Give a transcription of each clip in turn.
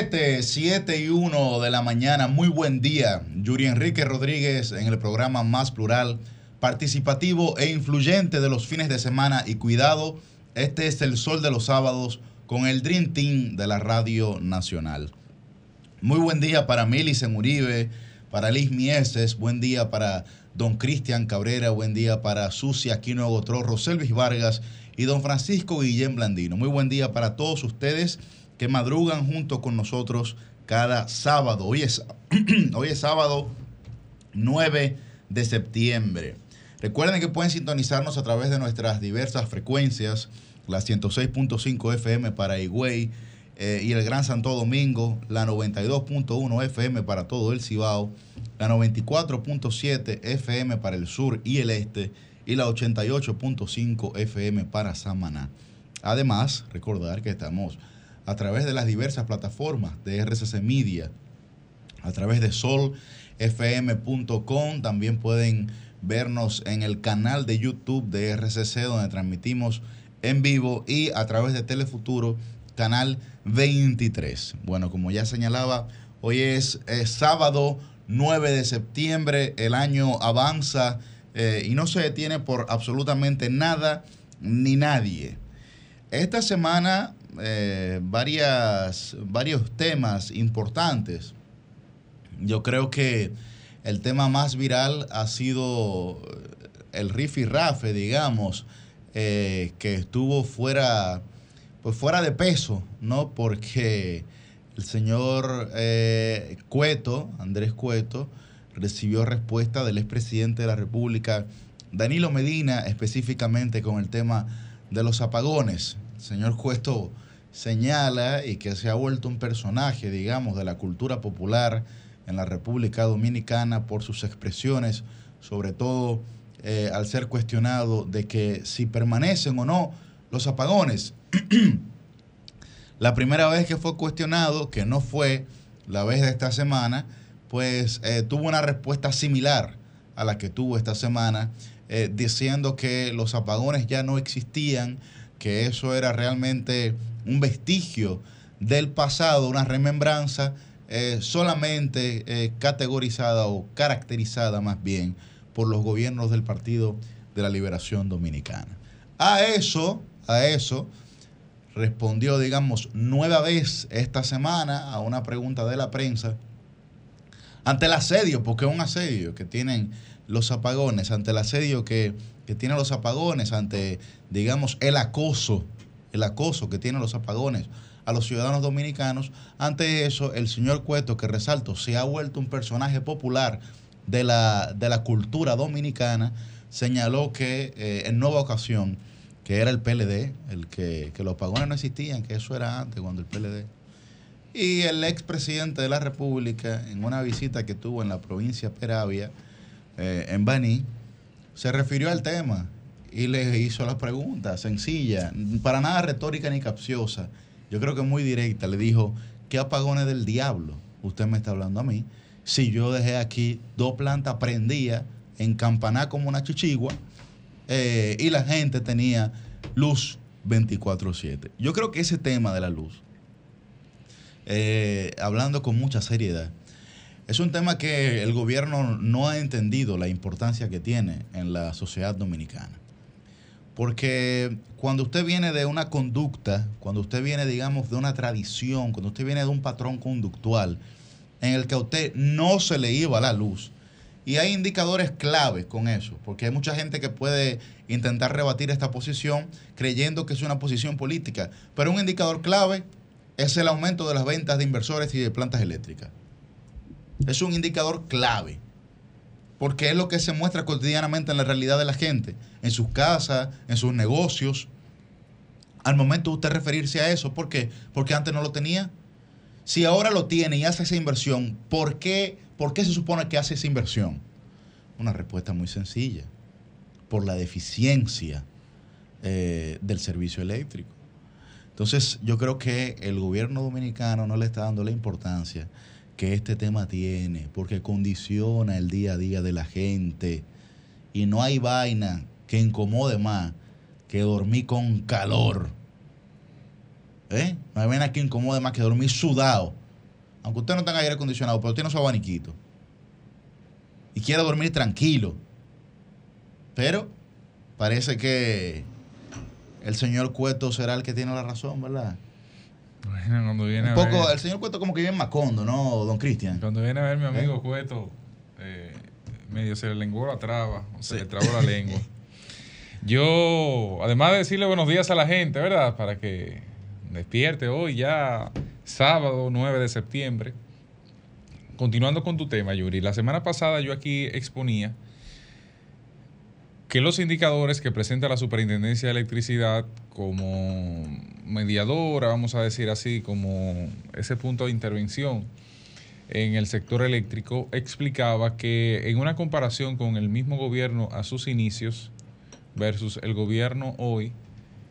7, 7 y 1 de la mañana. Muy buen día. Yuri Enrique Rodríguez en el programa más plural, participativo e influyente de los fines de semana. Y cuidado, este es el sol de los sábados con el Dream Team de la Radio Nacional. Muy buen día para Milicen Uribe, para Liz Mieses, buen día para don Cristian Cabrera, buen día para Sucia Aquino Agotró, Selvis Vargas y don Francisco Guillén Blandino. Muy buen día para todos ustedes que madrugan junto con nosotros cada sábado. Hoy es, hoy es sábado 9 de septiembre. Recuerden que pueden sintonizarnos a través de nuestras diversas frecuencias, la 106.5 FM para Higüey eh, y el Gran Santo Domingo, la 92.1 FM para todo el Cibao, la 94.7 FM para el sur y el este y la 88.5 FM para Samaná. Además, recordar que estamos a través de las diversas plataformas de RCC Media, a través de solfm.com. También pueden vernos en el canal de YouTube de RCC, donde transmitimos en vivo, y a través de Telefuturo, canal 23. Bueno, como ya señalaba, hoy es, sábado 9 de septiembre, el año avanza eh, y no se detiene por absolutamente nada ni nadie. Esta semana eh, varias, varios temas importantes. Yo creo que el tema más viral ha sido el y rafe, digamos, eh, que estuvo fuera, pues fuera de peso, ¿no? Porque el señor eh, Cueto, Andrés Cueto, recibió respuesta del expresidente de la República, Danilo Medina, específicamente con el tema de los apagones. Señor Cueto señala y que se ha vuelto un personaje, digamos, de la cultura popular en la República Dominicana por sus expresiones, sobre todo eh, al ser cuestionado de que si permanecen o no los apagones. la primera vez que fue cuestionado, que no fue la vez de esta semana, pues eh, tuvo una respuesta similar a la que tuvo esta semana, eh, diciendo que los apagones ya no existían, que eso era realmente un vestigio del pasado, una remembranza eh, solamente eh, categorizada o caracterizada más bien por los gobiernos del Partido de la Liberación Dominicana. A eso, a eso, respondió, digamos, nueva vez esta semana a una pregunta de la prensa ante el asedio, porque es un asedio que tienen los apagones, ante el asedio que, que tienen los apagones, ante, digamos, el acoso el acoso que tienen los apagones a los ciudadanos dominicanos. Ante eso, el señor Cueto, que resalto, se ha vuelto un personaje popular de la, de la cultura dominicana, señaló que eh, en nueva ocasión, que era el PLD, el que, los apagones no existían, que eso era antes cuando el PLD. Y el expresidente de la República, en una visita que tuvo en la provincia Peravia, eh, en Baní, se refirió al tema y le hizo la pregunta sencilla, para nada retórica ni capciosa. Yo creo que muy directa. Le dijo, ¿qué apagones del diablo usted me está hablando a mí? Si yo dejé aquí dos plantas prendidas en campaná como una chichigua eh, y la gente tenía luz 24/7. Yo creo que ese tema de la luz, eh, hablando con mucha seriedad, es un tema que el gobierno no ha entendido la importancia que tiene en la sociedad dominicana. Porque cuando usted viene de una conducta, cuando usted viene, digamos, de una tradición, cuando usted viene de un patrón conductual en el que a usted no se le iba la luz, y hay indicadores claves con eso, porque hay mucha gente que puede intentar rebatir esta posición creyendo que es una posición política, pero un indicador clave es el aumento de las ventas de inversores y de plantas eléctricas. Es un indicador clave porque es lo que se muestra cotidianamente en la realidad de la gente, en sus casas, en sus negocios. Al momento de usted referirse a eso, ¿por qué? Porque antes no lo tenía. Si ahora lo tiene y hace esa inversión, ¿por qué, ¿por qué se supone que hace esa inversión? Una respuesta muy sencilla, por la deficiencia eh, del servicio eléctrico. Entonces yo creo que el gobierno dominicano no le está dando la importancia que este tema tiene, porque condiciona el día a día de la gente. Y no hay vaina que incomode más que dormir con calor. ¿Eh? No hay vaina que incomode más que dormir sudado. Aunque usted no tenga aire acondicionado, pero tiene su abaniquito. Y quiere dormir tranquilo. Pero parece que el señor Cueto será el que tiene la razón, ¿verdad? Bueno, cuando viene Un poco, el señor Cueto como que vive en Macondo, ¿no, don Cristian? Cuando viene a ver mi amigo Cueto, eh, medio se le lenguó la traba, o se le trabó la lengua. Yo, además de decirle buenos días a la gente, ¿verdad? Para que despierte hoy ya sábado 9 de septiembre. Continuando con tu tema, Yuri, la semana pasada yo aquí exponía que los indicadores que presenta la Superintendencia de Electricidad como mediadora, vamos a decir así, como ese punto de intervención en el sector eléctrico, explicaba que en una comparación con el mismo gobierno a sus inicios versus el gobierno hoy,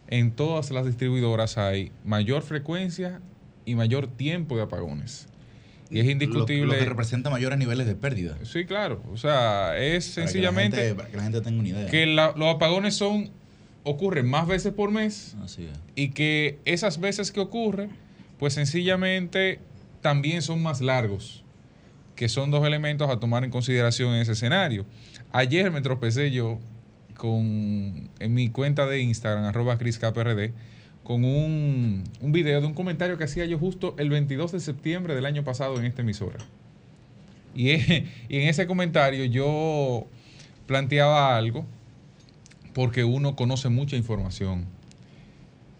en todas las distribuidoras hay mayor frecuencia y mayor tiempo de apagones. Y es indiscutible. Lo, que representa mayores niveles de pérdida. Sí, claro. O sea, es sencillamente. Que la, gente, para que la gente tenga una idea. Que los apagones son. ocurren más veces por mes. Así es. Y que esas veces que ocurre, pues sencillamente también son más largos. Que son dos elementos a tomar en consideración en ese escenario. Ayer me tropecé yo con, en mi cuenta de Instagram, arroba CrisKPRD, con un, un video de un comentario que hacía yo justo el 22 de septiembre del año pasado en esta emisora. Y, en ese comentario yo planteaba algo porque uno conoce mucha información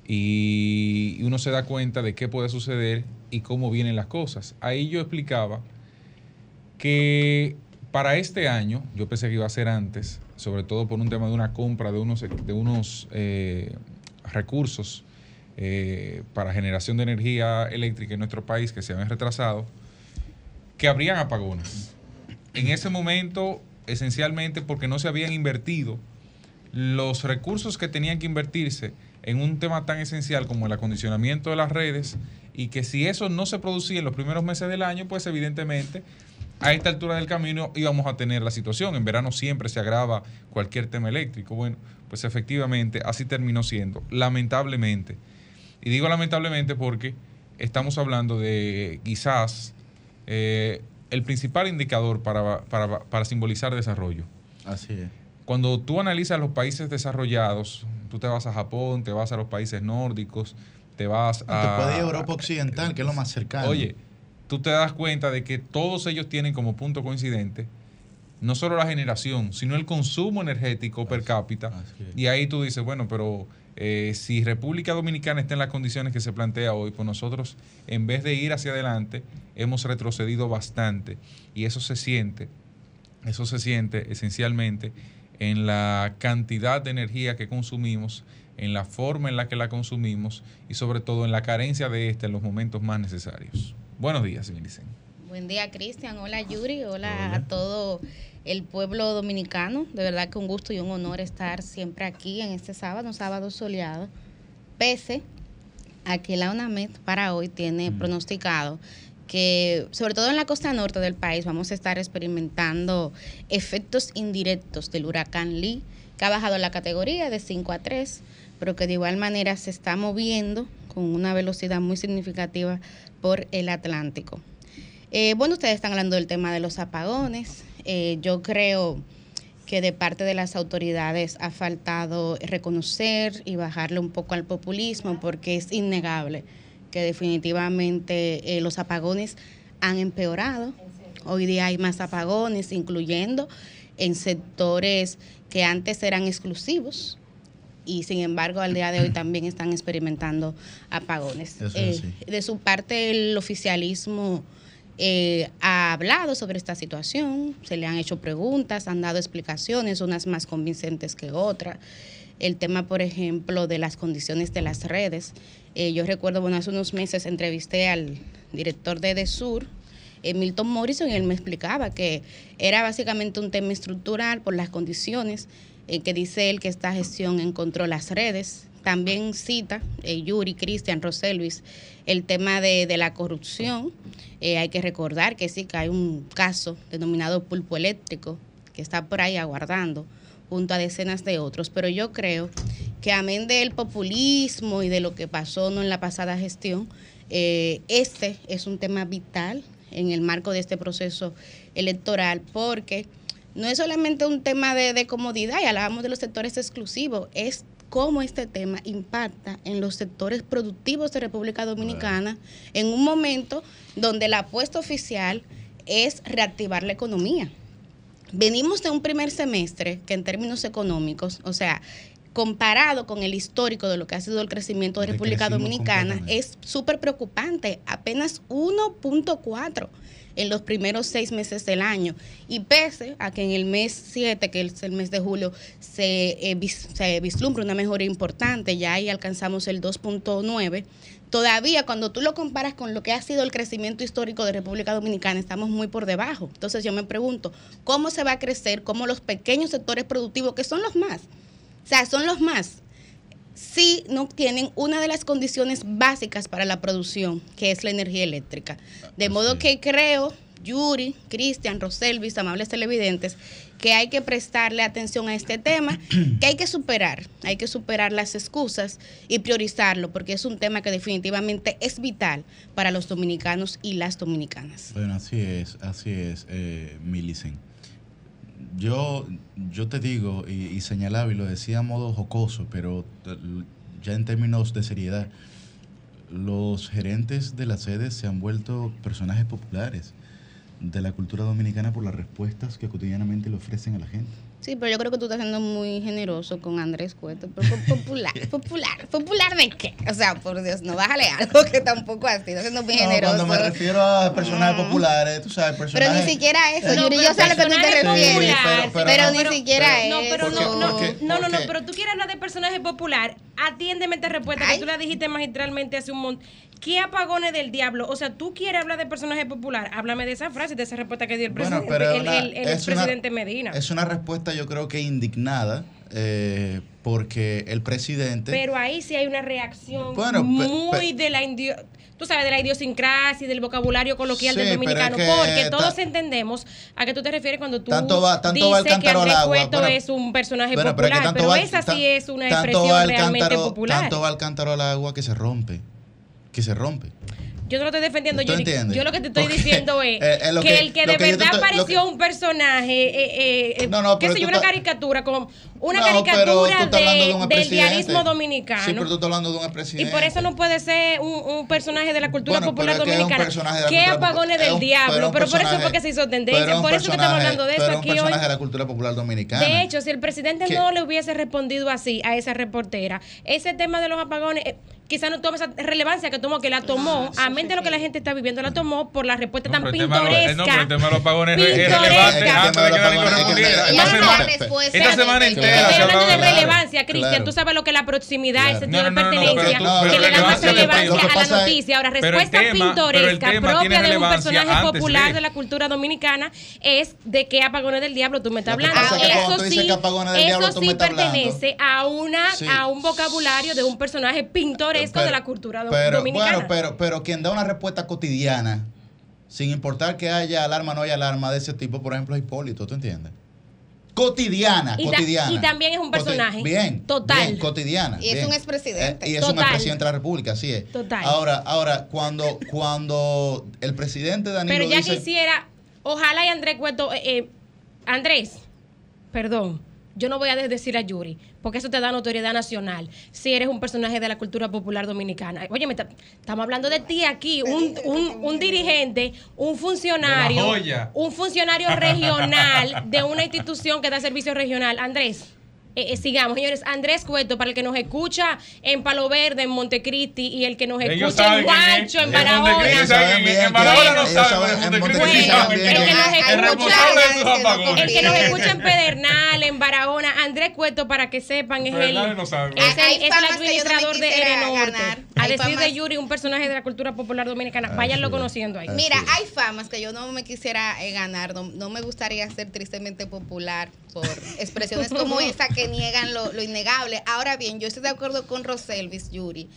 y uno se da cuenta de qué puede suceder y cómo vienen las cosas. Ahí yo explicaba que para este año, yo pensé que iba a ser antes, sobre todo por un tema de una compra de unos, de unos eh, recursos eh, para generación de energía eléctrica en nuestro país que se habían retrasado, que habrían apagones. En ese momento, esencialmente porque no se habían invertido los recursos que tenían que invertirse en un tema tan esencial como el acondicionamiento de las redes y que si eso no se producía en los primeros meses del año, pues evidentemente a esta altura del camino íbamos a tener la situación. En verano siempre se agrava cualquier tema eléctrico. Bueno, pues efectivamente así terminó siendo, lamentablemente. Y digo lamentablemente porque estamos hablando de quizás eh, el principal indicador para, para, para simbolizar desarrollo. Así es. Cuando tú analizas los países desarrollados, tú te vas a Japón, te vas a los países nórdicos, te vas a... Te puedes ir a Europa Occidental, que es lo más cercano. Oye, tú te das cuenta de que todos ellos tienen como punto coincidente no solo la generación, sino el consumo energético per cápita. Y ahí tú dices, bueno, pero eh, si República Dominicana está en las condiciones que se plantea hoy, pues nosotros, en vez de ir hacia adelante, hemos retrocedido bastante. Y eso se siente, eso se siente esencialmente en la cantidad de energía que consumimos, en la forma en la que la consumimos y sobre todo en la carencia de esta en los momentos más necesarios. Buenos días, señor Buen día, Cristian. Hola, Yuri. Hola, a todo el pueblo dominicano. De verdad que un gusto y un honor estar siempre aquí en este sábado, un sábado soleado. Pese a que la UNAMED para hoy tiene pronosticado que, sobre todo en la costa norte del país, vamos a estar experimentando efectos indirectos del huracán Lee, que ha bajado la categoría de 5 a 3, pero que de igual manera se está moviendo con una velocidad muy significativa por el Atlántico. Eh, bueno, ustedes están hablando del tema de los apagones. Eh, yo creo que de parte de las autoridades ha faltado reconocer y bajarle un poco al populismo porque es innegable que definitivamente eh, los apagones han empeorado. Hoy día hay más apagones, incluyendo en sectores que antes eran exclusivos y sin embargo al día de hoy también están experimentando apagones. Eh, de su parte el oficialismo eh, ha hablado sobre esta situación, se le han hecho preguntas, han dado explicaciones, unas más convincentes que otras. El tema, por ejemplo, de las condiciones de las redes. Eh, yo recuerdo, bueno, hace unos meses entrevisté al director de EDESUR, Milton Morrison, y él me explicaba que era básicamente un tema estructural por las condiciones eh, que dice él que esta gestión encontró las redes. También cita eh, Yuri, Cristian, Roselvis, el tema de, la corrupción. Eh, hay que recordar que sí, que hay un caso denominado pulpo eléctrico que está por ahí aguardando junto a decenas de otros. Pero yo creo que amén del populismo y de lo que pasó ¿no? en la pasada gestión, eh, este es un tema vital en el marco de este proceso electoral porque no es solamente un tema de, de comodidad, y hablábamos de los sectores exclusivos, es cómo este tema impacta en los sectores productivos de República Dominicana en un momento donde la apuesta oficial es reactivar la economía. Venimos de un primer semestre que en términos económicos, o sea, comparado con el histórico de lo que ha sido el crecimiento de República Dominicana, es súper preocupante, apenas 1.4 en los primeros seis meses del año. Y pese a que en el mes 7, que es el mes de julio, se, eh, se vislumbra una mejora importante, ya ahí alcanzamos el 2.9, todavía cuando tú lo comparas con lo que ha sido el crecimiento histórico de República Dominicana, estamos muy por debajo. Entonces yo me pregunto, ¿cómo se va a crecer? ¿Cómo los pequeños sectores productivos, que son los más, o sea, son los más, si no tienen una de las condiciones básicas para la producción, que es la energía eléctrica. De modo que creo, Yuri, Cristian, Roselvis, amables televidentes, que hay que prestarle atención a este tema, que hay que superar, hay que superar las excusas y priorizarlo, porque es un tema que definitivamente es vital para los dominicanos y las dominicanas. Bueno, así es, así es, eh, Milicen. Yo, yo te digo, y, y, señalaba, y lo decía a modo jocoso, pero ya en términos de seriedad, los gerentes de las sedes se han vuelto personajes populares de la cultura dominicana por las respuestas que cotidianamente le ofrecen a la gente. Sí, pero yo creo que tú estás siendo muy generoso con Andrés Cueto. Pero popular, popular, popular de qué? O sea, por Dios, no bájale algo que tampoco así, estás siendo muy generoso. Cuando me refiero a personajes mm. populares, tú sabes, personajes. Pero ni siquiera eso, Yuri, yo sé a lo que tú te refieres. pero, pero, ni siquiera eso. No, pero no, no, no, no, no, pero tú quieres hablar de personaje popular, atiéndeme esta respuesta que tú la dijiste magistralmente hace un montón. ¿Qué apagones del diablo? O sea, tú quieres hablar de personaje popular, háblame de esa frase, de esa respuesta que dio el presidente, el, el, presidente Medina. Es una respuesta, yo creo que indignada. Eh, porque el presidente. Pero ahí sí hay una reacción muy de la tú sabes, de la idiosincrasia y del vocabulario coloquial del dominicano, porque todos entendemos a qué tú te refieres cuando tú tanto va, tanto dices que Andrés Cueto es un personaje popular, pero, esa sí es una expresión realmente popular. Tanto va el cántaro al agua que se rompe que se rompe. Yo no lo estoy defendiendo, yo, yo lo que te estoy diciendo es eh, eh, que, el que, de verdad pareció un personaje, eh, eh, no, que soy una caricatura, con una caricatura de, del diarismo dominicano. Sí, pero tú estás hablando de un presidente. Y por eso no puede ser un, personaje de la cultura popular dominicana. ¿Qué apagones del diablo? Pero por eso fue que se hizo tendencia, por eso que estamos hablando de eso aquí hoy. de la cultura popular dominicana. De hecho, si el presidente no le hubiese respondido así a esa reportera, ese tema de los apagones quizá no tome esa relevancia que tomó, que la tomó, a mente de lo que la gente está viviendo, la tomó por la respuesta tan pintoresca. No, pero el tema de los pagones es relevante antes de que Danilo Esta semana entera. Estoy hablando de relevancia, Cristian. Tú sabes lo que la proximidad, ese tipo de pertenencia, que le da más relevancia a la noticia. Ahora, respuesta pintoresca propia de un personaje popular de la cultura dominicana es de qué apagones del diablo tú me estás hablando. Eso sí, eso sí pertenece a una a un vocabulario de un personaje pintoresco de la cultura dominicana. Bueno, pero, pero quien da una respuesta cotidiana, sin importar que haya alarma o no haya alarma de ese tipo, por ejemplo, es Hipólito, ¿tú entiendes? Cotidiana, y cotidiana. y también es un personaje. bien. Total. Bien, cotidiana. Y es un expresidente. Eh, y es un expresidente de la República, así es. Total. Ahora, ahora cuando, cuando el presidente Danilo Pero ya quisiera, ojalá y Andrés Cueto, eh, eh, Andrés, perdón, yo no voy a decir a Yuri, porque eso te da notoriedad nacional, si eres un personaje de la cultura popular dominicana. Oye, estamos hablando de ti aquí, un, un, un dirigente, un funcionario, un funcionario regional de una institución que da servicio regional. Andrés. Eh, eh, sigamos, señores. Andrés Cueto, para el que nos escucha en Palo Verde, en Montecristi, y el que nos escucha en Guancho, en Barahona. En Barahona no saben, en Montecristi El que nos escucha en Pedernal, en Barahona. Andrés Cueto, para que sepan, es el, es el, administrador de Erenorte. A decir de Yuri, un personaje de la cultura popular dominicana. Váyanlo conociendo ahí. Mira, hay famas que yo no me quisiera eh, ganar. No me gustaría ser tristemente popular por expresiones como esa que niegan lo, innegable. Ahora bien, yo estoy de acuerdo con Roselvis, Yuri.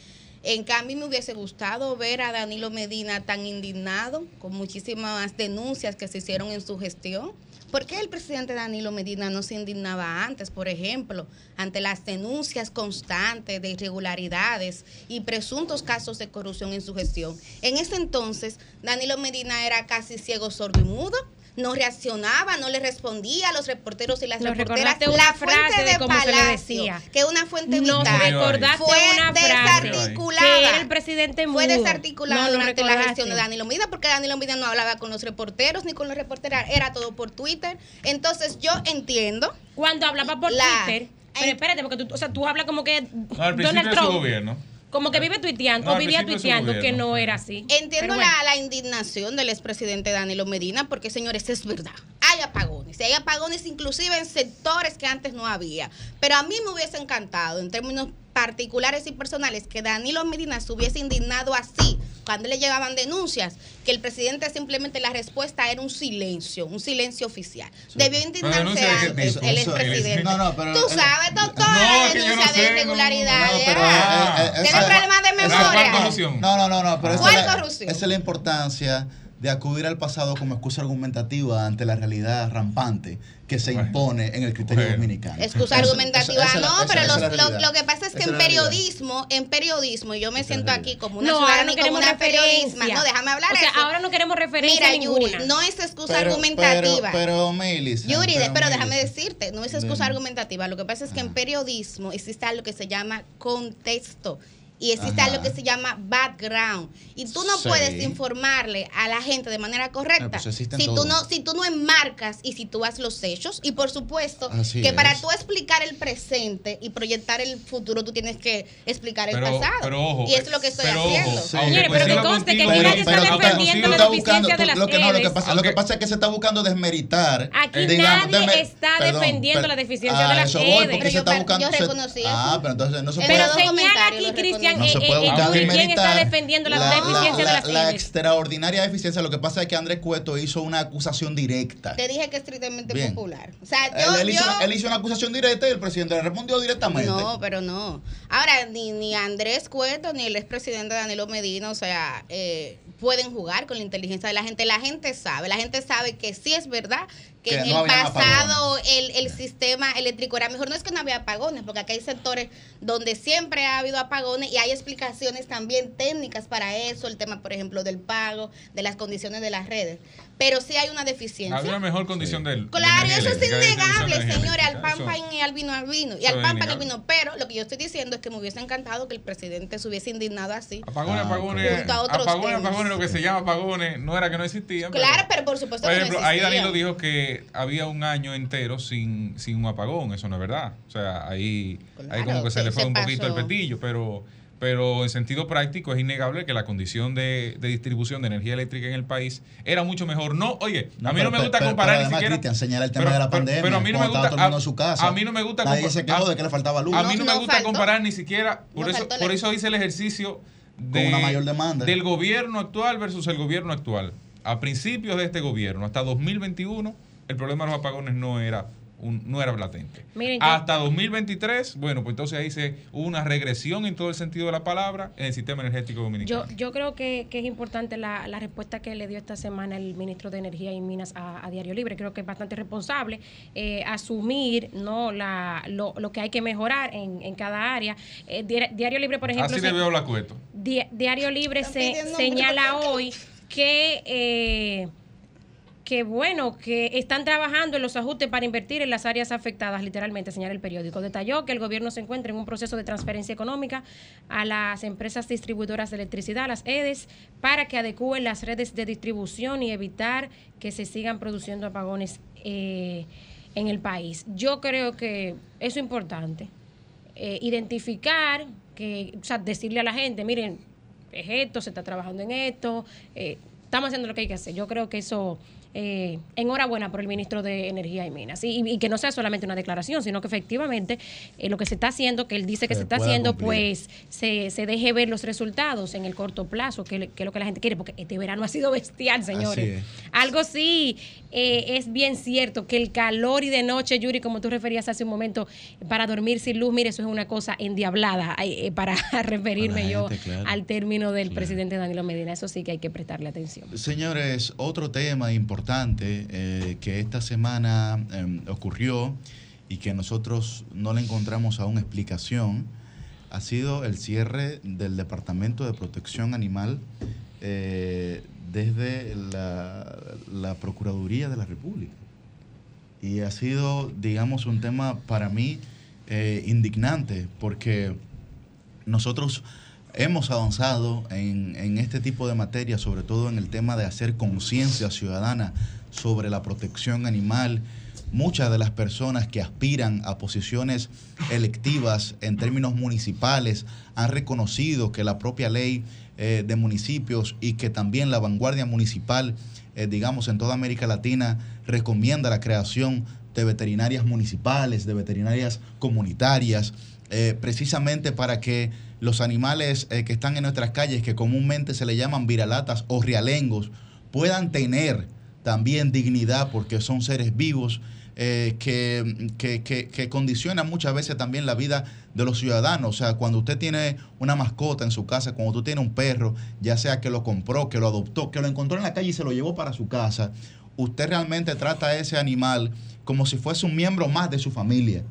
En cambio, me hubiese gustado ver a Danilo Medina tan indignado, con muchísimas denuncias que se hicieron en su gestión. ¿Por qué el presidente Danilo Medina no se indignaba antes, por ejemplo, ante las denuncias constantes de irregularidades y presuntos casos de corrupción en su gestión? En ese entonces, Danilo Medina era casi ciego, sordo y mudo no reaccionaba, no le respondía a los reporteros y las reporteras. la fuente de, Palacio, que es una fuente vital, fue una desarticulada. el presidente Fue desarticulada durante la gestión de Danilo Medina, porque Danilo Medina no hablaba con los reporteros ni con los reporteras, era todo por Twitter. Entonces yo entiendo. Cuando hablaba por Twitter, pero espérate, porque tú, o sea, tú hablas como que Donald Trump. gobierno como que vive tuiteando, o vivía tuiteando, que no era así. Entiendo la, indignación del expresidente Danilo Medina, porque señores, es verdad. Hay apagones. Y hay apagones inclusive en sectores que antes no había. Pero a mí me hubiese encantado, en términos particulares y personales, que Danilo Medina se hubiese indignado así cuando le llegaban denuncias, que el presidente simplemente la respuesta era un silencio, un silencio oficial. Debió indignarse antes el expresidente. No, no, pero, Tú sabes, doctor, la denuncia de irregularidades. Tiene problemas de memoria. No, no, no, no, pero esa es la importancia de acudir al pasado como excusa argumentativa ante la realidad rampante que se impone en el criterio dominicano. Excusa argumentativa, no, pero lo, que pasa es que en periodismo, en periodismo, yo me siento aquí como una no, ciudadana no como una periodista. No, déjame hablar. O sea, ahora no queremos referencia Mira, Yuri, no es excusa argumentativa. Pero, pero Yuri, pero, déjame decirte, no es excusa argumentativa. Lo que pasa es que en ah. periodismo existe algo que se llama contexto y existe algo que se llama background. Y tú no puedes informarle a la gente de manera correcta pues si tú no si tú no enmarcas y si tú haces los hechos. Y por supuesto que para tú explicar el presente y proyectar el futuro, tú tienes que explicar el pasado. y es lo que estoy haciendo. Señores, pero que conste que aquí nadie está defendiendo la deficiencia de las lo que, lo que, pasa, lo que pasa es que se está buscando desmeritar. Aquí nadie está defendiendo la deficiencia de las redes. Yo reconocí Ah, pero entonces no se puede. Pero señala aquí, Cristian, no se puede buscar ¿quién está defendiendo la, deficiencia de la, la extraordinaria deficiencia. Lo que pasa es que Andrés Cueto hizo una acusación directa. Te dije que es estrictamente popular. O sea, yo, él, hizo, él, hizo, una acusación directa y el presidente le respondió directamente. No, pero no. Ahora, ni, ni Andrés Cueto ni el expresidente Danilo Medina, o sea, eh, pueden jugar con la inteligencia de la gente. La gente sabe, la gente sabe que sí es verdad que, en el pasado el, el, sistema eléctrico era mejor. No es que no había apagones, porque acá hay sectores donde siempre ha habido apagones y hay explicaciones también técnicas para eso, el tema, por ejemplo, del pago, de las condiciones de las redes. Pero sí hay una deficiencia. Había una mejor condición del. Claro, eso es innegable, señores, al pan pan y al vino al vino. Y al pan pan al vino. Pero lo que yo estoy diciendo es que me hubiese encantado que el presidente se hubiese indignado así. Apagones, ah, apagones. Apagones, apagones, lo que se llama apagones, no era que no existían. Claro, pero, por supuesto por ejemplo, ahí Danilo dijo que había un año entero sin, sin un apagón. Eso no es verdad. O sea, ahí, ahí como que se, le fue un poquito el petillo, pero pero en sentido práctico es innegable que la condición de, distribución de energía eléctrica en el país era mucho mejor. No, oye, a mí no me gusta comparar ni siquiera. Cristian señala el tema de la pandemia. Pero a mí no me gusta. A, su casa. a mí no me gusta. Nadie se quejó de que le faltaba luz. A mí no, me gusta comparar ni siquiera. Por eso, por eso hice el ejercicio de, una mayor demanda. del gobierno actual versus el gobierno actual. A principios de este gobierno, hasta 2021, el problema de los apagones no era no era latente. Hasta 2023, bueno, pues entonces ahí se hubo una regresión en todo el sentido de la palabra en el sistema energético dominicano. Yo, yo creo que, es importante la, respuesta que le dio esta semana el ministro de Energía y Minas a, Diario Libre. Creo que es bastante responsable eh, asumir no la, lo, que hay que mejorar en, cada área. Eh, Diario Libre, por ejemplo... Así le veo la cueto. Diario Libre se señala hoy que... Eh, que bueno, que están trabajando en los ajustes para invertir en las áreas afectadas, literalmente, señala el periódico. Detalló que el gobierno se encuentra en un proceso de transferencia económica a las empresas distribuidoras de electricidad, las EDES, para que adecúen las redes de distribución y evitar que se sigan produciendo apagones eh, en el país. Yo creo que eso es importante. Eh, identificar, que, o sea, decirle a la gente, miren, es esto, se está trabajando en esto, eh, estamos haciendo lo que hay que hacer. Yo creo que eso eh, enhorabuena por el ministro de Energía y Minas. Y, que no sea solamente una declaración, sino que efectivamente eh, lo que se está haciendo, que él dice que se, está haciendo, pues se, se, deje ver los resultados en el corto plazo, que, que, es lo que la gente quiere, porque este verano ha sido bestial, señores. Algo sí eh, es bien cierto, que el calor y de noche, Yuri, como tú referías hace un momento, para dormir sin luz, mire, eso es una cosa endiablada, para referirme yo al término del presidente Danilo Medina. Eso sí que hay que prestarle atención. Señores, otro tema importante eh, que esta semana em, ocurrió y que nosotros no le encontramos aún explicación ha sido el cierre del Departamento de Protección Animal eh, desde la, Procuraduría de la República. Y ha sido, digamos, un tema para mí eh, indignante porque nosotros hemos avanzado en, en, este tipo de materia, sobre todo en el tema de hacer conciencia ciudadana sobre la protección animal. Muchas de las personas que aspiran a posiciones electivas en términos municipales han reconocido que la propia ley eh, de municipios y que también la vanguardia municipal, eh, digamos, en toda América Latina, recomienda la creación de veterinarias municipales, de veterinarias comunitarias, eh, precisamente para que los animales que están en nuestras calles, que comúnmente se le llaman viralatas o realengos, puedan tener también dignidad porque son seres vivos eh, que, que, que, condicionan muchas veces también la vida de los ciudadanos. O sea, cuando usted tiene una mascota en su casa, cuando tú tienes un perro, ya sea que lo compró, que lo adoptó, que lo encontró en la calle y se lo llevó para su casa, usted realmente trata a ese animal como si fuese un miembro más de su familia.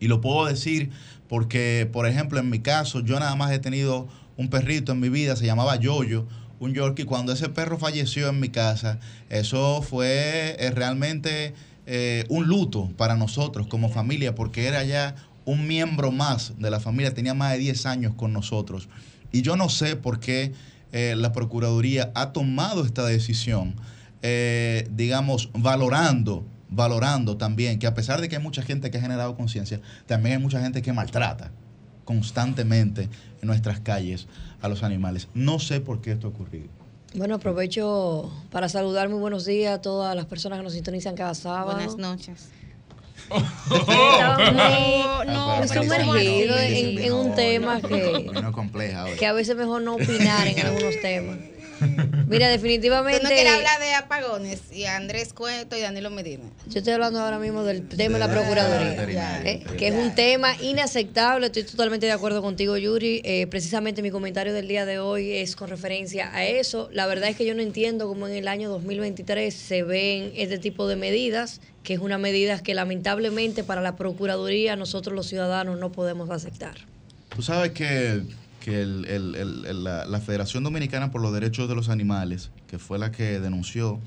Y lo puedo decir porque, por ejemplo, en mi caso, yo nada más he tenido un perrito en mi vida, se llamaba Yoyo, un Yorkie. Cuando ese perro falleció en mi casa, eso fue eh, realmente eh, un luto para nosotros como familia, porque era ya un miembro más de la familia, tenía más de 10 años con nosotros. Y yo no sé por qué eh, la Procuraduría ha tomado esta decisión, eh, digamos, valorando, valorando también que a pesar de que hay mucha gente que ha generado conciencia, también hay mucha gente que maltrata constantemente en nuestras calles a los animales. No sé por qué esto ha ocurrido. Bueno, aprovecho para saludar muy buenos días a todas las personas que nos sintonizan cada sábado. Buenas noches. no, no, sumergido en, en, un tema que, que a veces mejor no opinar en algunos temas. Mira, definitivamente. Tú no quieres hablar de apagones y Andrés Cueto y Danilo Medina. Yo estoy hablando ahora mismo del tema de la Procuraduría, eh, que es un tema inaceptable. Estoy totalmente de acuerdo contigo, Yuri. Eh, precisamente mi comentario del día de hoy es con referencia a eso. La verdad es que yo no entiendo cómo en el año 2023 se ven este tipo de medidas, que es una medida que lamentablemente para la Procuraduría nosotros los ciudadanos no podemos aceptar. Tú sabes que que la, Federación Dominicana por los Derechos de los Animales, que fue la que denunció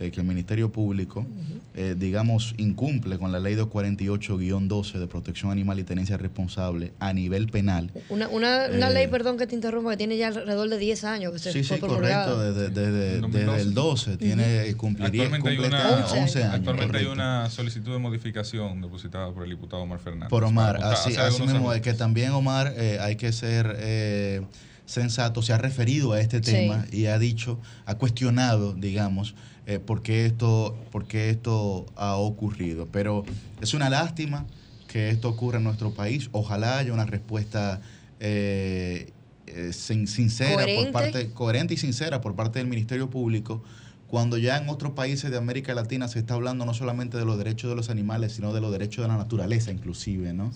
eh, que el Ministerio Público, eh, digamos, incumple con la ley 248-12 de protección animal y tenencia responsable a nivel penal. Una, una, una eh, ley, perdón que te interrumpa, que tiene ya alrededor de 10 años que se Sí, sí, correcto, desde, desde, el 12, tiene, cumpliría, actualmente hay una, 11 años. Actualmente hay una solicitud de modificación depositada por el diputado Omar Fernández. Por Omar, así, así mismo, es que también Omar hay que ser sensato, se ha referido a este tema y ha dicho, ha cuestionado, digamos, eh, por, qué esto, por esto ha ocurrido. Pero es una lástima que esto ocurra en nuestro país. Ojalá haya una respuesta eh, eh, sincera por parte, coherente y sincera por parte del Ministerio Público cuando ya en otros países de América Latina se está hablando no solamente de los derechos de los animales, sino de los derechos de la naturaleza inclusive, ¿no?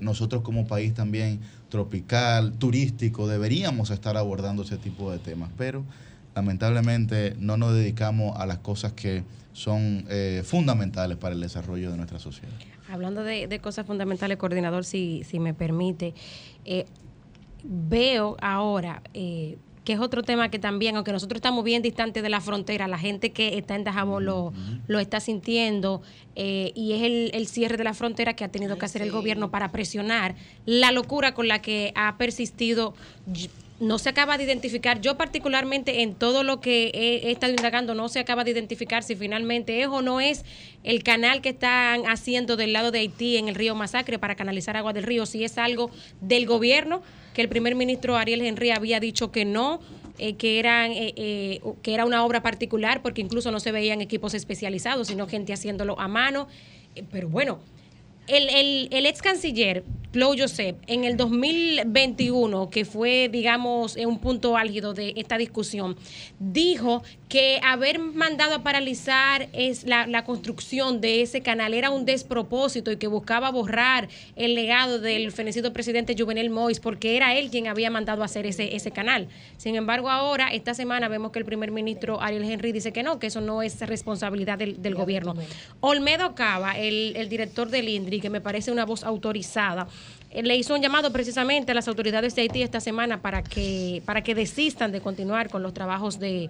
nosotros como país también tropical, turístico, deberíamos estar abordando ese tipo de temas, pero lamentablemente no nos dedicamos a las cosas que son eh, fundamentales para el desarrollo de nuestra sociedad. Hablando de, cosas fundamentales, coordinador, si, si me permite, eh, veo ahora eh, que es otro tema que también, aunque nosotros estamos bien distantes de la frontera, la gente que está en Dajabón lo, lo está sintiendo y es el, el, cierre de la frontera que ha tenido que hacer el gobierno para presionar la locura con la que ha persistido no se acaba de identificar, yo particularmente en todo lo que he, estado indagando, no se acaba de identificar si finalmente es o no es el canal que están haciendo del lado de Haití en el río Masacre para canalizar agua del río, si es algo del gobierno, que el primer ministro Ariel Henry había dicho que no, eh, que, eran, eh, que era una obra particular porque incluso no se veían equipos especializados, sino gente haciéndolo a mano. pero bueno, el, el, el, ex canciller Claude Joseph en el 2021, que fue, digamos, un punto álgido de esta discusión, dijo que haber mandado a paralizar es la, construcción de ese canal era un despropósito y que buscaba borrar el legado del fenecido presidente Juvenel Mois porque era él quien había mandado a hacer ese, ese canal. Sin embargo, ahora, esta semana, vemos que el primer ministro Ariel Henry dice que no, que eso no es responsabilidad del, del gobierno. Olmedo Cava, el, el director del INDRI, que me parece una voz autorizada, eh, le hizo un llamado precisamente a las autoridades de Haití esta semana para que, para que desistan de continuar con los trabajos de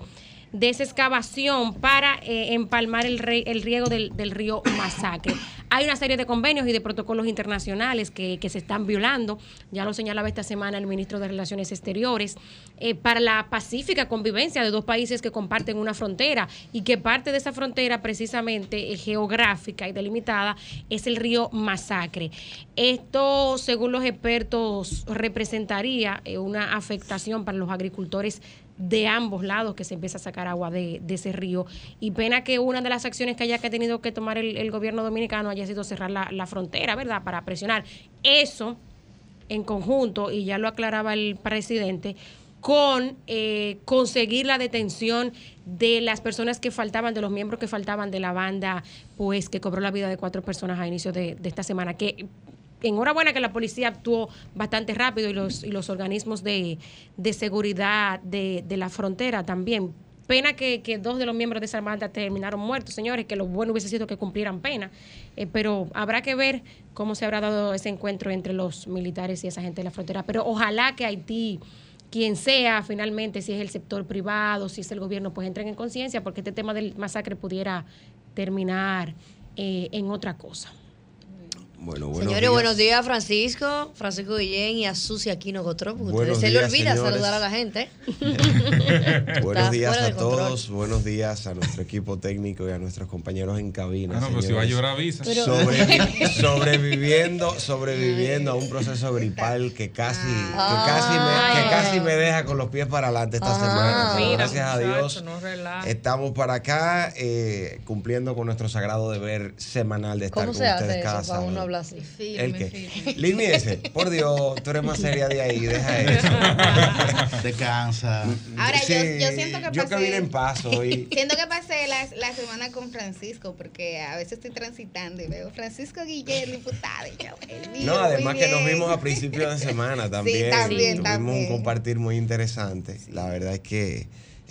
de esa excavación para eh, empalmar el, el riego del, río Masacre. Hay una serie de convenios y de protocolos internacionales que, se están violando, ya lo señalaba esta semana el ministro de Relaciones Exteriores, eh, para la pacífica convivencia de dos países que comparten una frontera y que parte de esa frontera precisamente eh, geográfica y delimitada es el río Masacre. Esto, según los expertos, representaría una afectación para los agricultores de ambos lados que se empieza a sacar agua de, ese río. Y pena que una de las acciones que haya que tenido que tomar el, gobierno dominicano haya sido cerrar la, frontera, ¿verdad? Para presionar. Eso en conjunto, y ya lo aclaraba el presidente, con eh, conseguir la detención de las personas que faltaban, de los miembros que faltaban de la banda, pues que cobró la vida de cuatro personas a inicio de, de esta semana, que enhorabuena que la policía actuó bastante rápido y los, y los organismos de, seguridad de, la frontera también. Pena que, dos de los miembros de esa banda terminaron muertos, señores, que lo bueno hubiese sido que cumplieran pena, eh, pero habrá que ver cómo se habrá dado ese encuentro entre los militares y esa gente de la frontera. Pero ojalá que Haití quien sea finalmente, si es el sector privado, si es el gobierno, pues entren en conciencia, porque este tema del masacre pudiera terminar eh, en otra cosa. Bueno, buenos Señores, buenos días, Francisco, Francisco Guillén y a Susi Aquino Gotro, porque se le olvida saludar a la gente. buenos días a todos, buenos días a nuestro equipo técnico y a nuestros compañeros en cabina. Ah, no, pero si va a llorar, avisa. sobreviviendo, sobreviviendo a un proceso gripal que casi, que casi, me, que casi me deja con los pies para adelante esta semana. gracias a Dios. estamos para acá eh, cumpliendo con nuestro sagrado deber semanal de estar con ustedes cada sábado habla así. ¿El qué? por Dios, tú eres más seria de ahí, deja eso. Te cansa. Ahora, yo, yo, siento que pasé... Yo que vine en paso hoy. Siento que pasé la, la, semana con Francisco, porque a veces estoy transitando y veo Francisco Guillén, diputado, y yo, el No, además que nos vimos a principios de semana también. Sí, también, Tuvimos un compartir muy interesante. La verdad es que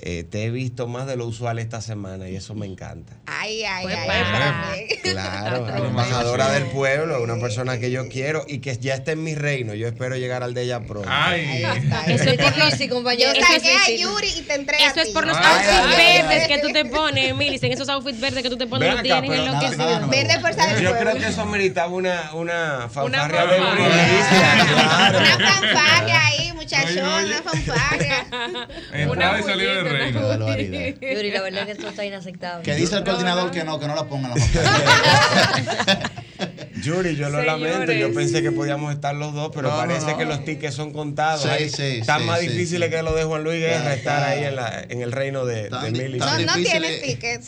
eh, te he visto más de lo usual esta semana y eso me encanta. Ay, ay, ay. Claro, embajadora del pueblo, una persona que yo quiero y que ya está en mi reino. Yo espero llegar al de ella pronto. Ay. Eso es difícil, compañero. Yo saqué a Yuri y te entregué Eso es por los outfits verdes que tú te pones, Milis. En esos outfits verdes que tú te pones, los tienes enloquecidos. Verde fuerza del Yo creo que eso meritaba una, una fanfarria de. Una fanfarria ahí, muchachón, una fanfarria. Entrada y salida del reino. Yuri, la verdad es que esto está inaceptable. Que dice el coordinador que no, que no la pongan la fanfarria. Yuri, yo lo lamento. Yo pensé que podíamos estar los dos, pero parece que los tickets son contados. Sí, sí, Están más difíciles que lo de Juan Luis Guerra estar ahí en, la, en el reino de, de Mili. No, no tiene tickets.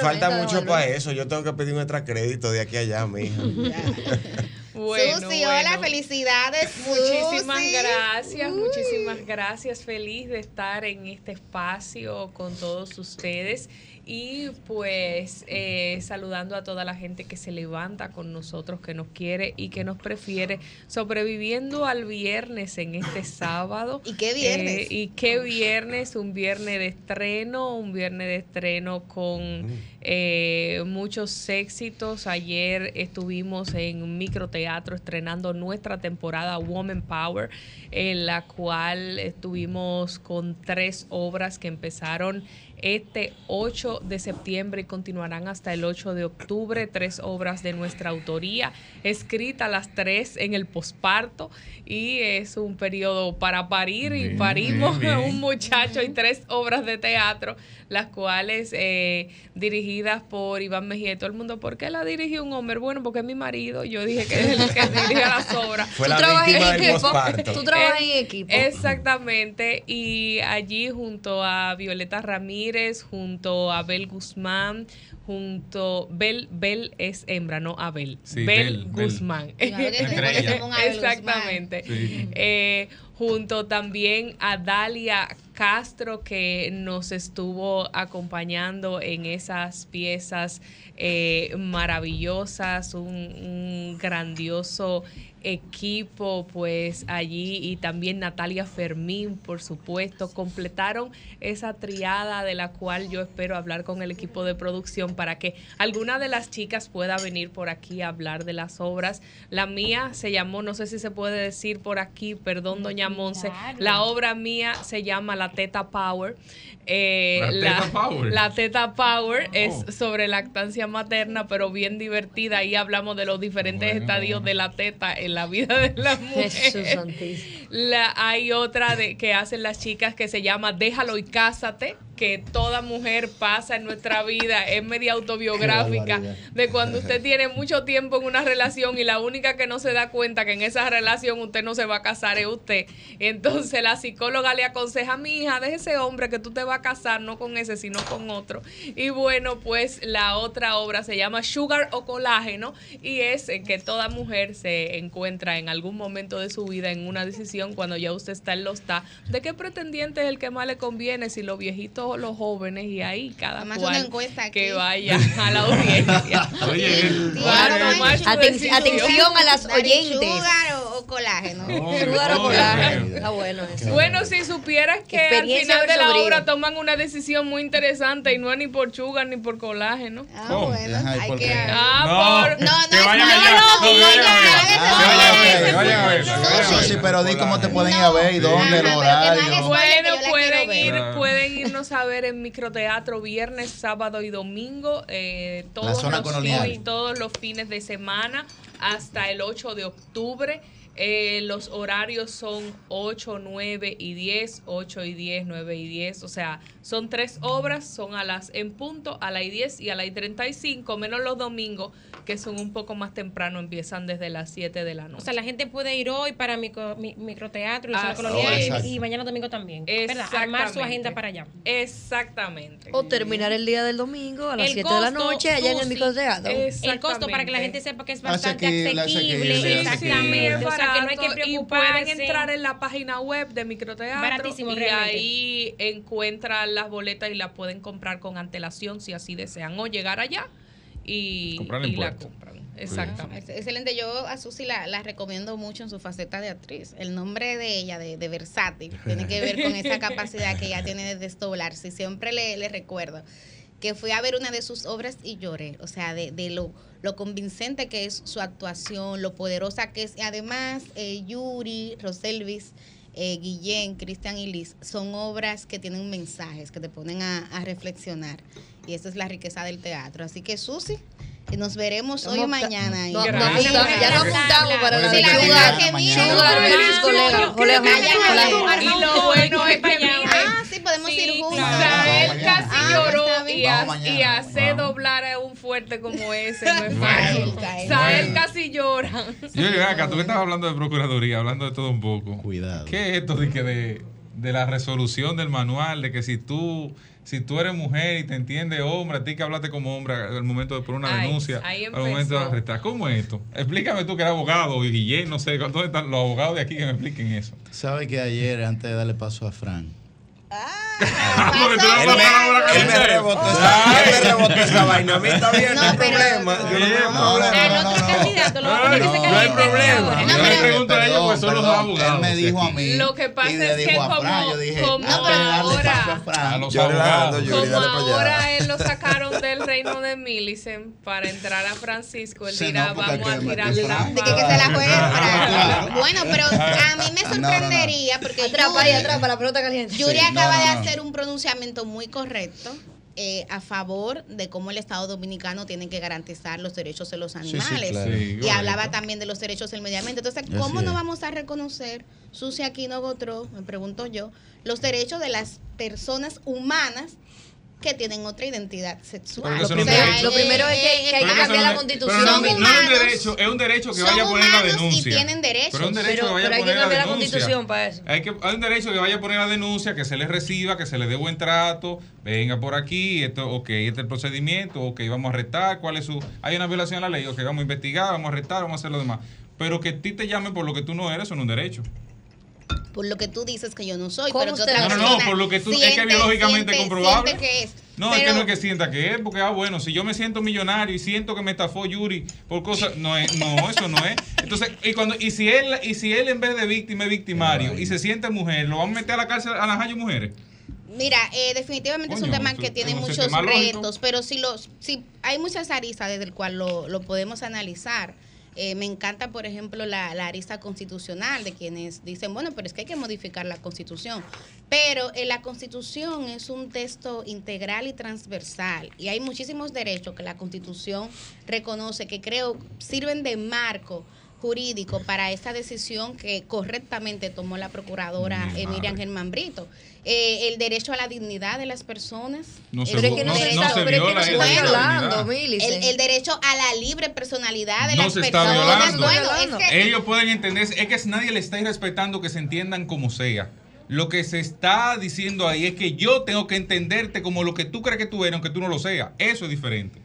Falta mucho para eso. Yo tengo que pedir un extra crédito de aquí a allá, mija. Bueno, Susi, hola, felicidades. Muchísimas gracias, muchísimas gracias. Feliz de estar en este espacio con todos ustedes y pues eh, saludando a toda la gente que se levanta con nosotros, que nos quiere y que nos prefiere, sobreviviendo al viernes en este sábado. ¿Y qué viernes? Eh, y qué viernes, un viernes de estreno, un viernes de estreno con eh, muchos éxitos. Ayer estuvimos en microteatro estrenando nuestra temporada Woman Power, en la cual estuvimos con tres obras que empezaron este 8 de septiembre y continuarán hasta el 8 de octubre. Tres obras de nuestra autoría, escritas las tres en el posparto y es un periodo para parir y parimos un muchacho y tres obras de teatro, las cuales eh, dirigidas por Iván Mejía y todo el mundo. ¿Por qué la dirigió un hombre? Bueno, porque es mi marido. Yo dije que es el que dirige las obras. Fue la víctima del posparto. Tú trabajas en equipo. Exactamente. Y allí junto a Violeta Ramírez, junto a Abel Guzmán, junto Bel Bel es hembra, no Abel. Bel, Guzmán. Exactamente. Eh, junto también a Dalia Castro que nos estuvo acompañando en esas piezas eh, maravillosas, un, un grandioso equipo pues allí y también Natalia Fermín, por supuesto, completaron esa triada de la cual yo espero hablar con el equipo de producción para que alguna de las chicas pueda venir por aquí a hablar de las obras. La mía se llamó, no sé si se puede decir por aquí, perdón, doña Monse, la obra mía se llama La Teta Power. Eh, la, teta Power. La Teta Power es oh. sobre lactancia materna, pero bien divertida. Ahí hablamos de los diferentes estadios de la teta en la vida de la mujer. La, hay otra de, que hacen las chicas que se llama Déjalo y cásate que toda mujer pasa en nuestra vida, es media autobiográfica, de cuando usted tiene mucho tiempo en una relación y la única que no se da cuenta que en esa relación usted no se va a casar es usted. Entonces la psicóloga le aconseja mi hija, de ese hombre que tú te vas a casar, no con ese, sino con otro. Y bueno, pues la otra obra se llama Sugar o Colágeno y es que toda mujer se encuentra en algún momento de su vida en una decisión cuando ya usted está en los está, de qué pretendiente es el que más le conviene, si los viejitos los jóvenes y ahí cada cual que vaya a la audiencia. atención a las oyentes. o, colágeno. o colágeno. bueno Bueno, si supieras que al final de la obra toman una decisión muy interesante y no es ni por sugar ni por colágeno. Ah, bueno. Hay que... Ah, por... No, no, no, Sí, pero di cómo te pueden ir a ver y dónde, el horario. Bueno, pueden ir, pueden irnos a a ver en microteatro viernes, sábado y domingo, eh, todos, los, todos los fines de semana hasta el 8 de octubre. Eh, los horarios son 8, 9 y 10, 8 y 10, 9 y 10. O sea, son tres obras, son a las en punto, a las 10 y a las 35, menos los domingos, que son un poco más temprano, empiezan desde las 7 de la noche. O sea, la gente puede ir hoy para micro, microteatro y mañana domingo también. ¿verdad? Armar su agenda para allá. Exactamente. O terminar el día del domingo a las 7 de la noche allá en el microteatro. El costo para que la gente sepa que es bastante asequible. Exactamente. o sea, que no hay que preocuparse. Y pueden entrar en la página web de Microteatro. Baratísimo, y ahí encuentran las boletas y las pueden comprar con antelación si así desean. O llegar allá y, la compran. Exactamente. Excelente. Yo a Susi la, la, recomiendo mucho en su faceta de actriz. El nombre de ella, de, de versátil, tiene que ver con esa capacidad que ella tiene de desdoblarse. Siempre le, le recuerdo que fui a ver una de sus obras y lloré, o sea, de, de lo, lo, convincente que es su actuación, lo poderosa que es. Y además, eh, Yuri, Roselvis, eh, Guillén, Cristian y Liz, son obras que tienen mensajes, que te ponen a, a reflexionar. Y esa es la riqueza del teatro. Así que, Susi, y nos veremos hoy y mañana. ya nos apuntamos para la Sugar. Y lo bueno es que Ah, sí, podemos ir juntos. Sael casi ah, lloró y, hace doblar a un fuerte como ese no es fácil. Sael casi llora. Yo, acá, tú que estás hablando de procuraduría, hablando de todo un poco. Cuidado. ¿Qué es esto de que de, de la resolución del manual, de que si tú si tú eres mujer y te entiende hombre, a ti que hablaste como hombre al momento de poner una denuncia, al momento de arrestar. ¿Cómo es esto? Explícame tú que eres abogado y Guillén, no sé, ¿dónde están los abogados de aquí que me expliquen eso? ¿Sabe que ayer, antes de darle paso a Frank, Ah, él, me, rebotó esa, él me rebotó esa vaina. A mí está bien, no, hay problema. Yo no tengo problema. El otro candidato lo no, no hay problema. Yo le pregunto a ellos, pues son los abogados. Él me dijo a mí. Lo que pasa es que como, ahora, como ahora él lo sacaron del reino de Millicent para entrar a Francisco, él dirá, vamos a tirar la De que se la juegue. Bueno, pero a mí me sorprendería porque atrapa y atrapa la pelota caliente. Yuri acaba de hacer un pronunciamiento muy correcto eh, a favor de cómo el Estado Dominicano tiene que garantizar los derechos de los animales. y hablaba también de los derechos del medio ambiente. Entonces, ¿cómo no vamos a reconocer, Susi Aquino Gotro, me pregunto yo, los derechos de las personas humanas que tienen otra identidad sexual. Lo primero, lo primero, es que, hay que cambiar la constitución. no, es un derecho, es un derecho que vaya a poner la denuncia. Y tienen derechos. Pero, un derecho que vaya a poner la, constitución para eso. Hay, que, hay un derecho que vaya a poner la denuncia, que se le reciba, que se le dé buen trato, venga por aquí, esto, ok, este es el procedimiento, ok, vamos a arrestar, cuál es su... Hay una violación a la ley, ok, vamos a investigar, vamos a arrestar, vamos a hacer lo demás. Pero que a ti te llamen por lo que tú no eres, son un derecho por lo que tú dices que yo no soy, pero que otra No, no, no, por lo que tú es que biológicamente comprobable. que es. No, es que no es que sienta que es, porque, ah, bueno, si yo me siento millonario y siento que me estafó Yuri por cosas, no es, no, eso no es. Entonces, y cuando, y si él, y si él en vez de víctima es victimario y se siente mujer, ¿lo van a meter a la cárcel a las mujeres? Mira, eh, definitivamente es un tema que tiene muchos retos, pero si los, si hay muchas aristas desde el cual lo, lo podemos analizar. Eh, me encanta, por ejemplo, la, arista constitucional de quienes dicen, bueno, pero es que hay que modificar la constitución. Pero eh, la constitución es un texto integral y transversal y hay muchísimos derechos que la constitución reconoce que creo sirven de marco jurídico para esta decisión que correctamente tomó la procuradora mm, Miriam Germán Brito. Eh, el derecho a la dignidad de las personas. No se, el, no, se viola el, derecho a la libre personalidad de las se personas. Está violando. Ellos pueden entender, es que nadie le está respetando que se entiendan como sea. Lo que se está diciendo ahí es que yo tengo que entenderte como lo que tú crees que tú eres, aunque tú no lo seas. Eso es diferente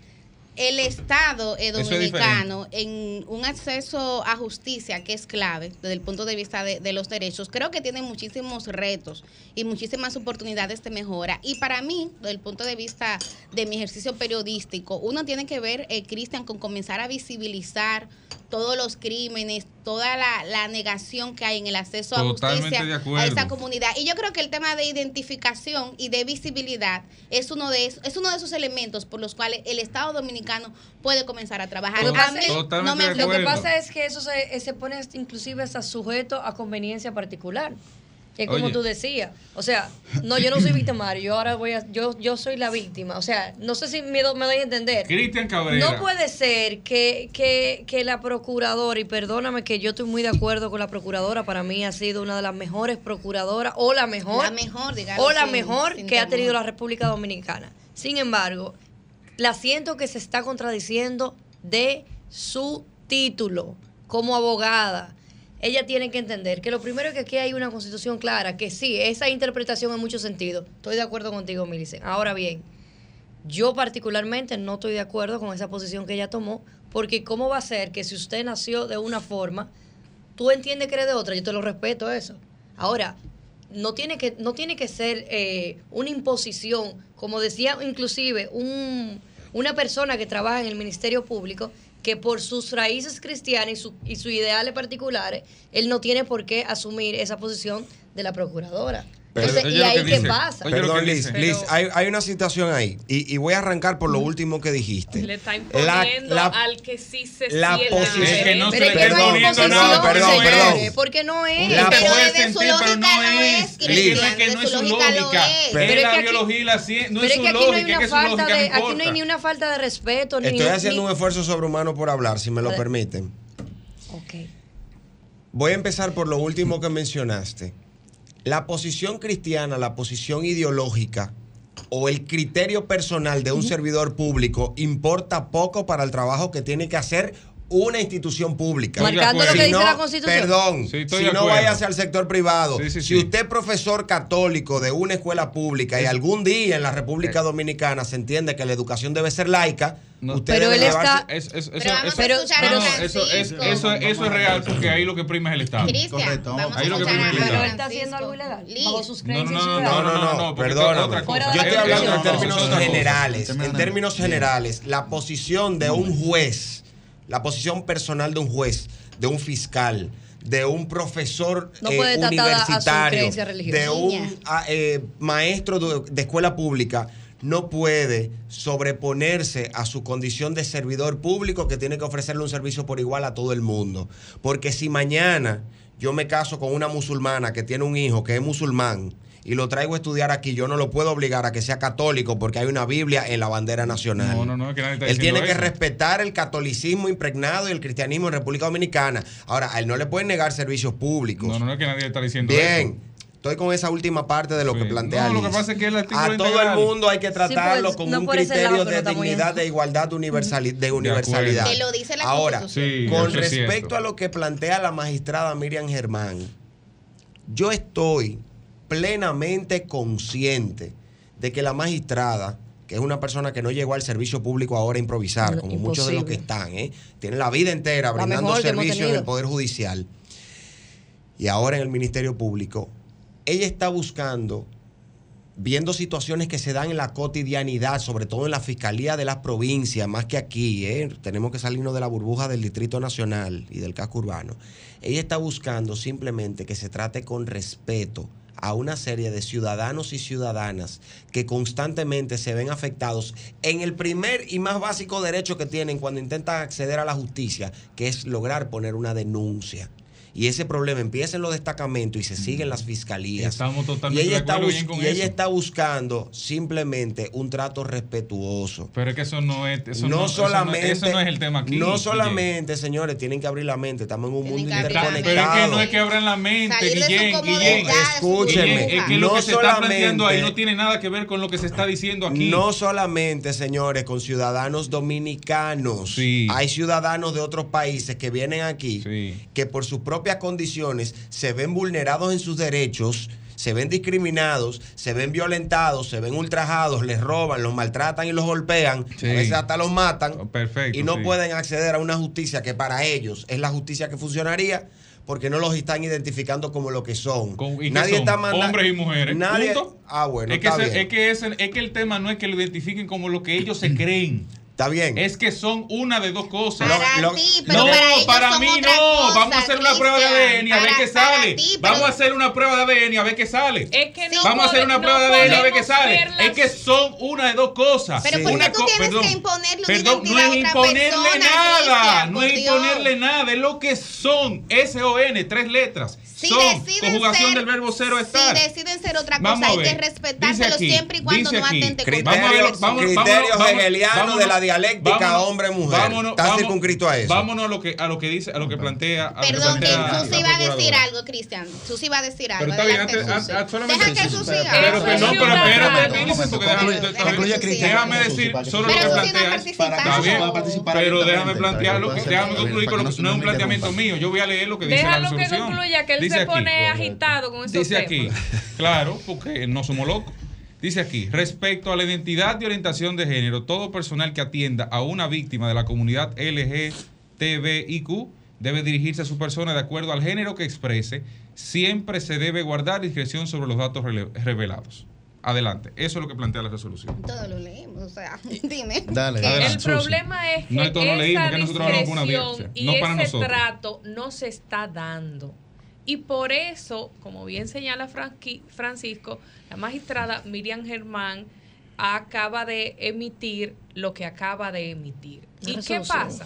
el Estado eh, dominicano en un acceso a justicia que es clave desde el punto de vista de, los derechos, creo que tiene muchísimos retos y muchísimas oportunidades de mejora. Y para mí, desde el punto de vista de mi ejercicio periodístico, uno tiene que ver, eh, Cristian, con comenzar a visibilizar todos los crímenes, toda la, negación que hay en el acceso a justicia a esa comunidad. Y yo creo que el tema de identificación y de visibilidad es uno de esos, es uno de esos elementos por los cuales el Estado dominicano puede comenzar a trabajar. Lo, que pasa es que eso se, se pone inclusive hasta sujeto a conveniencia particular. Es como tú decías. O sea, no, yo no soy victimario, yo ahora voy a, yo, yo soy la víctima. O sea, no sé si me, doy a entender. Cristian Cabrera. No puede ser que, que, que la procuradora, y perdóname que yo estoy muy de acuerdo con la procuradora, para mí ha sido una de las mejores procuradoras, o la mejor. La mejor, digamos. O la mejor que ha tenido la República Dominicana. Sin embargo, la siento que se está contradiciendo de su título como abogada ella tiene que entender que lo primero es que aquí hay una constitución clara, que sí, esa interpretación en muchos sentidos. Estoy de acuerdo contigo, Milicen. Ahora bien, yo particularmente no estoy de acuerdo con esa posición que ella tomó, porque ¿cómo va a ser que si usted nació de una forma, tú entiendes que eres de otra? Yo te lo respeto eso. Ahora, no tiene que, no tiene que ser eh, una imposición, como decía inclusive un, una persona que trabaja en el Ministerio Público, que por sus raíces cristianas y, su, y sus ideales particulares, él no tiene por qué asumir esa posición de la procuradora. ¿Y ahí qué pasa? Perdón, Liz, Liz hay, hay, una situación ahí. Y, y, voy a arrancar por lo último que dijiste. Le está imponiendo la, al que sí se la siente. Posición, es que no se le está imponiendo nada. No, perdón, perdón. Porque no es. La pero puede sentir, pero no es. Cristian, que no es su lógica. Es la biología y la ciencia. No es su lógica, es su lógica. Aquí no hay ni una falta de respeto. Estoy haciendo un esfuerzo sobrehumano por hablar, si me lo permiten. Ok. Voy a empezar por lo último que mencionaste la posición cristiana, la posición ideológica o el criterio personal de un servidor público importa poco para el trabajo que tiene que hacer una institución pública. Marcando lo que dice la Constitución. Perdón, si no vaya hacia el sector privado. si usted es profesor católico de una escuela pública y algún día en la República eh. Dominicana se entiende que la educación debe ser laica, usted pero él está... eso, es real porque ahí lo que prima es el Estado. Correcto. Ahí lo que prima es el Estado. Pero él está haciendo algo ilegal. Creencias. No, no, no, no, perdóname. Yo estoy hablando en términos generales. En términos generales, la posición de un juez la posición personal de un juez, de un fiscal, de un profesor eh, universitario, de un ah, eh, maestro de, escuela pública, no puede sobreponerse a su condición de servidor público que tiene que ofrecerle un servicio por igual a todo el mundo. Porque si mañana yo me caso con una musulmana que tiene un hijo que es musulmán y lo traigo a estudiar aquí, yo no lo puedo obligar a que sea católico porque hay una Biblia en la bandera nacional. No, no, no, que nadie está Él tiene que eso. respetar el catolicismo impregnado y el cristianismo en República Dominicana. Ahora, a él no le pueden negar servicios públicos. No, no, no es que nadie está diciendo Bien. eso. Estoy con esa última parte de lo Sí. que plantea No, lo que Liz. pasa es que el artículo A todo el mundo hay que tratarlo porque con no un criterio lado, de dignidad, de igualdad, universali- de universalidad. Que lo dice la Ahora. Sí, con respecto a lo que plantea la magistrada Miriam Germán, yo estoy plenamente consciente de que la magistrada, que es una persona que no llegó al servicio público ahora a improvisar, No, como muchos de los que están, ¿eh? tiene la vida entera La brindando servicio en el Poder Judicial y ahora en el Ministerio Público, ella está buscando viendo situaciones que se dan en la cotidianidad, sobre todo en la Fiscalía de las provincias, más que aquí, ¿eh? tenemos que salirnos de la burbuja del Distrito Nacional y del casco urbano. Ella está buscando simplemente que se trate con respeto a una serie de ciudadanos y ciudadanas que constantemente se ven afectados en el primer y más básico derecho que tienen cuando intentan acceder a la justicia, que es lograr poner una denuncia. Y ese problema empieza en los destacamentos y se sigue en las fiscalías. Estamos Y totalmente ella, de está, bien con y ella eso. está buscando simplemente un trato respetuoso. Pero es que eso no es, eso no, no, eso no- solamente. eso no es el tema aquí. No solamente, señores, tienen que abrir la mente. Estamos en un Tienen mundo mente. Pero es interconectado. que no es que abran la mente, Salir su Guillén, Guillén. su Escúcheme. Es que lo No que se está planteando ahí solamente- no tiene nada que ver con lo que se está diciendo aquí. No solamente, señores, con ciudadanos dominicanos. Sí. Hay ciudadanos de otros países que vienen aquí Sí. que por sus propias condiciones se ven vulnerados en sus derechos, se ven discriminados, se ven violentados, se ven ultrajados, les roban, los maltratan y los golpean, Sí. a veces hasta los matan. Perfecto, Y no sí. pueden acceder a una justicia que para ellos es la justicia que funcionaría. Porque no los están identificando como lo que son. Con- ¿y qué nadie son? está mandando. Hombres y mujeres. Nadie. punto. Ah, bueno. es, que está ese- bien. es, que ese- es que el tema no es que lo identifiquen como lo que ellos se creen. Está bien. Es que son una de dos cosas. Para Lo- lo- ti, pero no, para, ellos para son mí otra no. cosa, Vamos a hacer una prueba de. ADN a ver Para- qué para sale. ti, pero- Vamos a hacer una prueba de ADN a ver qué sale. Es que no Vamos a hacer una prueba no de ADN a ver qué sale. las- Es que son una de dos cosas. Pero Sí. ¿por qué Una tú tienes perdón, que imponerle una Perdón, no es imponerle persona, nada. Cristian, No es Dios? imponerle nada. Es lo que son. S-O-N, tres letras. Si son deciden conjugación ser- del verbo cero Si estar. deciden ser otra cosa, Vamos hay que respetárselo aquí, siempre y cuando no aquí. atente contra Vamos a ver, vamos- persona. Criterios hegelianos vámonos- de la dialéctica hombre-mujer. vámonos- Está circunscrito a eso. Vámonos a lo que, a lo que dice, a lo que plantea. a lo que Perdón, que plantea Susi va a decir algo, Cristian. Susi va a decir algo. Pero está bien, antes- solamente Deja que Susi. Pero- que no, pero espérate, porque déjame, decir que- solo lo que Pero Susi no ha plantea. participado. Está bien, pero déjame plantearlo, para que, que déjame concluir con lo- para no que es un planteamiento mío. Yo voy a leer lo que dice la Déjalo que resolución. concluya, que él Dice se aquí. pone agitado con esos Dice temas. aquí, claro, porque no somos locos. Dice aquí, respecto a la identidad de orientación de género, todo personal que atienda a una víctima de la comunidad LGTBIQ debe dirigirse a su persona de acuerdo al género que exprese. Siempre se debe guardar discreción sobre los datos revelados. Adelante, eso es lo que plantea la resolución. Todo lo leímos, o sea, dime. Dale, adelante. El Susi. problema es que No, leímos, esa que nosotros hablamos con una discreción audiencia, y no para ese nosotros. trato no se está dando. Y por eso, como bien señala Francisco, la magistrada Miriam Germán acaba de emitir lo que acaba de emitir. ¿Y qué pasa?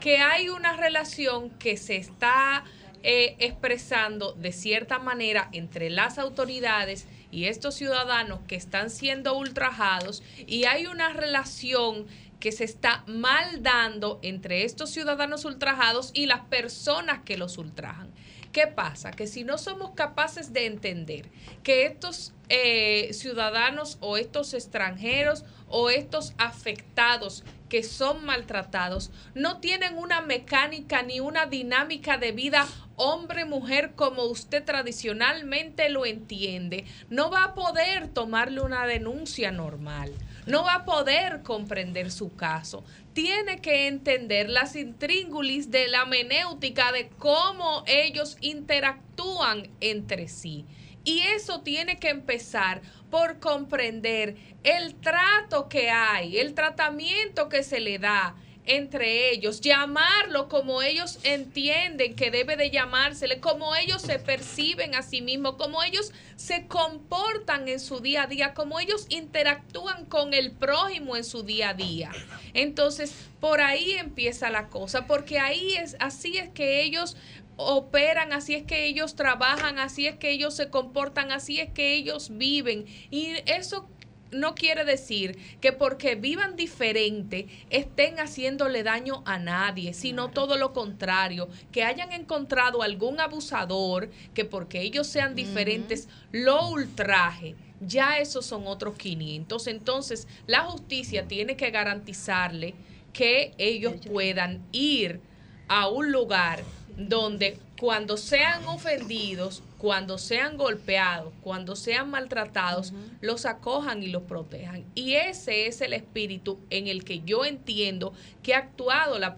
Que hay una relación que se está eh, expresando de cierta manera entre las autoridades y estos ciudadanos que están siendo ultrajados y hay una relación que se está mal dando entre estos ciudadanos ultrajados y las personas que los ultrajan. ¿Qué pasa? Que si no somos capaces de entender que estos eh, ciudadanos o estos extranjeros o estos afectados que son maltratados no tienen una mecánica ni una dinámica de vida hombre-mujer como usted tradicionalmente lo entiende, no va a poder tomarle una denuncia normal, no va a poder comprender su caso. Tiene que entender las intríngulis de la menéutica de cómo ellos interactúan entre sí. Y eso tiene que empezar por comprender el trato que hay, el tratamiento que se le da entre ellos, llamarlo como ellos entienden que debe de llamársele, como ellos se perciben a sí mismos, como ellos se comportan en su día a día, como ellos interactúan con el prójimo en su día a día. Entonces, por ahí empieza la cosa, porque ahí es así es que ellos operan, así es que ellos trabajan, así es que ellos se comportan, así es que ellos viven. Y eso no quiere decir que porque vivan diferente estén haciéndole daño a nadie, sino todo lo contrario, que hayan encontrado algún abusador que porque ellos sean diferentes lo ultraje. Ya esos son otros 500. Entonces, la justicia tiene que garantizarle que ellos puedan ir a un lugar donde cuando sean ofendidos cuando sean golpeados, cuando sean maltratados, los acojan y los protejan. Y ese es el espíritu en el que yo entiendo que ha actuado la,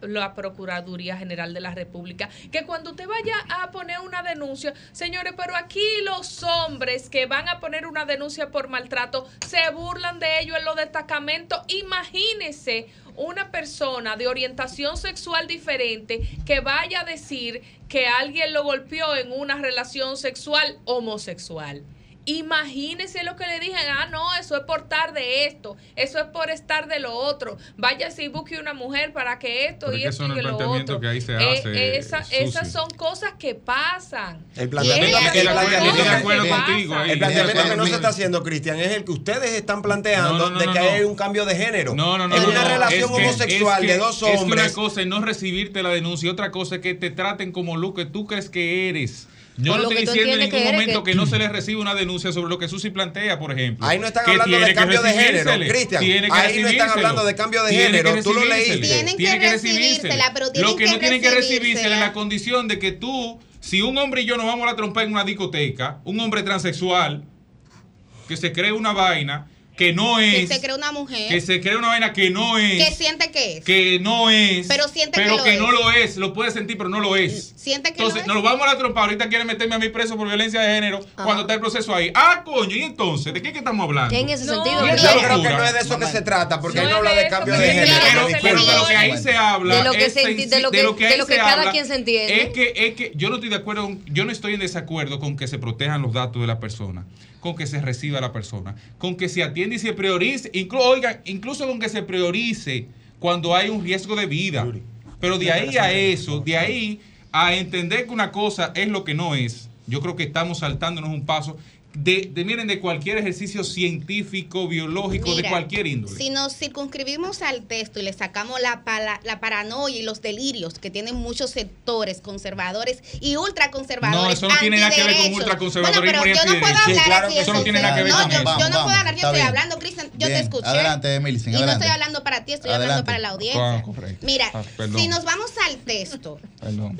la Procuraduría General de la República. Que cuando usted vaya a poner una denuncia, señores, pero aquí los hombres que van a poner una denuncia por maltrato se burlan de ellos en los destacamentos. Imagínese una persona de orientación sexual diferente que vaya a decir que alguien lo golpeó en una relación sexual homosexual. Imagínese lo que le dije, ah, no, eso es por estar de esto, eso es por estar de lo otro. Vaya si busque una mujer para que esto y esto y lo otro. Que ahí se eh, hace esas son cosas que pasan. El planteamiento, que, el planteamiento que no se está haciendo, Cristian, es el que ustedes están planteando de que hay un cambio de género. No, no, no. En una relación homosexual de dos hombres. Es una cosa es no recibirte la denuncia, otra cosa es que te traten como lo que tú crees que eres. Yo no estoy diciendo en ningún momento que... no se le reciba una denuncia sobre lo que Susi plantea, por ejemplo. Ahí no están hablando de cambio de género, Cristian. Ahí no están hablando de cambio de género. Tú lo leíste. Tienen que, que recibírsela, pero tienen Lo que, no tienen que recibírsela es la condición de que tú, si un hombre y yo nos vamos a la trompa en una discoteca, un hombre transexual que se cree una vaina que no es. Que se cree una mujer. Que se cree una vaina que no es. Que siente que es. Que no es. Pero siente pero que, que no lo es. Lo puede sentir, pero no lo es. Siente que entonces, lo nos vamos a la trompa. Ahorita quiere meterme a mí preso por violencia de género cuando está el proceso ahí. Ah, coño, ¿y entonces? ¿De qué que estamos hablando? en ese sentido? Yo creo que no es de eso que se trata, porque ahí no habla de cambio de género. Pero, de lo que ahí se habla. De lo que, de lo que, cada quien se entiende. Es que, es que yo no estoy de acuerdo, yo no estoy en desacuerdo con que se protejan los datos de la persona con que se reciba la persona, con que se atiende y se priorice, oigan, incluso con que se priorice cuando hay un riesgo de vida. Pero de ahí a eso, de ahí a entender que una cosa es lo que no es, yo creo que estamos saltándonos un paso de, de, miren, de cualquier ejercicio científico, biológico, de cualquier índole. Si nos circunscribimos al texto y le sacamos la, la paranoia y los delirios que tienen muchos sectores conservadores y ultraconservadores. No, eso no tiene nada que ver con ultraconservadorismo bueno, pero yo no puedo hablar claro eso no tiene nada que ver no, con yo, no puedo hablar, yo estoy hablando, Cristian, yo te escuché. Adelante, Emily, Y no estoy hablando para ti, estoy hablando para la audiencia. Mira, ah, si nos vamos al texto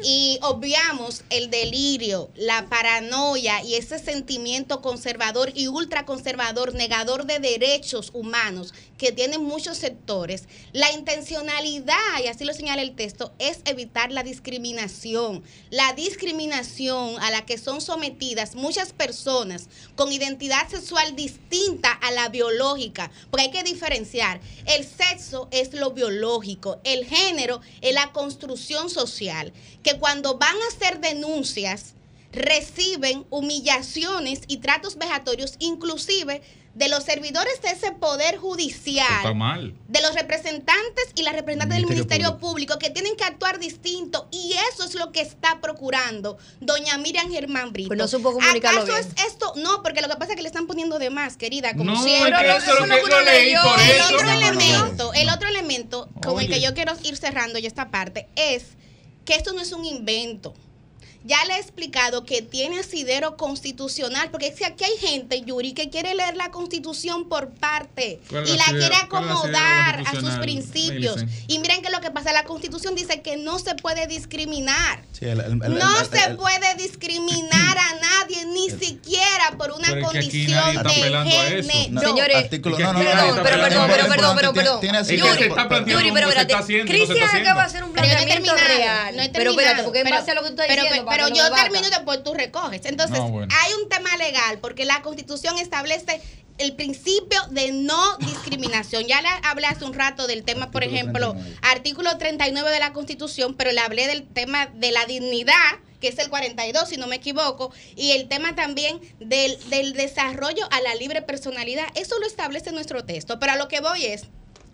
y obviamos el delirio, la paranoia y ese sentimiento conservador y ultraconservador, negador de derechos humanos que tienen muchos sectores, la intencionalidad, y así lo señala el texto, es evitar la discriminación. La discriminación a la que son sometidas muchas personas con identidad sexual distinta a la biológica, porque hay que diferenciar. El sexo es lo biológico, el género es la construcción social, que cuando van a hacer denuncias, reciben humillaciones y tratos vejatorios, inclusive de los servidores de ese poder judicial, de los representantes y las representantes del Ministerio Público. que tienen que actuar distinto y eso es lo que está procurando doña Miriam Germán Brito. Pues no supo comunicarlo ¿Acaso bien. es esto? No, porque lo que pasa es que le están poniendo de más, querida, como no, siempre. Es que eso que yo leí por el eso. otro elemento, el otro elemento con el que yo quiero ir cerrando ya esta parte es que esto no es un invento ya le he explicado que tiene asidero constitucional, porque es que aquí hay gente, Yuri, que quiere leer la constitución por parte y la quiere acomodar a sus principios. Y miren que lo que pasa, la constitución dice que no se puede discriminar. no se puede discriminar a nadie, ni siquiera por una condición de género. Señores, no, no, no, pero perdón, pero perdón, pero perdón. Yuri, pero espérate, Cristian acaba de hacer un planteamiento real. Pero espérate, porque en base a lo que tú estás diciendo, pero yo termino y después tú recoges. Entonces, hay un tema legal porque la Constitución establece el principio de no discriminación. Ya le hablé hace un rato del tema, por ejemplo, artículo 39 de la Constitución, pero le hablé del tema de la dignidad que es el 42, si no me equivoco, y el tema también del, del desarrollo a la libre personalidad. Eso lo establece nuestro texto, pero a lo que voy es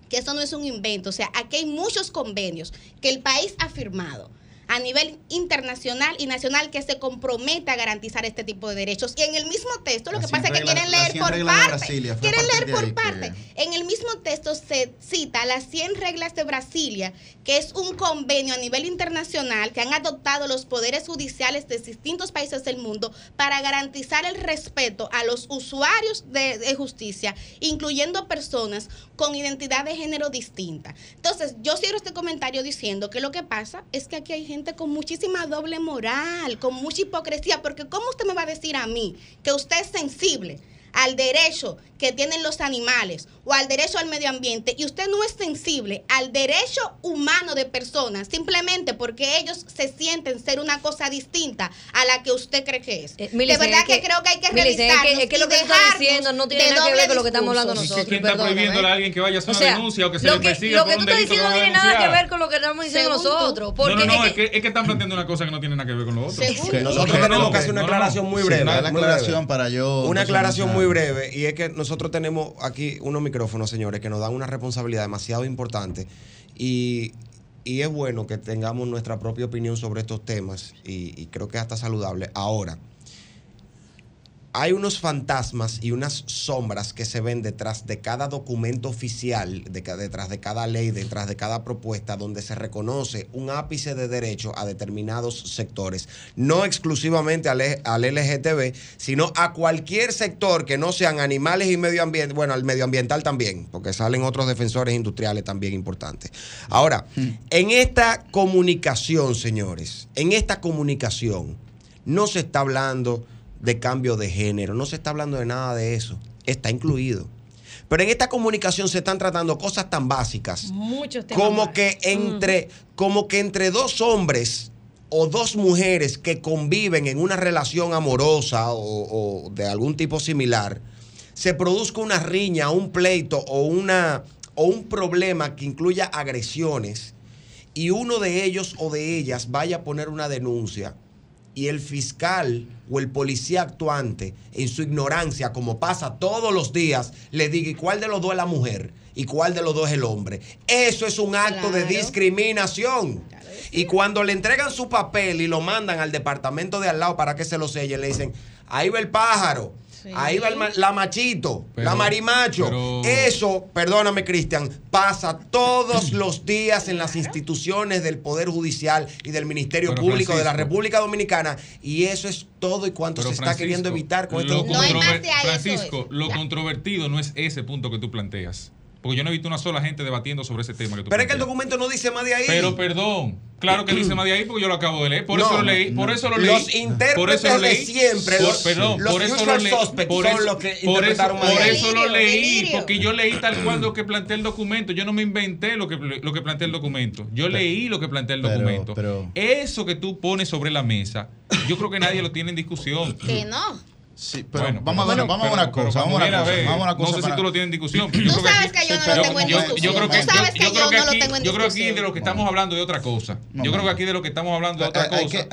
que eso no es un invento, o sea, aquí hay muchos convenios que el país ha firmado a nivel internacional y nacional que se comprometa a garantizar este tipo de derechos. Y en el mismo texto, lo que pasa es que quieren leer por parte. Quieren leer por parte. En el mismo texto se cita las 100 reglas de Brasilia, que es un convenio a nivel internacional que han adoptado los poderes judiciales de distintos países del mundo para garantizar el respeto a los usuarios de, de justicia, incluyendo personas con identidad de género distinta. Entonces, yo cierro este comentario diciendo que lo que pasa es que aquí hay gente con muchísima doble moral, con mucha hipocresía, porque ¿cómo usted me va a decir a mí que usted es sensible al derecho que tienen los animales o al derecho al medio ambiente y usted no es sensible al derecho humano de personas simplemente porque ellos se sienten ser una cosa distinta a la que usted cree que es. Eh, de verdad que, creo que hay que revisar es que, lo que está diciendo no tiene nada que ver con lo que estamos hablando nosotros. ¿Quién está prohibiendo a alguien que vaya a hacer una denuncia o que se le persiga Lo que tú estás diciendo no tiene nada que ver con lo que estamos diciendo nosotros. no, no, no, es que, es que están planteando una cosa que no tiene nada que ver con lo otro. Nosotros tenemos que hacer una aclaración muy breve. Una aclaración para yo. Una aclaración muy breve y es que nosotros tenemos aquí unos micrófonos, señores, que nos dan una responsabilidad demasiado importante y, es bueno que tengamos nuestra propia opinión sobre estos temas y, y creo que es hasta saludable. Ahora, hay unos fantasmas y unas sombras que se ven detrás de cada documento oficial, detrás de cada ley, detrás de cada propuesta, donde se reconoce un ápice de derecho a determinados sectores. No exclusivamente al, al LGTB, sino a cualquier sector que no sean animales y medio ambiente, bueno, al medioambiental también, porque salen otros defensores industriales también importantes. Ahora, hmm. en esta comunicación, señores, en esta comunicación, no se está hablando de cambio de género, no se está hablando de nada de eso, está incluido. Pero en esta comunicación se están tratando cosas tan básicas como que entre como que entre dos hombres o dos mujeres que conviven en una relación amorosa o, o de algún tipo similar, se produzca una riña, un pleito o una o un problema que incluya agresiones y uno de ellos o de ellas vaya a poner una denuncia y el fiscal o el policía actuante, en su ignorancia, como pasa todos los días, le diga, ¿y cuál de los dos es la mujer? ¿Y cuál de los dos es el hombre? Eso es un acto de discriminación. Y cuando le entregan su papel y lo mandan al departamento de al lado para que se lo selle, le dicen, ahí va el pájaro Ahí va la machito, la marimacho. Eso, perdóname, Cristian, pasa todos los días en las instituciones del Poder Judicial y del Ministerio Público de la República Dominicana. Y eso es todo y cuanto se está queriendo evitar con este documento. Francisco, lo controvertido no es ese punto que tú planteas. Porque yo no he visto una sola gente debatiendo sobre ese tema que tú Pero es que el documento no dice más de ahí. Pero perdón, claro que dice más de ahí porque yo lo acabo de leer. Por eso lo leí. Por eso lo leí. Los intérpretes por eso lo leí. de siempre, por, los, perdón, los por eso lo leí. Por eso, los que por eso, por eso lo leí. Porque yo leí tal cual lo que plantea el documento. Yo no me inventé lo que, lo que plantea el documento. Yo leí lo que plantea el documento. eso que tú pones sobre la mesa, yo creo que nadie lo tiene en discusión. Que no. Sí, pero vamos, a, vamos a una cosa. Vamos a una cosa. Vamos a una cosa no sé si tú lo tienes en discusión. Tú sabes que yo no lo tengo en discusión. Yo creo que, yo, creo que aquí, yo creo que aquí de lo que estamos hablando de otra cosa. Yo creo que aquí de lo que estamos hablando de otra cosa.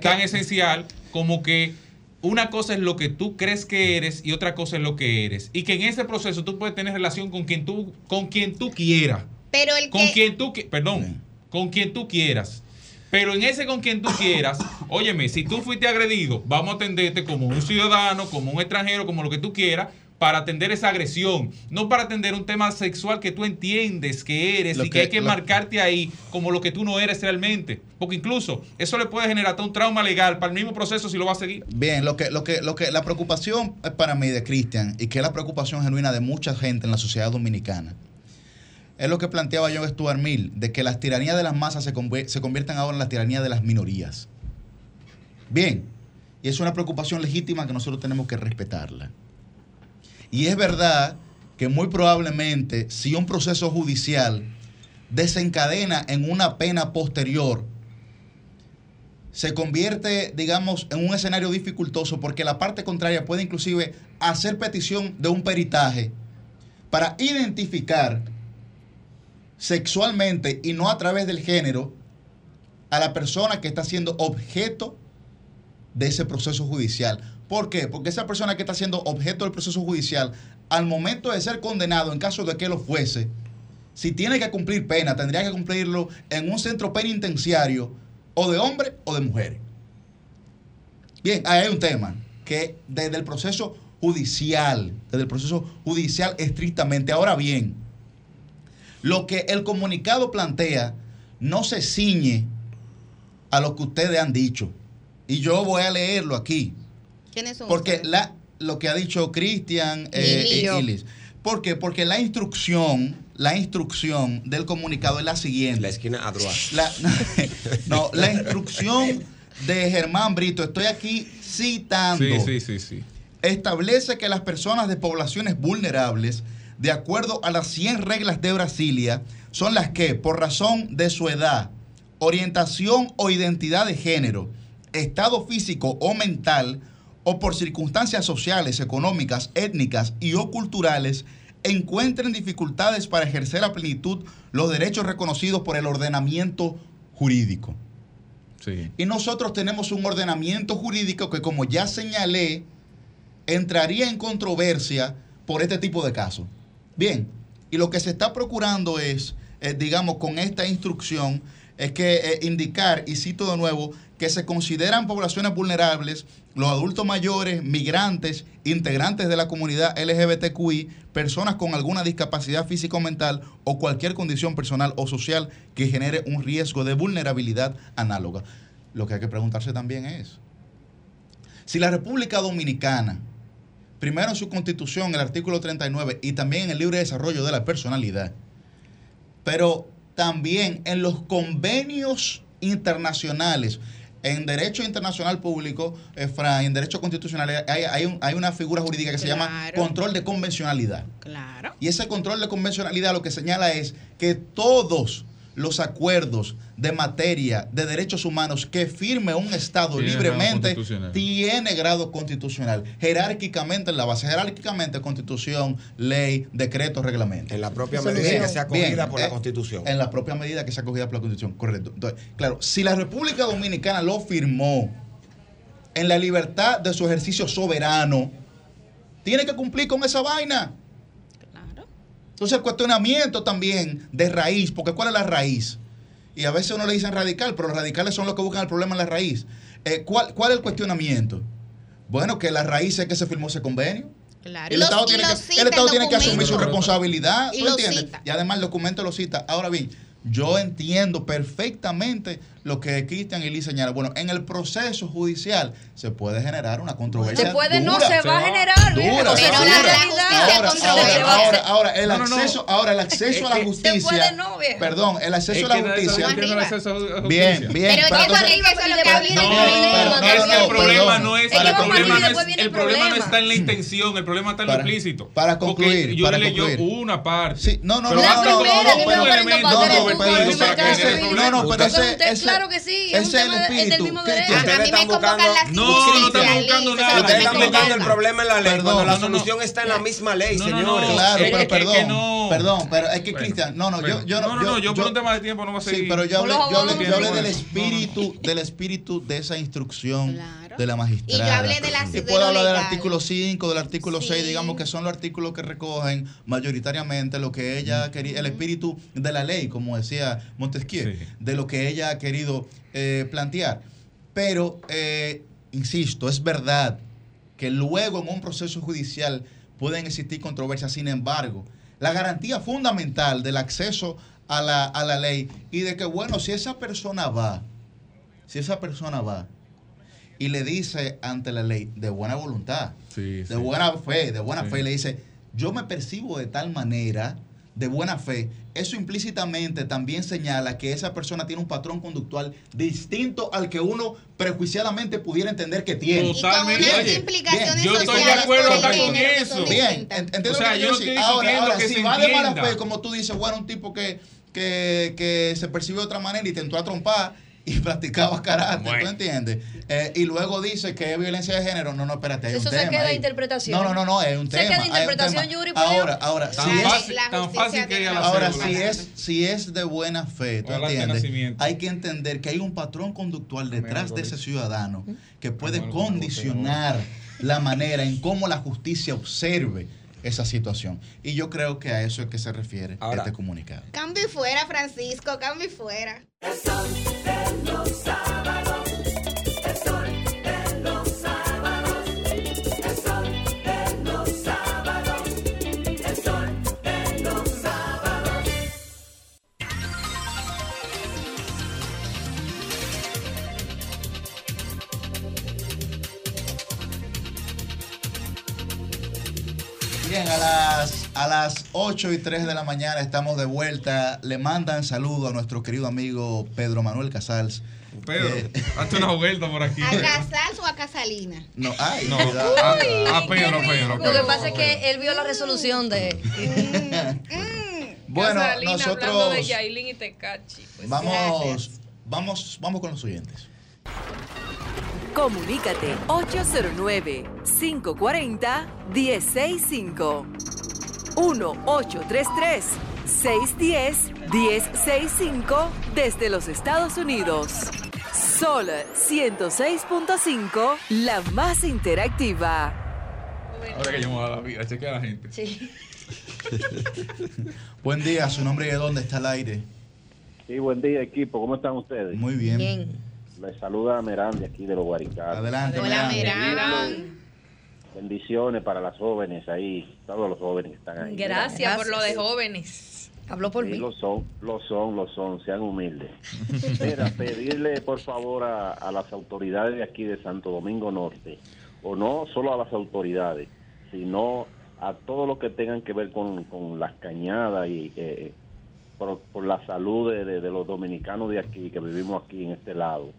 Tan esencial como que una cosa es lo que tú crees que eres y otra cosa es lo que eres. Y que en ese proceso tú puedes tener relación con quien tú, con quien tú quieras. Pero el con quien tú, perdón, con quien tú quieras. Pero en ese con quien tú quieras, óyeme, si tú fuiste agredido, vamos a atenderte como un ciudadano, como un extranjero, como lo que tú quieras, para atender esa agresión, no para atender un tema sexual que tú entiendes que eres y que, hay que marcarte ahí como lo que tú no eres realmente, porque incluso eso le puede generar un trauma legal para el mismo proceso si lo va a seguir. Bien, lo que lo que lo que la preocupación para mí de Cristian y que es la preocupación genuina de mucha gente en la sociedad dominicana es lo que planteaba John Stuart Mill, de que las tiranías de las masas se, se conviertan ahora en las tiranías de las minorías. Bien, y es una preocupación legítima que nosotros tenemos que respetarla. Y es verdad que muy probablemente si un proceso judicial desencadena en una pena posterior, se convierte, digamos, en un escenario dificultoso porque la parte contraria puede inclusive hacer petición de un peritaje para identificar sexualmente y no a través del género a la persona que está siendo objeto de ese proceso judicial. ¿Por qué? Porque esa persona que está siendo objeto del proceso judicial, al momento de ser condenado, en caso de que lo fuese, si tiene que cumplir pena, tendría que cumplirlo en un centro penitenciario o de hombres o de mujeres. Bien, ahí hay un tema que desde el proceso judicial, desde el proceso judicial estrictamente. Ahora bien, lo que el comunicado plantea no se ciñe a lo que ustedes han dicho. Y yo voy a leerlo aquí. ¿Quiénes son Porque la, lo que ha dicho Cristian eh, y Ilis. ¿Por qué? Porque la instrucción, la instrucción del comunicado es la siguiente. La esquina a la, no, la instrucción de Germán Brito, estoy aquí citando. Sí, sí, sí, sí. Establece que las personas de poblaciones vulnerables, de acuerdo a las 100 reglas de Brasilia, son las que, por razón de su edad, orientación o identidad de género, estado físico o mental, o por circunstancias sociales, económicas, étnicas y o culturales, encuentren dificultades para ejercer a plenitud los derechos reconocidos por el ordenamiento jurídico. Y nosotros tenemos un ordenamiento jurídico que, como ya señalé, entraría en controversia por este tipo de casos. Bien, y lo que se está procurando es, eh, digamos, con esta instrucción, es que eh, indicar, y cito de nuevo, que se consideran poblaciones vulnerables los adultos mayores, migrantes, integrantes de la comunidad LGBTQI, personas con alguna discapacidad físico mental o cualquier condición personal o social que genere un riesgo de vulnerabilidad análoga. Lo que hay que preguntarse también es, si la República Dominicana, primero en su constitución, el artículo 39, y también en el libre desarrollo de la personalidad, pero también en los convenios internacionales, en derecho internacional público, eh, en derecho constitucional, hay, una figura jurídica que se llama control de convencionalidad. Claro. Y ese control de convencionalidad lo que señala es que todos los acuerdos de materia de derechos humanos que firme un Estado libremente tiene grado constitucional. Jerárquicamente en la base, jerárquicamente constitución, ley, decreto, reglamento. En la propia medida que sea acogida por la eh, constitución. En la propia medida que sea acogida por la constitución, correcto. Entonces, claro, si la República Dominicana lo firmó en la libertad de su ejercicio soberano, tiene que cumplir con esa vaina. Entonces el cuestionamiento también de raíz, porque ¿cuál es la raíz? Y a veces uno le dicen radical, pero los radicales son los que buscan el problema en la raíz. Eh, ¿cuál, ¿Cuál es el cuestionamiento? Bueno, que la raíz es que se firmó ese convenio. Claro. El Estado, tiene, que, el Estado tiene que asumir su responsabilidad. Y, y además el documento lo cita. Ahora bien, yo entiendo perfectamente lo que Cristian y Liz señalan. Bueno, en el proceso judicial se puede generar una controversia. Se puede, no, se va a generar. Dura, pero la ahora, ahora, ahora, el acceso, ahora el acceso a la justicia. Se puede no, bien. Perdón, el acceso a la justicia. Bien, bien. Pero eso es lo que el problema no es el problema no está en la intención, el problema está en lo explícito. Para concluir, yo le leyó una parte. Sí, no, no, no, no, no, no, pero ese Claro que sí. Es, un tema del mismo derecho. A mí me convocan la No, no estamos buscando nada. Ustedes están buscando el problema en la ley. Cuando la solución está en la misma ley, señores. Claro, pero perdón. Perdón, pero es que Cristian, no, no, yo yo no. No, yo por un tema de tiempo no voy a seguir. Sí, pero yo hablé del espíritu, del espíritu de esa instrucción de la magistrada. Y yo hablé de la Y puedo hablar del artículo 5, del artículo 6, digamos que son los artículos que recogen mayoritariamente lo que ella quería, el espíritu de la ley, como decía Montesquieu, de lo que ella ha querido eh, plantear. Pero, eh, insisto, es verdad que luego en un proceso judicial pueden existir controversias, sin embargo, la garantía fundamental del acceso a la, a la ley y de que, bueno, si esa persona va, si esa persona va y le dice ante la ley de buena voluntad, de buena fe, de buena fe, le dice, yo me percibo de tal manera, de buena fe, eso implícitamente también señala que esa persona tiene un patrón conductual distinto al que uno prejuiciadamente pudiera entender que tiene. Totalmente. implicaciones yo estoy de acuerdo con eso. Bien, entiendo o sea, yo Ahora, ahora si va de mala fe, como tú dices, bueno, un tipo que, que, que se percibe de otra manera y intentó a trompar y practicaba karate, ¿tú entiendes? Eh, y luego dice que es violencia de género. No, no, espérate, hay Eso un se queda de interpretación. No, no, no, no, es un se tema. queda de interpretación, Yuri, Ahora, ahora, tan si fácil, es, tan fácil que Ahora, si es, si es de buena fe, ¿tú entiendes? Hay que entender que hay un patrón conductual detrás de ese ciudadano que puede condicionar la manera en cómo la justicia observe esa situación. Y yo creo que a eso es que se refiere este comunicado. Cambio fuera, Francisco, cambio fuera. a a las 8 y 3 de la mañana estamos de vuelta. Le mandan saludo a nuestro querido amigo Pedro Manuel Casals. Pedro, eh, hazte una vuelta por aquí. ¿A Casals o a Casalina? No, ay, no, a, Pedro, Pedro, Lo que pasa es que él vio la resolución de. bueno, nosotros. De y Tecachi, pues. vamos, vamos, vamos con los oyentes. Comunícate 809-540-1065. 1-833-610-1065 desde los Estados Unidos. Sol 106.5, la más interactiva. Ahora que yo me voy a la vida, chequea a la gente. Sí. buen día, su nombre y de dónde está el aire. Sí, buen día, equipo. ¿Cómo están ustedes? Muy bien. Bien. Les saluda Merán de aquí de los Guaricados. Adelante, Hola, Merán. Bendiciones para las jóvenes ahí, todos los jóvenes que están ahí. Gracias, por lo de jóvenes. Habló por mí. Lo son, lo son, lo son, sean humildes. Mira, pedirle por favor a, las autoridades de aquí de Santo Domingo Norte, o no solo a las autoridades, sino a todo lo que tengan que ver con, las cañadas y eh, por, la salud de, de, los dominicanos de aquí, que vivimos aquí en este lado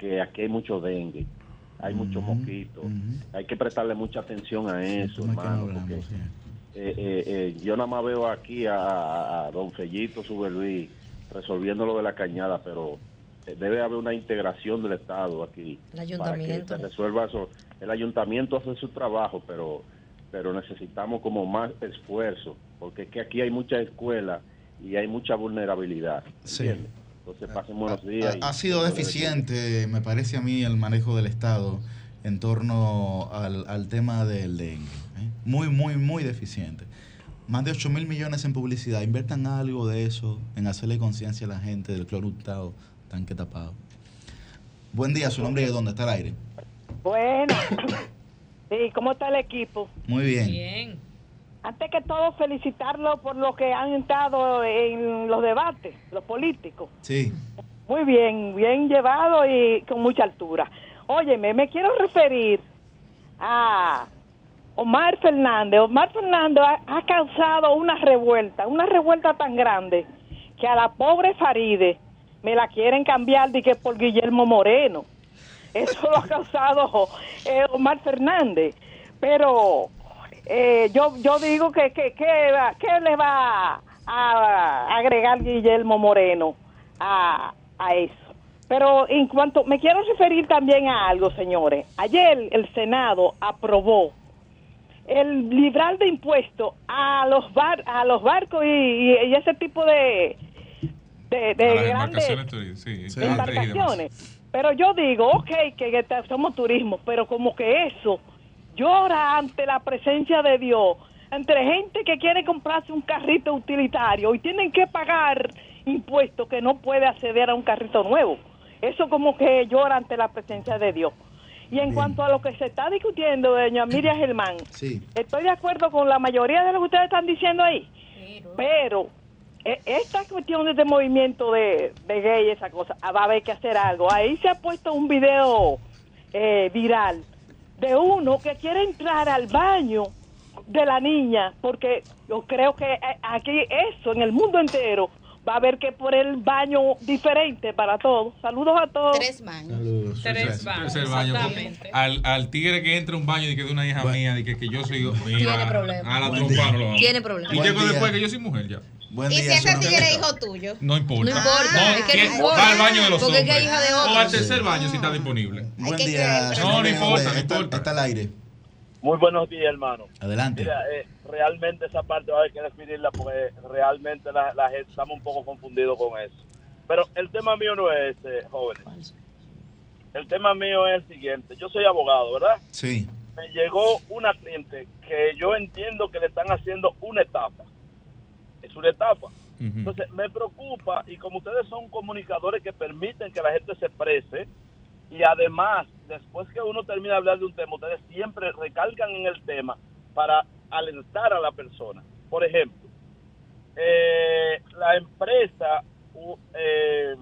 que aquí hay mucho dengue, hay muchos mosquitos, hay que prestarle mucha atención a eso, hermano. porque, eh, eh, eh, yo nada más veo aquí a, don Fellito Luis resolviendo lo de la cañada, pero debe haber una integración del Estado aquí. El ayuntamiento. Para que se resuelva eso. El ayuntamiento hace su trabajo, pero pero necesitamos como más esfuerzo, porque es que aquí hay muchas escuelas y hay mucha vulnerabilidad. Sí. Entonces, pasen buenos días. Ha, sido deficiente, me parece a mí, el manejo del Estado en torno al, tema del dengue. ¿eh? Muy, muy, muy deficiente. Más de 8 mil millones en publicidad. Inviertan algo de eso en hacerle conciencia a la gente del cloro tanque tapado. Buen día, su nombre y de dónde está el aire. Bueno, sí, ¿cómo está el equipo? Muy bien. Bien. Antes que todo, felicitarlo por lo que han entrado en los debates, los políticos. Sí. Muy bien, bien llevado y con mucha altura. Óyeme, me quiero referir a Omar Fernández. Omar Fernández ha, causado una revuelta, una revuelta tan grande que a la pobre Faride me la quieren cambiar de que por Guillermo Moreno. Eso lo ha causado eh, Omar Fernández. Pero eh, yo, yo digo que, que, que, le va a agregar Guillermo Moreno a, a eso. Pero en cuanto, me quiero referir también a algo, señores. Ayer el Senado aprobó el libral de impuestos a los bar, a los barcos y, ese tipo de de, grandes embarcaciones. Pero yo digo, ok, que somos turismo, pero como que eso llora ante la presencia de Dios, entre gente que quiere comprarse un carrito utilitario y tienen que pagar impuestos que no puede acceder a un carrito nuevo. Eso como que llora ante la presencia de Dios. Y en cuanto a lo que se está discutiendo, doña Miriam Germán, estoy de acuerdo con la mayoría de lo que ustedes están diciendo ahí, pero e, esta cuestión de este movimiento de, de gay, esa cosa, va a haber que hacer algo. Ahí se ha puesto un video eh, viral de uno que quiere entrar al baño de la niña, porque yo creo que eh, aquí eso, en el mundo entero, va a haber que poner el baño diferente para todos. Saludos a todos. Tres baños. Tres baños. Al, al, tigre que entra a un baño y que de una hija mía, y que, que yo soy. Tiene problema. A la trompa no lo Tiene problema. Y llego después que yo soy mujer ya. Buen ¿Y si ese tigre es hijo tuyo? No importa. No importa. es que no importa. Va al baño de los Porque hombres. Es que hija de o al tercer baño si está disponible. Buen día. No, no importa, no importa. Está al aire. Muy buenos días, hermano. Adelante. Mira, eh, realmente esa parte va a haber que definirla porque realmente la, la, gente estamos un poco confundidos con eso. Pero el tema mío no es ese, jóvenes. El tema mío es el siguiente. Yo soy abogado, ¿verdad? Sí. Me llegó una cliente que yo entiendo que le están haciendo una etapa. Es una etapa. Entonces, me preocupa y como ustedes son comunicadores que permiten que la gente se exprese, y además, después que uno termina de hablar de un tema, ustedes siempre recalcan en el tema para alentar a la persona. Por ejemplo, eh, la empresa, eh,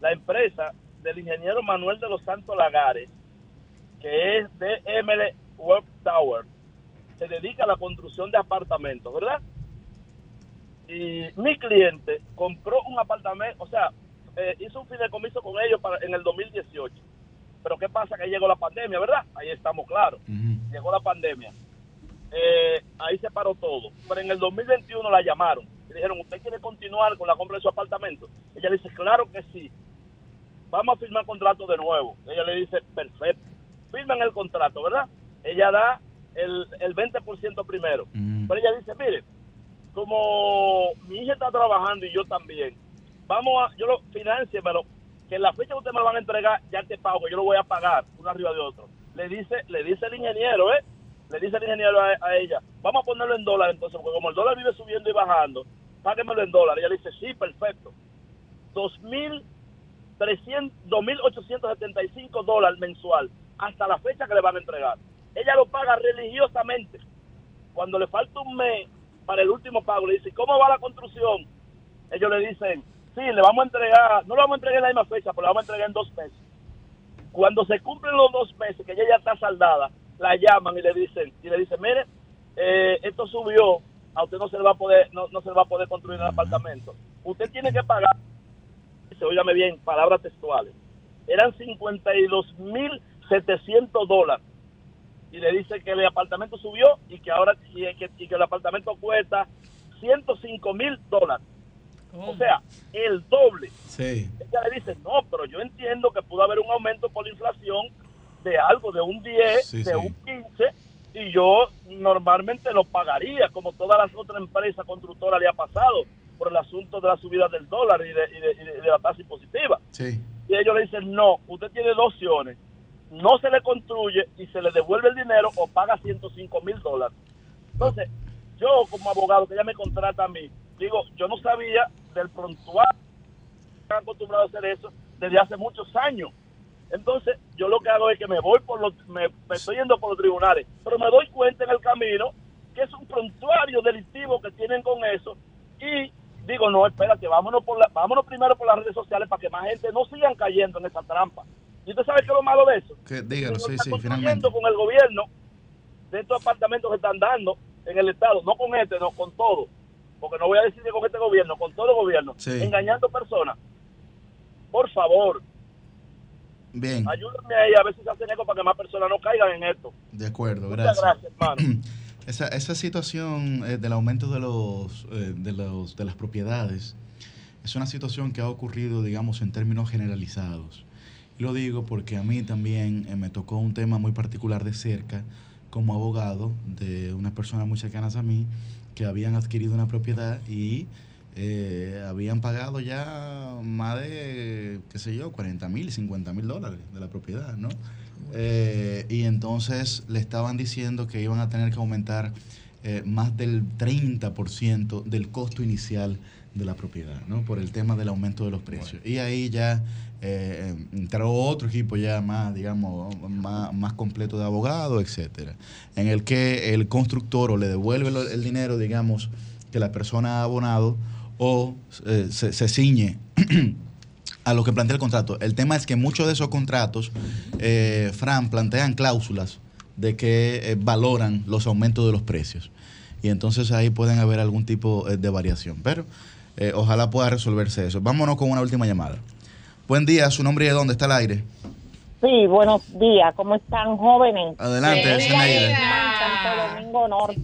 la empresa del ingeniero Manuel de los Santos Lagares, que es DML Work Tower, se dedica a la construcción de apartamentos, ¿verdad? Y mi cliente compró un apartamento, o sea, eh, hizo un fideicomiso con ellos para, en el 2018. Pero ¿qué pasa? Que llegó la pandemia, ¿verdad? Ahí estamos claros. Llegó la pandemia. Eh, ahí se paró todo. Pero en el 2021 la llamaron. Y dijeron, ¿usted quiere continuar con la compra de su apartamento? Ella le dice, claro que sí. Vamos a firmar contrato de nuevo. Ella le dice, perfecto. Firman el contrato, ¿verdad? Ella da el, el 20% primero. Pero ella dice, mire, como mi hija está trabajando y yo también, vamos a, yo lo financiemelo, que en la fecha que ustedes me lo van a entregar, ya te pago, yo lo voy a pagar uno arriba de otro. Le dice, le dice el ingeniero, ¿eh? Le dice el ingeniero a, ella, vamos a ponerlo en dólares entonces, porque como el dólar vive subiendo y bajando, páguemelo en dólares. Ella dice, sí, perfecto. 2.875 dólares mensual hasta la fecha que le van a entregar. Ella lo paga religiosamente. Cuando le falta un mes para el último pago, le dice, ¿cómo va la construcción? Ellos le dicen, sí, le vamos a entregar, no lo vamos a entregar en la misma fecha, pero le vamos a entregar en dos meses. Cuando se cumplen los dos meses, que ella ya está saldada, la llaman y le dicen, y le dicen, mire, eh, esto subió, a usted no se le va a poder, no, no se le va a poder construir el apartamento. Usted tiene que pagar, se óigame bien, palabras textuales, eran 52.700 dólares. Y le dice que el apartamento subió y que ahora y que, y que el apartamento cuesta 105 mil dólares. O sea, el doble. Sí. Ella le dice, no, pero yo entiendo que pudo haber un aumento por la inflación de algo, de un 10, Sí, de sí. un 15, y yo normalmente lo pagaría, como todas las otras empresas constructoras le ha pasado, por el asunto de la subida del dólar y de, y de- y de- de la tasa impositiva. Sí. Y ellos le dicen, no, usted tiene dos opciones. No se le construye y se le devuelve el dinero o paga 105 mil dólares. Entonces, yo como abogado que ella me contrata a mí, digo, yo no sabía del prontuario. Están acostumbrados a hacer eso desde hace muchos años. Entonces, yo lo que hago es que me voy por los, me, me estoy yendo por los tribunales, pero me doy cuenta en el camino que es un prontuario delictivo que tienen con eso y digo, no, espérate, vámonos, por la, vámonos primero por las redes sociales para que más gente no sigan cayendo en esa trampa. ¿Y usted sabe qué es lo malo de eso? Que, dígalo, sí, sí, finalmente. con el gobierno de estos apartamentos que están dando en el Estado, no con este, no, con todo. Porque no voy a decir que con este gobierno, con todo el gobierno, Sí. engañando personas. Por favor, Bien, ayúdenme ahí a ver si se hacen eco para que más personas no caigan en esto. de acuerdo, Muchas gracias. gracias, hermano. Esa, esa situación eh, del aumento de los, eh, de los de las propiedades es una situación que ha ocurrido, digamos, en términos generalizados. Lo digo porque a mí también eh, me tocó un tema muy particular de cerca como abogado de unas personas muy cercanas a mí que habían adquirido una propiedad y eh, habían pagado ya más de, qué sé yo, 40 mil, 50 mil dólares de la propiedad, ¿no? Eh, y entonces le estaban diciendo que iban a tener que aumentar eh, más del 30% del costo inicial de la propiedad, ¿no? Por el tema del aumento de los precios. Y ahí ya eh, otro equipo ya más, digamos, más, más completo de abogados, etcétera, en el que el constructor o le devuelve el dinero, digamos, que la persona ha abonado o eh, se, se ciñe a lo que plantea el contrato. El tema es que muchos de esos contratos, eh, Fran, plantean cláusulas de que eh, valoran los aumentos de los precios. Y entonces ahí pueden haber algún tipo de variación. Pero ojalá pueda resolverse eso. Vámonos con una última llamada. Buen día, su nombre y de dónde está el aire. Sí, buenos días. ¿Cómo están, jóvenes? Adelante, Sí, Zeneide. Santo Domingo Norte.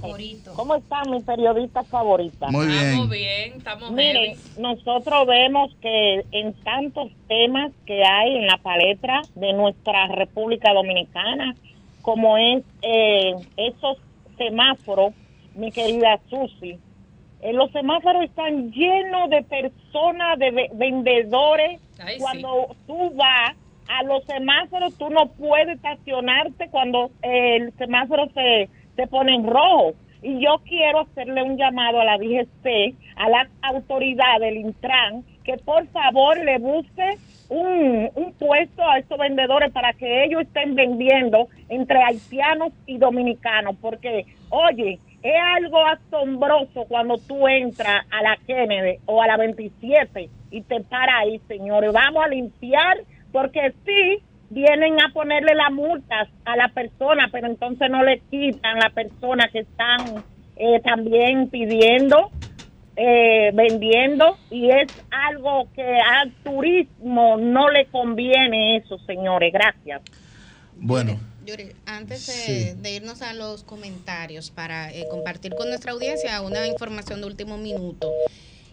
¿Cómo están mis periodistas favoritas? Muy bien. Estamos bien, estamos Miren, heavy. nosotros vemos que en tantos temas que hay en la palestra de nuestra República Dominicana, como es eh, esos semáforos, mi querida Susi, eh, los semáforos están llenos de personas, de ve- vendedores. Ay, sí. Cuando tú vas a los semáforos, tú no puedes estacionarte cuando eh, el semáforo se, se pone en rojo. Y yo quiero hacerle un llamado a la DGC, a la autoridad del Intran, que por favor le busque un, un puesto a estos vendedores para que ellos estén vendiendo entre haitianos y dominicanos. Porque, oye, es algo asombroso cuando tú entras a la Kennedy o a la 27 y te para ahí, señores. Vamos a limpiar porque sí, vienen a ponerle las multas a la persona, pero entonces no le quitan la persona que están eh, también pidiendo, eh, vendiendo, y es algo que al turismo no le conviene eso, señores. Gracias. Bueno. Yuri, antes de, irnos a los comentarios para eh, compartir con nuestra audiencia una información de último minuto.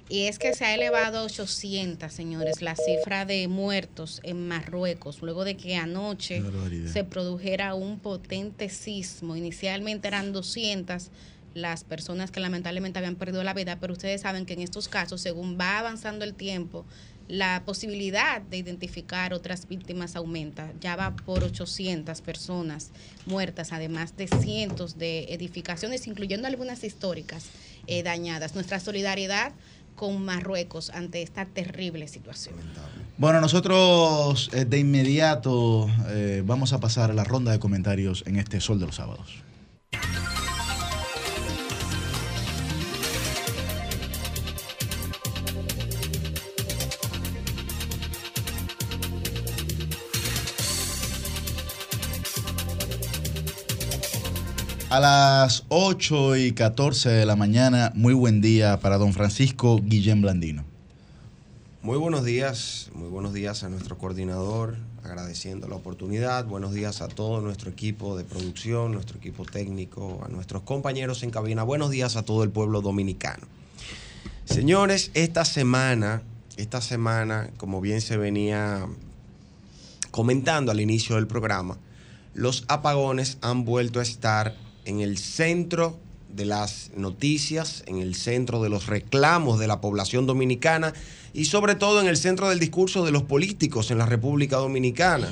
Y es que se ha elevado a 800, señores, la cifra de muertos en Marruecos, luego de que anoche se produjera un potente sismo. Inicialmente eran 200 las personas que lamentablemente habían perdido la vida, pero ustedes saben que en estos casos, según va avanzando el tiempo, la posibilidad de identificar otras víctimas aumenta. Ya va por 800 personas muertas, además de cientos de edificaciones, incluyendo algunas históricas eh, dañadas. Nuestra solidaridad con Marruecos ante esta terrible situación. Bueno, nosotros eh, de inmediato eh, vamos a pasar a la ronda de comentarios en este Sol de los Sábados. A las 8 y 14 de la mañana, muy buen día para don Francisco Guillén Blandino. Muy buenos días, muy buenos días a nuestro coordinador, agradeciendo la oportunidad. Buenos días a todo nuestro equipo de producción, nuestro equipo técnico, a nuestros compañeros en cabina. Buenos días a todo el pueblo dominicano. Señores, esta semana, esta semana, como bien se venía comentando al inicio del programa, los apagones han vuelto a estar en el centro de las noticias, en el centro de los reclamos de la población dominicana y sobre todo en el centro del discurso de los políticos en la República Dominicana.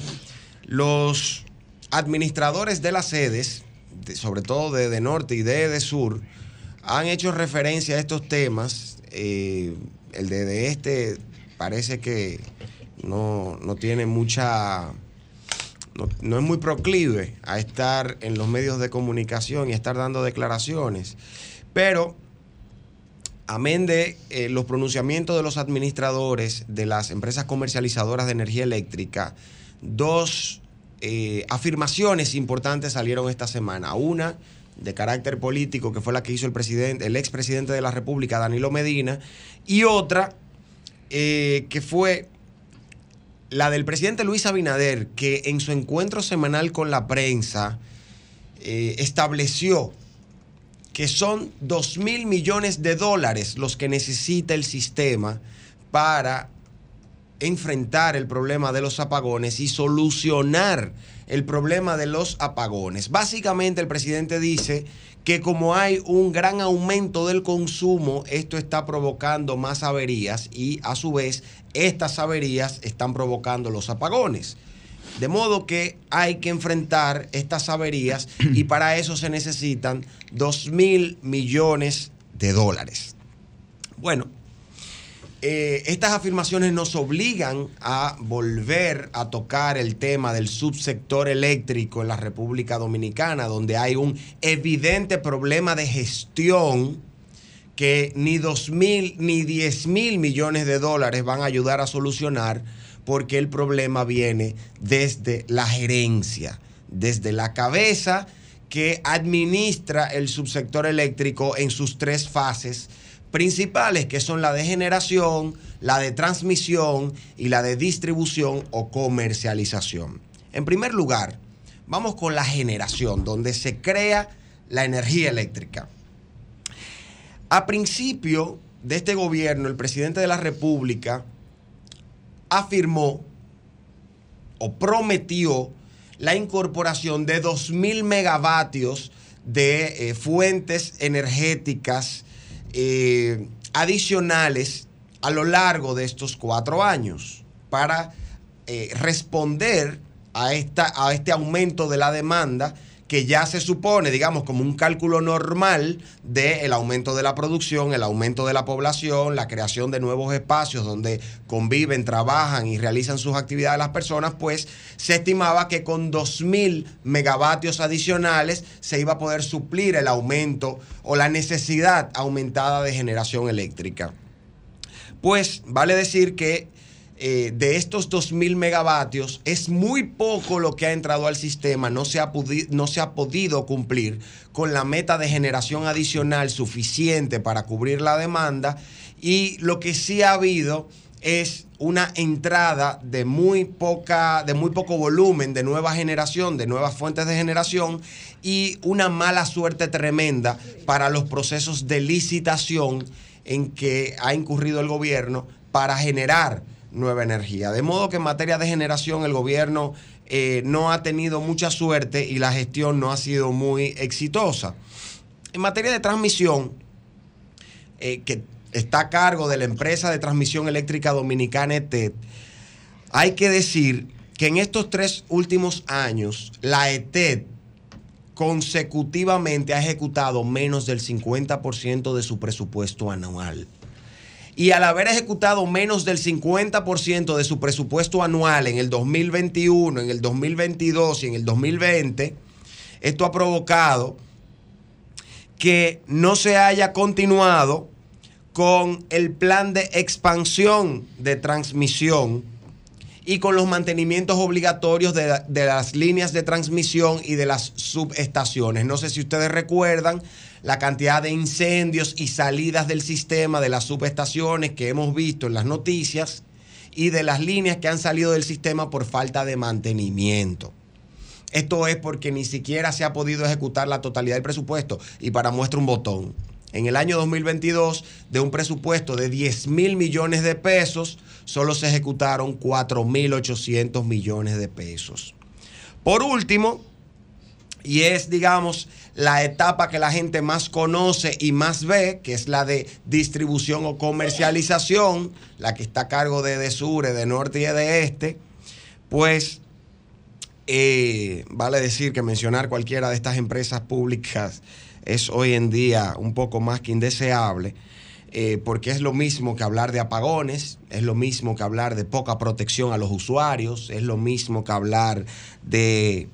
Los administradores de las sedes, sobre todo de, de, norte y de, de sur, han hecho referencia a estos temas. Eh, el de, de, este parece que no, no tiene mucha no, es muy proclive a estar en los medios de comunicación y estar dando declaraciones, pero amén de eh, los pronunciamientos de los administradores de las empresas comercializadoras de energía eléctrica, dos eh, afirmaciones importantes salieron esta semana. Una de carácter político, que fue la que hizo el presidente, el expresidente de la República, Danilo Medina, y otra eh, que fue la del presidente Luis Abinader, que en su encuentro semanal con la prensa eh, estableció que son 2 mil millones de dólares los que necesita el sistema para enfrentar el problema de los apagones y solucionar el problema de los apagones. Básicamente el presidente dice que como hay un gran aumento del consumo, esto está provocando más averías y a su vez estas averías están provocando los apagones. De modo que hay que enfrentar estas averías y para eso se necesitan 2 mil millones de dólares. Bueno, eh, estas afirmaciones nos obligan a volver a tocar el tema del subsector eléctrico en la República Dominicana, donde hay un evidente problema de gestión que ni 2 mil ni 10 mil millones de dólares van a ayudar a solucionar porque el problema viene desde la gerencia, desde la cabeza que administra el subsector eléctrico en sus tres fases principales, que son la de generación, la de transmisión y la de distribución o comercialización. En primer lugar, vamos con la generación, donde se crea la energía eléctrica. A principio de este gobierno, el presidente de la República afirmó o prometió la incorporación de 2.000 megavatios de eh, fuentes energéticas eh, adicionales a lo largo de estos cuatro años para eh, responder a, esta, a este aumento de la demanda que ya se supone, digamos, como un cálculo normal del aumento de la producción, el aumento de la población, la creación de nuevos espacios donde conviven, trabajan y realizan sus actividades las personas, pues se estimaba que con 2.000 megavatios adicionales se iba a poder suplir el aumento o la necesidad aumentada de generación eléctrica. Pues vale decir que eh, de estos 2.000 megavatios, es muy poco lo que ha entrado al sistema, no se, ha no se ha podido cumplir con la meta de generación adicional suficiente para cubrir la demanda y lo que sí ha habido es una entrada de muy poca de muy poco volumen de nueva generación, de nuevas fuentes de generación y una mala suerte tremenda para los procesos de licitación en que ha incurrido el gobierno para generar nueva energía. De modo que en materia de generación el gobierno eh, no ha tenido mucha suerte y la gestión no ha sido muy exitosa. En materia de transmisión, eh, que está a cargo de la empresa de transmisión eléctrica dominicana ETED, hay que decir que en estos tres últimos años la ETED consecutivamente ha ejecutado menos del 50% de su presupuesto anual y al haber ejecutado menos del 50% de su presupuesto anual en el 2021, en el 2022 y en el 2020, esto ha provocado que no se haya continuado con el plan de expansión de transmisión y con los mantenimientos obligatorios de, de, las líneas de transmisión y de las subestaciones. No sé si ustedes recuerdan la cantidad de incendios y salidas del sistema de las subestaciones que hemos visto en las noticias y de las líneas que han salido del sistema por falta de mantenimiento. Esto es porque ni siquiera se ha podido ejecutar la totalidad del presupuesto. Y para muestra un botón, en el año 2022, de un presupuesto de 10 mil millones de pesos, solo se ejecutaron 4 mil 800 millones de pesos. Por último, y es, digamos, la etapa que la gente más conoce y más ve, que es la de distribución o comercialización, la que está a cargo de, de Sure, de Norte y de Este, pues eh, vale decir que mencionar cualquiera de estas empresas públicas es hoy en día un poco más que indeseable. Eh, porque es lo mismo que hablar de apagones, es lo mismo que hablar de poca protección a los usuarios, es lo mismo que hablar de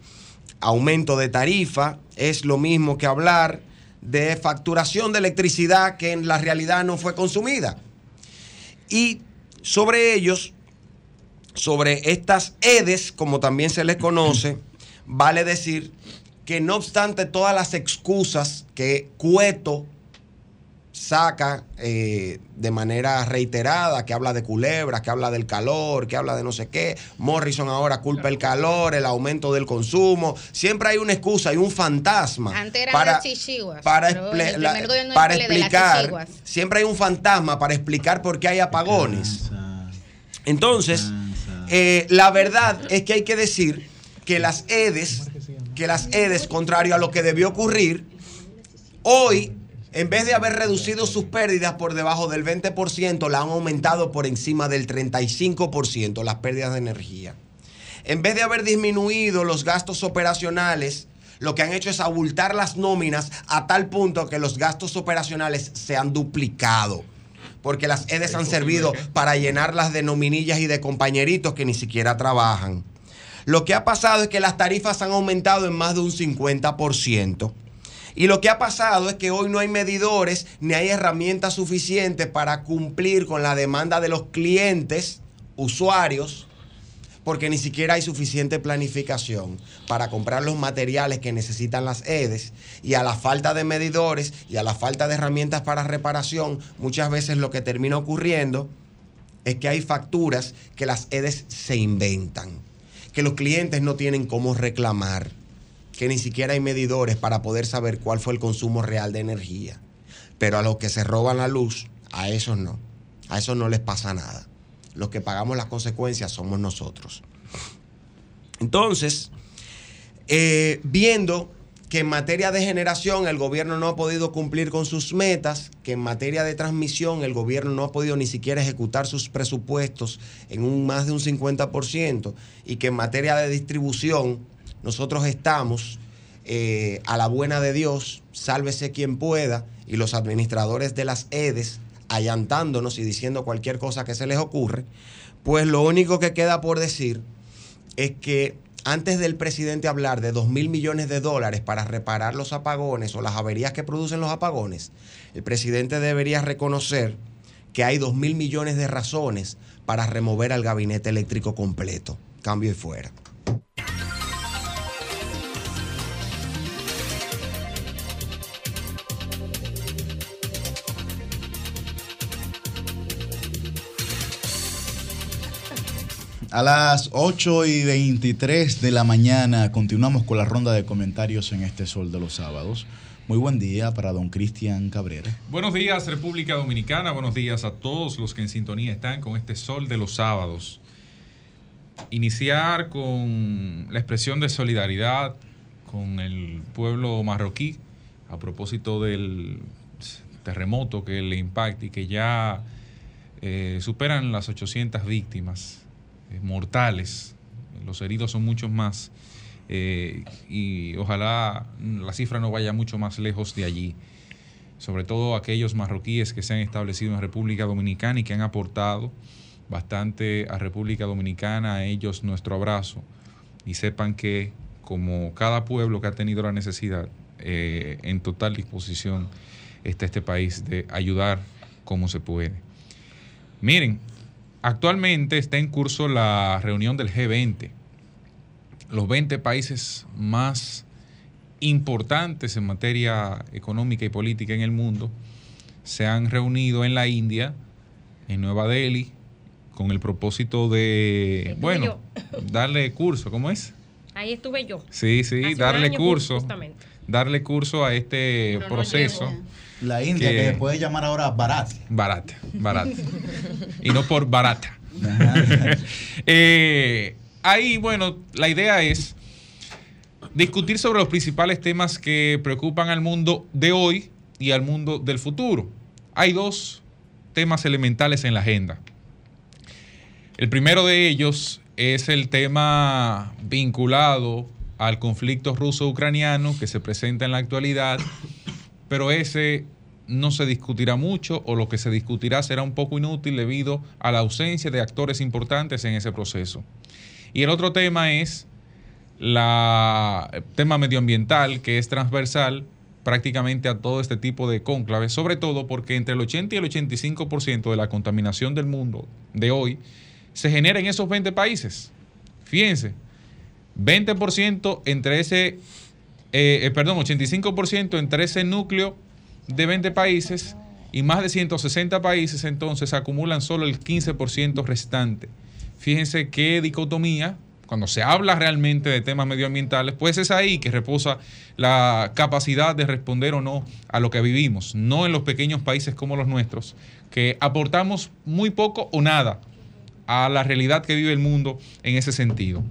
aumento de tarifa, es lo mismo que hablar de facturación de electricidad que en la realidad no fue consumida. Y sobre ellos, sobre estas EDES, como también se les conoce, vale decir que no obstante todas las excusas que Cueto saca eh, de manera reiterada, que habla de culebras, que habla del calor, que habla de no sé qué. Morrison ahora culpa el calor, el aumento del consumo. Siempre hay una excusa, hay un fantasma. para, para, para explicar. Siempre hay un fantasma para explicar por qué hay apagones. Entonces, eh, la verdad es que hay que decir que las EDES, que las EDES, contrario a lo que debió ocurrir, hoy en vez de haber reducido sus pérdidas por debajo del 20%, la han aumentado por encima del 35% las pérdidas de energía. En vez de haber disminuido los gastos operacionales, lo que han hecho es abultar las nóminas a tal punto que los gastos operacionales se han duplicado. Porque las EDES han servido para llenarlas de nominillas y de compañeritos que ni siquiera trabajan. Lo que ha pasado es que las tarifas han aumentado en más de un 50%. Y lo que ha pasado es que hoy no hay medidores ni hay herramientas suficientes para cumplir con la demanda de los clientes, usuarios, porque ni siquiera hay suficiente planificación para comprar los materiales que necesitan las EDES. Y a la falta de medidores y a la falta de herramientas para reparación, muchas veces lo que termina ocurriendo es que hay facturas que las EDES se inventan, que los clientes no tienen cómo reclamar que ni siquiera hay medidores para poder saber cuál fue el consumo real de energía. Pero a los que se roban la luz, a esos no. A esos no les pasa nada. Los que pagamos las consecuencias somos nosotros. Entonces, eh, viendo que en materia de generación el gobierno no ha podido cumplir con sus metas, que en materia de transmisión el gobierno no ha podido ni siquiera ejecutar sus presupuestos en un más de un 50% y que en materia de distribución nosotros estamos eh, a la buena de Dios, sálvese quien pueda, y los administradores de las EDES allantándonos y diciendo cualquier cosa que se les ocurre, pues lo único que queda por decir es que antes del presidente hablar de 2 mil millones de dólares para reparar los apagones o las averías que producen los apagones, el presidente debería reconocer que hay dos mil millones de razones para remover al gabinete eléctrico completo. Cambio y fuera. A las 8 y 23 de la mañana continuamos con la ronda de comentarios en este Sol de los Sábados. Muy buen día para don Cristian Cabrera. Buenos días República Dominicana, buenos días a todos los que en sintonía están con este Sol de los Sábados. Iniciar con la expresión de solidaridad con el pueblo marroquí a propósito del terremoto que le impacta y que ya eh, superan las 800 víctimas mortales. Los heridos son muchos más. Eh, y ojalá la cifra no vaya mucho más lejos de allí. Sobre todo aquellos marroquíes que se han establecido en República Dominicana y que han aportado bastante a República Dominicana, a ellos nuestro abrazo. Y sepan que como cada pueblo que ha tenido la necesidad, eh, en total disposición está este país de ayudar como se puede. Miren, Actualmente está en curso la reunión del G20. Los 20 países más importantes en materia económica y política en el mundo se han reunido en la India, en Nueva Delhi, con el propósito de, bueno, darle curso, ¿cómo es? Ahí estuve yo. Sí, sí, darle curso, darle curso a este proceso. La India, que, se puede llamar ahora Barat. Barat, Barat. y no por barata. Eh, ahí, bueno, la idea es discutir sobre los principales temas que preocupan al mundo de hoy y al mundo del futuro. Hay dos temas elementales en la agenda. El primero de ellos es el tema vinculado al conflicto ruso-ucraniano que se presenta en la actualidad pero ese no se discutirá mucho o lo que se discutirá será un poco inútil debido a la ausencia de actores importantes en ese proceso. Y el otro tema es el tema medioambiental, que es transversal prácticamente a todo este tipo de cónclaves, sobre todo porque entre el 80 y el 85% de la contaminación del mundo de hoy se genera en esos 20 países. Fíjense, 20% entre ese eh, eh, perdón, 85% entre ese núcleo de 20 países y más de 160 países entonces acumulan solo el 15% restante. Fíjense qué dicotomía, cuando se habla realmente de temas medioambientales, pues es ahí que reposa la capacidad de responder o no a lo que vivimos, no en los pequeños países como los nuestros, que aportamos muy poco o nada a la realidad que vive el mundo en ese sentido.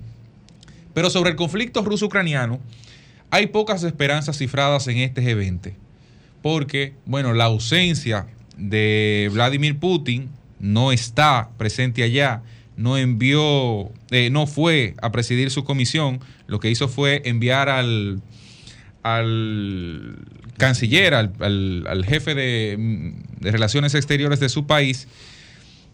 Pero sobre el conflicto ruso-ucraniano, hay pocas esperanzas cifradas en este G20, porque, bueno, la ausencia de Vladimir Putin no está presente allá, no envió, eh, no fue a presidir su comisión, lo que hizo fue enviar al, al canciller, al, jefe de, de, relaciones exteriores de su país,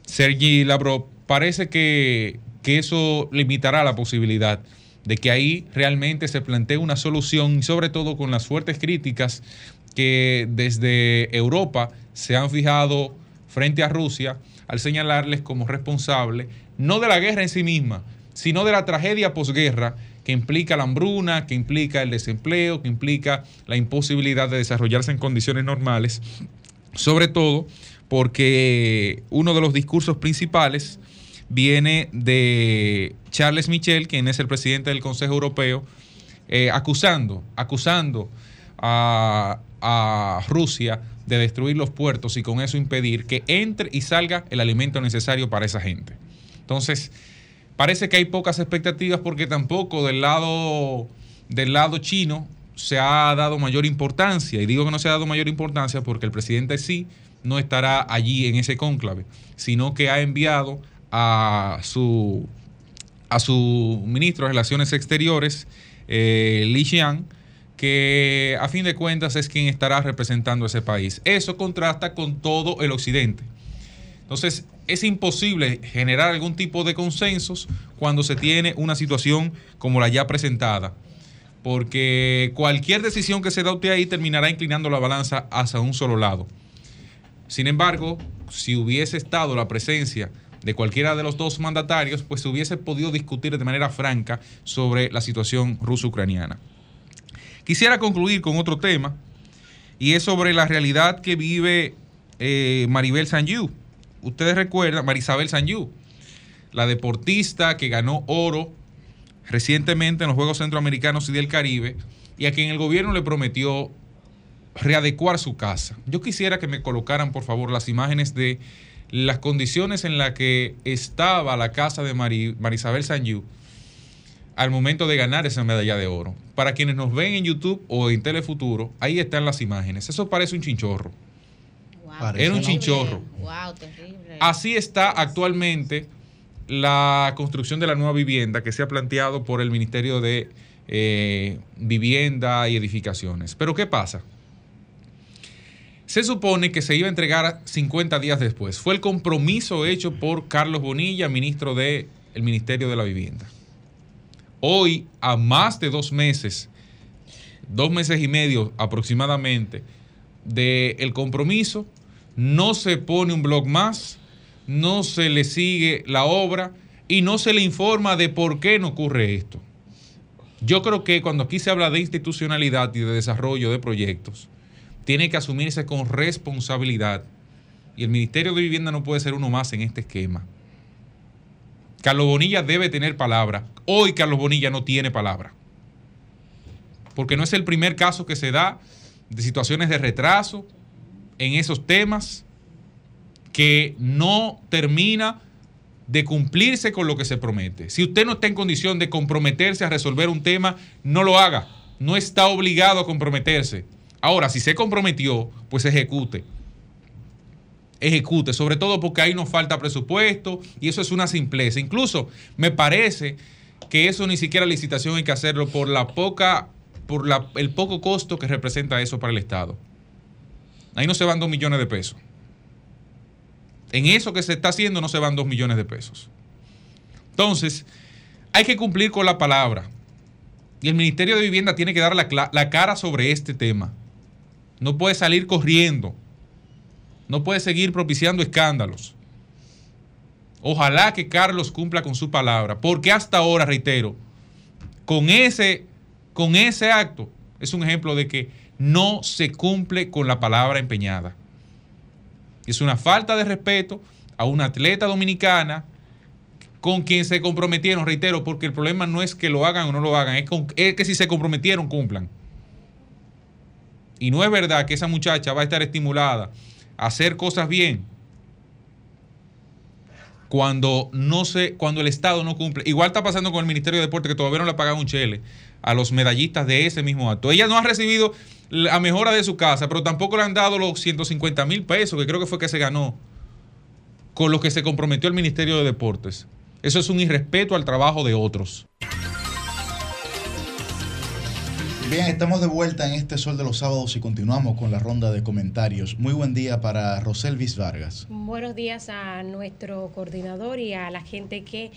Sergi Lavrov, parece que, que eso limitará la posibilidad de que ahí realmente se plantee una solución sobre todo con las fuertes críticas que desde Europa se han fijado frente a Rusia al señalarles como responsable no de la guerra en sí misma, sino de la tragedia posguerra que implica la hambruna, que implica el desempleo, que implica la imposibilidad de desarrollarse en condiciones normales, sobre todo porque uno de los discursos principales viene de Charles Michel, quien es el presidente del Consejo Europeo, eh, acusando, acusando a, Rusia de destruir los puertos y con eso impedir que entre y salga el alimento necesario para esa gente. Entonces, parece que hay pocas expectativas porque tampoco del lado, del lado chino se ha dado mayor importancia. Y digo que no se ha dado mayor importancia porque el presidente sí no estará allí en ese cónclave, sino que ha enviado a su, a su ministro de Relaciones Exteriores, eh, Li Xian, que a fin de cuentas es quien estará representando a ese país. Eso contrasta con todo el occidente. Entonces, es imposible generar algún tipo de consensos cuando se tiene una situación como la ya presentada, porque cualquier decisión que se adopte ahí terminará inclinando la balanza hacia un solo lado. Sin embargo, si hubiese estado la presencia de cualquiera de los dos mandatarios, pues se hubiese podido discutir de manera franca sobre la situación ruso-ucraniana. Quisiera concluir con otro tema, y es sobre la realidad que vive eh, Maribel Sanyu. Ustedes recuerdan, Marisabel Sanyu, la deportista que ganó oro recientemente en los Juegos Centroamericanos y del Caribe, y a quien el gobierno le prometió readecuar su casa. Yo quisiera que me colocaran, por favor, las imágenes de las condiciones en las que estaba la casa de Marisabel Sanyu al momento de ganar esa medalla de oro. Para quienes nos ven en YouTube o en Telefuturo, ahí están las imágenes. Eso parece un chinchorro. Era un chinchorro. Así está actualmente la construcción de la nueva vivienda que se ha planteado por el Ministerio de eh, Vivienda y Edificaciones. Pero ¿qué pasa? Se supone que se iba a entregar 50 días después. Fue el compromiso hecho por Carlos Bonilla, ministro del Ministerio de la Vivienda. Hoy, a más de dos meses, dos meses y medio aproximadamente del compromiso, no se pone un blog más, no se le sigue la obra y no se le informa de por qué no ocurre esto. Yo creo que cuando aquí se habla de institucionalidad y de desarrollo de proyectos, tiene que asumirse con responsabilidad. Y el Ministerio de Vivienda no puede ser uno más en este esquema. Carlos Bonilla debe tener palabra. Hoy Carlos Bonilla no tiene palabra. Porque no es el primer caso que se da de situaciones de retraso en esos temas que no termina de cumplirse con lo que se promete. Si usted no está en condición de comprometerse a resolver un tema, no lo haga. No está obligado a comprometerse. Ahora, si se comprometió, pues ejecute. Ejecute, sobre todo porque ahí nos falta presupuesto y eso es una simpleza. Incluso me parece que eso ni siquiera licitación hay que hacerlo por la poca, por el poco costo que representa eso para el Estado. Ahí no se van dos millones de pesos. En eso que se está haciendo no se van dos millones de pesos. Entonces, hay que cumplir con la palabra. Y el Ministerio de Vivienda tiene que dar la, la cara sobre este tema. No puede salir corriendo. No puede seguir propiciando escándalos. Ojalá que Carlos cumpla con su palabra, porque hasta ahora, reitero, con ese, con ese acto es un ejemplo de que no se cumple con la palabra empeñada. Es una falta de respeto a una atleta dominicana con quien se comprometieron, reitero, porque el problema no es que lo hagan o no lo hagan, es, es, que si se comprometieron, cumplan. Y no es verdad que esa muchacha va a estar estimulada a hacer cosas bien cuando no se, cuando el Estado no cumple. Igual está pasando con el Ministerio de Deporte que todavía no le ha pagado un chele a los medallistas de ese mismo acto. Ella no ha recibido la mejora de su casa, pero tampoco le han dado los 150 mil pesos, que creo que fue que se ganó, con los que se comprometió el Ministerio de Deportes. Eso es un irrespeto al trabajo de otros. Bien, estamos de vuelta en este Sol de los Sábados y continuamos con la ronda de comentarios. Muy buen día para Roselvis Vargas. Buenos días a nuestro coordinador y a la gente que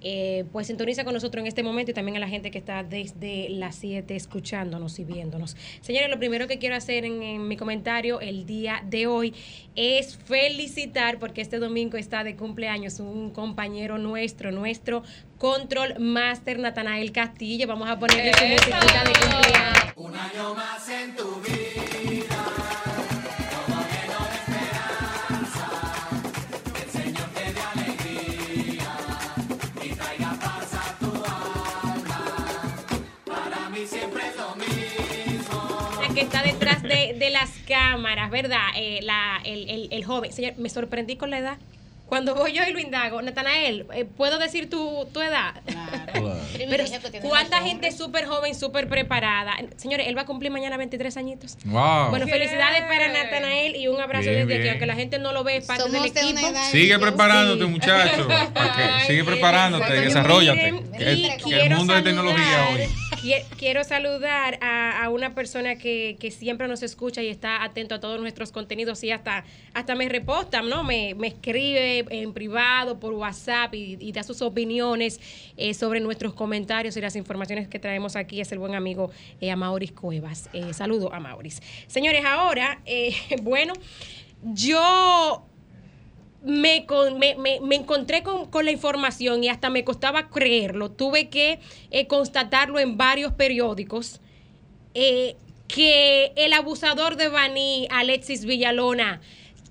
eh, pues sintoniza con nosotros en este momento y también a la gente que está desde las 7 escuchándonos y viéndonos. Señores, lo primero que quiero hacer en, mi comentario el día de hoy es felicitar porque este domingo está de cumpleaños un compañero nuestro, nuestro Control Master Natanael Castillo. Vamos a ponerle su de cumpleaños. Un año más en tu vida. que está detrás de, de las cámaras, ¿verdad? Eh, la, el, el, el joven. Señor, me sorprendí con la edad. Cuando voy yo y lo indago, Natanael, eh, ¿puedo decir tu, tu edad? Claro. Pero cuánta gente súper joven, súper preparada. Señores, él va a cumplir mañana 23 añitos. Wow. Bueno, felicidades para Natanael y un abrazo desde aquí, aunque la gente no lo ve, es parte del equipo. Sigue preparándote, muchacho. sigue preparándote, desarrollate. el, mundo de tecnología hoy. Quiero saludar a, una persona que, siempre nos escucha y está atento a todos nuestros contenidos y hasta, hasta me reposta, ¿no? Me, me escribe en privado, por WhatsApp y, da sus opiniones eh, sobre nuestros comentarios y las informaciones que traemos aquí. Es el buen amigo eh, Amauris Cuevas. Eh, saludo a Mauris. Señores, ahora, bueno, yo me, me, encontré con, la información y hasta me costaba creerlo. Tuve que eh, constatarlo en varios periódicos. Eh, que el abusador de Baní, Alexis Villalona,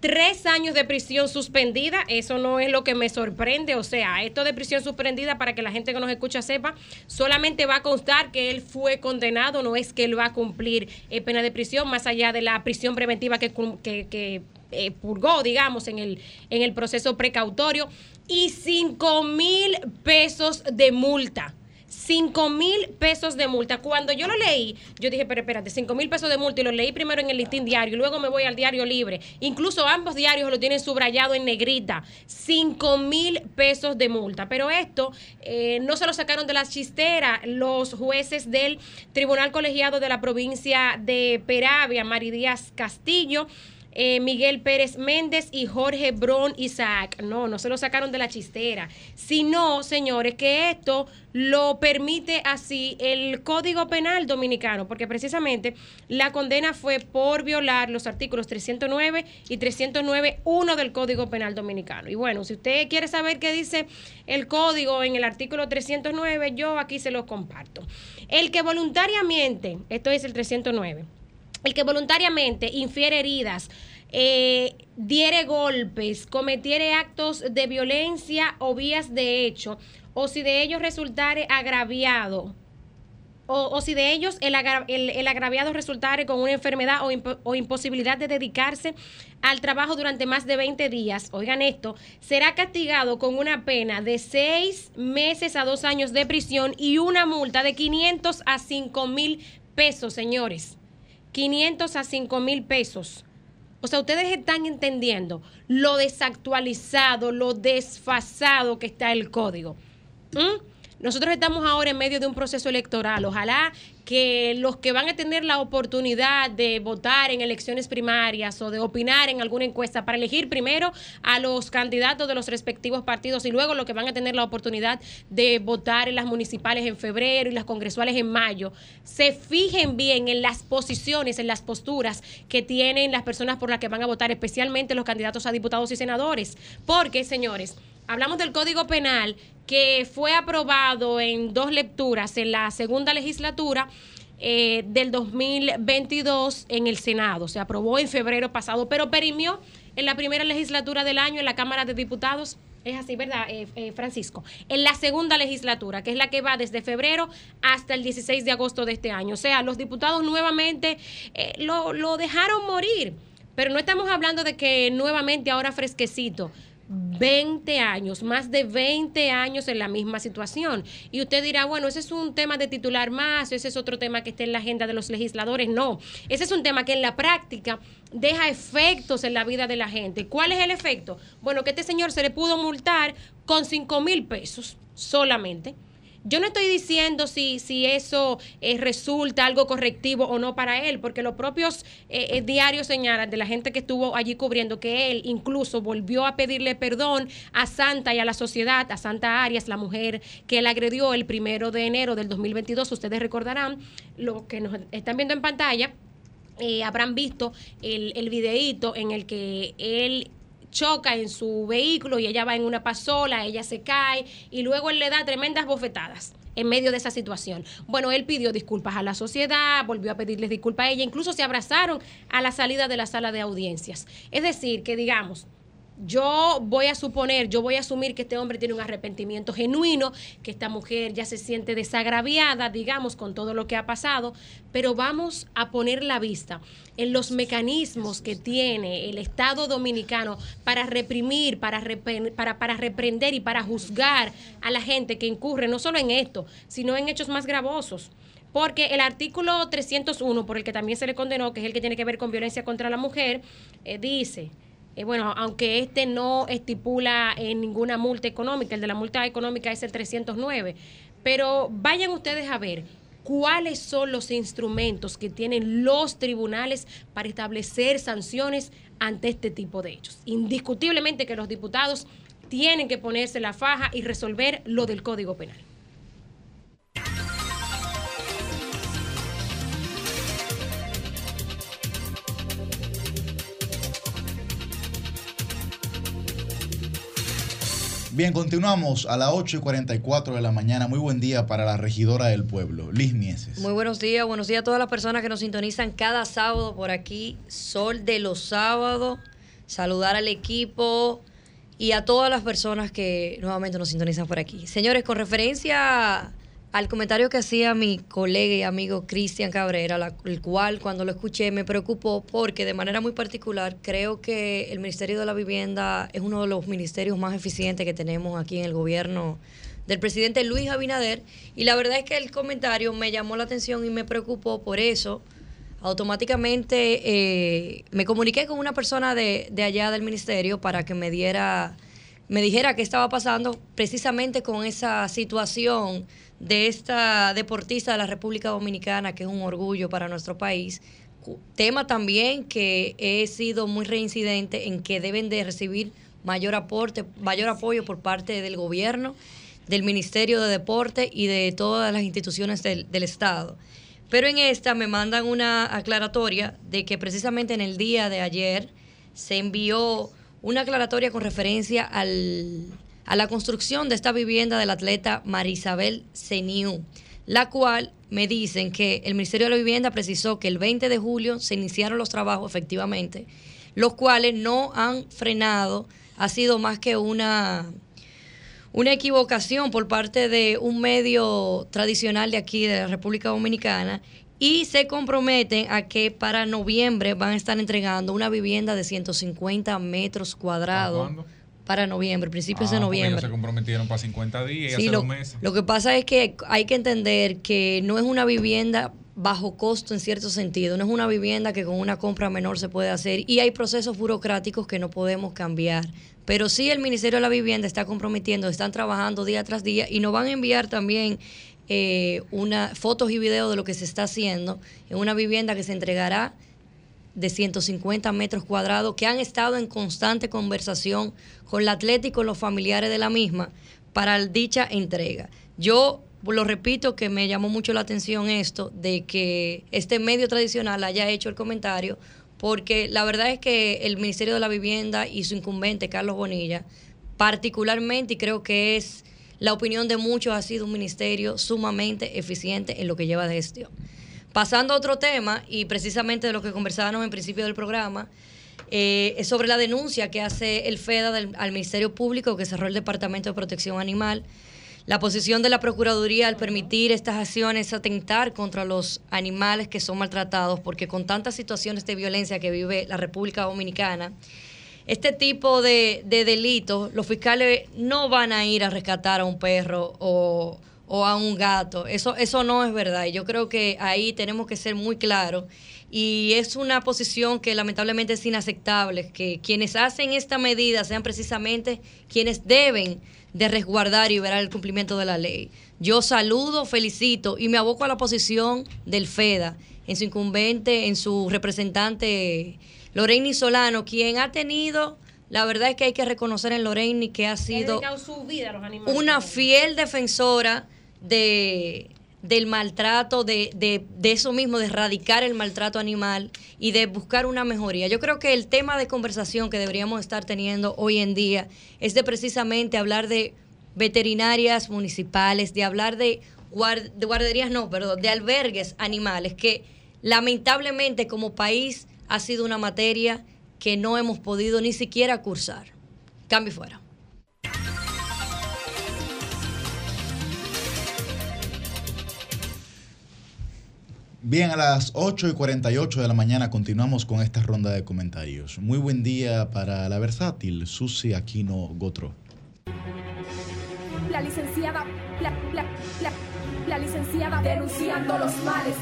tres años de prisión suspendida, eso no es lo que me sorprende, o sea, esto de prisión suspendida, para que la gente que nos escucha sepa, solamente va a constar que él fue condenado, no es que él va a cumplir. Pena de prisión, más allá de la prisión preventiva que, que, eh, purgó, digamos, en el, en el proceso precautorio, y cinco mil pesos de multa. 5 mil pesos de multa. Cuando yo lo leí, yo dije, pero espérate, 5 mil pesos de multa y lo leí primero en el listín diario y luego me voy al diario libre. Incluso ambos diarios lo tienen subrayado en negrita. 5 mil pesos de multa. Pero esto eh, no se lo sacaron de la chistera los jueces del Tribunal Colegiado de la provincia de Peravia, Maridías Castillo eh, Miguel Pérez Méndez y Jorge Bron Isaac. No, no se lo sacaron de la chistera, sino, señores, que esto lo permite así el Código Penal Dominicano, porque precisamente la condena fue por violar los artículos 309 y 309.1 del Código Penal Dominicano. Y bueno, si usted quiere saber qué dice el código en el artículo 309, yo aquí se lo comparto. El que voluntariamente, esto es el 309, el que voluntariamente infiere heridas, eh, diere golpes, cometiere actos de violencia o vías de hecho, o si de ellos resultare agraviado, o, si de ellos el, agraviado resultare con una enfermedad o, imposibilidad de dedicarse al trabajo durante más de 20 días, oigan esto, será castigado con una pena de 6 meses a 2 años de prisión y una multa de 500 a 5 mil pesos, señores. 500 a 5 mil pesos. O sea, ustedes están entendiendo lo desactualizado, lo desfasado que está el código. ¿Mm? Nosotros estamos ahora en medio de un proceso electoral. Ojalá que los que van a tener la oportunidad de votar en elecciones primarias o de opinar en alguna encuesta para elegir primero a los candidatos de los respectivos partidos y luego los que van a tener la oportunidad de votar en las municipales en febrero y las congresuales en mayo, se fijen bien en las posiciones, en las posturas que tienen las personas por las que van a votar, especialmente los candidatos a diputados y senadores. Porque, señores, hablamos del Código Penal que fue aprobado en dos lecturas en la segunda legislatura eh, del 2022 en el Senado. Se aprobó en febrero pasado, pero perimió en la primera legislatura del año en la Cámara de Diputados. Es así, ¿verdad, eh, eh, Francisco? En la segunda legislatura, que es la que va desde febrero hasta el 16 de agosto de este año. O sea, los diputados nuevamente lo, lo dejaron morir. Pero no estamos hablando de que nuevamente ahora fresquecito 20 años, más de 20 años en la misma situación. Y usted dirá, bueno, ese es un tema de titular más, ese es otro tema que está en la agenda de los legisladores. No, ese es un tema que en la práctica deja efectos en la vida de la gente. ¿Cuál es el efecto? Bueno, que este señor se le pudo multar con 5 mil pesos solamente yo no estoy diciendo si, si eso eh, resulta algo correctivo o no para él, porque los propios eh, eh, diarios señalan de la gente que estuvo allí cubriendo que él incluso volvió a pedirle perdón a Santa y a la sociedad, a Santa Arias, la mujer que él agredió el primero de enero del 2022. Ustedes recordarán lo que nos están viendo en pantalla. habrán visto el, el videíto en el que él choca en su vehículo y ella va en una pasola, ella se cae y luego él le da tremendas bofetadas en medio de esa situación. Bueno, él pidió disculpas a la sociedad, volvió a pedirles disculpas a ella, incluso se abrazaron a la salida de la sala de audiencias. Es decir, que digamos, yo voy a suponer, yo voy a asumir que este hombre tiene un arrepentimiento genuino, que esta mujer ya se siente desagraviada, digamos, con todo lo que ha pasado, pero vamos a poner la vista en los mecanismos que tiene el Estado dominicano para reprimir, para, para, para reprender y para juzgar a la gente que incurre no solo en esto, sino en hechos más gravosos. Porque el artículo 301, por el que también se le condenó, que es el que tiene que ver con violencia contra la mujer, eh, dice eh, bueno, aunque este no estipula en ninguna multa económica, el de la multa económica es el 309, pero vayan ustedes a ver cuáles son los instrumentos que tienen los tribunales para establecer sanciones ante este tipo de hechos. Indiscutiblemente que los diputados tienen que ponerse la faja y resolver lo del Código Penal. Bien, continuamos a las 8 y 44 de la mañana. Muy buen día para la regidora del pueblo, Liz Mieses. Muy buenos días, buenos días a todas las personas que nos sintonizan cada sábado por aquí, Sol de los sábados. Saludar al equipo y a todas las personas que nuevamente nos sintonizan por aquí. Señores, con referencia al comentario que hacía mi colega y amigo Cristian Cabrera, el cual cuando lo escuché me preocupó porque de manera muy particular creo que el Ministerio de la Vivienda es uno de los ministerios más eficientes que tenemos aquí en el gobierno del presidente Luis Abinader y la verdad es que el comentario me llamó la atención y me preocupó por eso. Automáticamente eh, me comuniqué con una persona de, de allá del ministerio para que me diera, me dijera qué estaba pasando precisamente con esa situación de esta deportista de la República Dominicana, que es un orgullo para nuestro país. Tema también que he sido muy reincidente en que deben de recibir mayor aporte, mayor apoyo por parte del gobierno, del Ministerio de Deporte y de todas las instituciones del, del Estado. Pero en esta me mandan una aclaratoria de que precisamente en el día de ayer se envió una aclaratoria con referencia al, a la construcción de esta vivienda del atleta Marisabel Seniu, la cual me dicen que el Ministerio de la Vivienda precisó que el 20 de julio se iniciaron los trabajos efectivamente, los cuales no han frenado, ha sido más que una, una equivocación por parte de un medio tradicional de aquí, de la República Dominicana, y se comprometen a que para noviembre van a estar entregando una vivienda de 150 metros cuadrados para noviembre, principios de ah, noviembre. se comprometieron para 50 días y hace lo, dos meses. Lo que pasa es que hay que entender que no es una vivienda bajo costo en cierto sentido, no es una vivienda que con una compra menor se puede hacer y hay procesos burocráticos que no podemos cambiar. Pero sí el Ministerio de la Vivienda está comprometiendo, están trabajando día tras día y nos van a enviar también eh, una, fotos y videos de lo que se está haciendo en una vivienda que se entregará de 150 metros cuadrados que han estado en constante conversación con la atleta y con los familiares de la misma para dicha entrega. Yo lo repito que me llamó mucho la atención esto de que este medio tradicional haya hecho el comentario porque la verdad es que el Ministerio de la Vivienda y su incumbente Carlos Bonilla particularmente y creo que es la opinión de muchos ha sido un ministerio sumamente eficiente en lo que lleva de gestión. Pasando a otro tema, y precisamente de lo que conversábamos en principio del programa, eh, es sobre la denuncia que hace el FEDA al Ministerio Público que cerró el Departamento de Protección Animal. La posición de la Procuraduría al permitir estas acciones atentar contra los animales que son maltratados, porque con tantas situaciones de violencia que vive la República Dominicana, este tipo de, de delitos, los fiscales no van a ir a rescatar a un perro o o a un gato. Eso, eso no es verdad. Y yo creo que ahí tenemos que ser muy claros. Y es una posición que lamentablemente es inaceptable, que quienes hacen esta medida sean precisamente quienes deben de resguardar y ver el cumplimiento de la ley. Yo saludo, felicito y me aboco a la posición del FEDA, en su incumbente, en su representante Loreni Solano, quien ha tenido la verdad es que hay que reconocer en Lorraine que ha sido una fiel defensora de, del maltrato, de, de, de, eso mismo, de erradicar el maltrato animal y de buscar una mejoría. Yo creo que el tema de conversación que deberíamos estar teniendo hoy en día es de precisamente hablar de veterinarias municipales, de hablar de, de guarderías, no, perdón, de albergues animales, que lamentablemente como país ha sido una materia que no hemos podido ni siquiera cursar. Cambio fuera. Bien, a las 8 y 48 de la mañana continuamos con esta ronda de comentarios. Muy buen día para la versátil Susi Aquino Gotro. La licenciada, la licenciada denunciando los males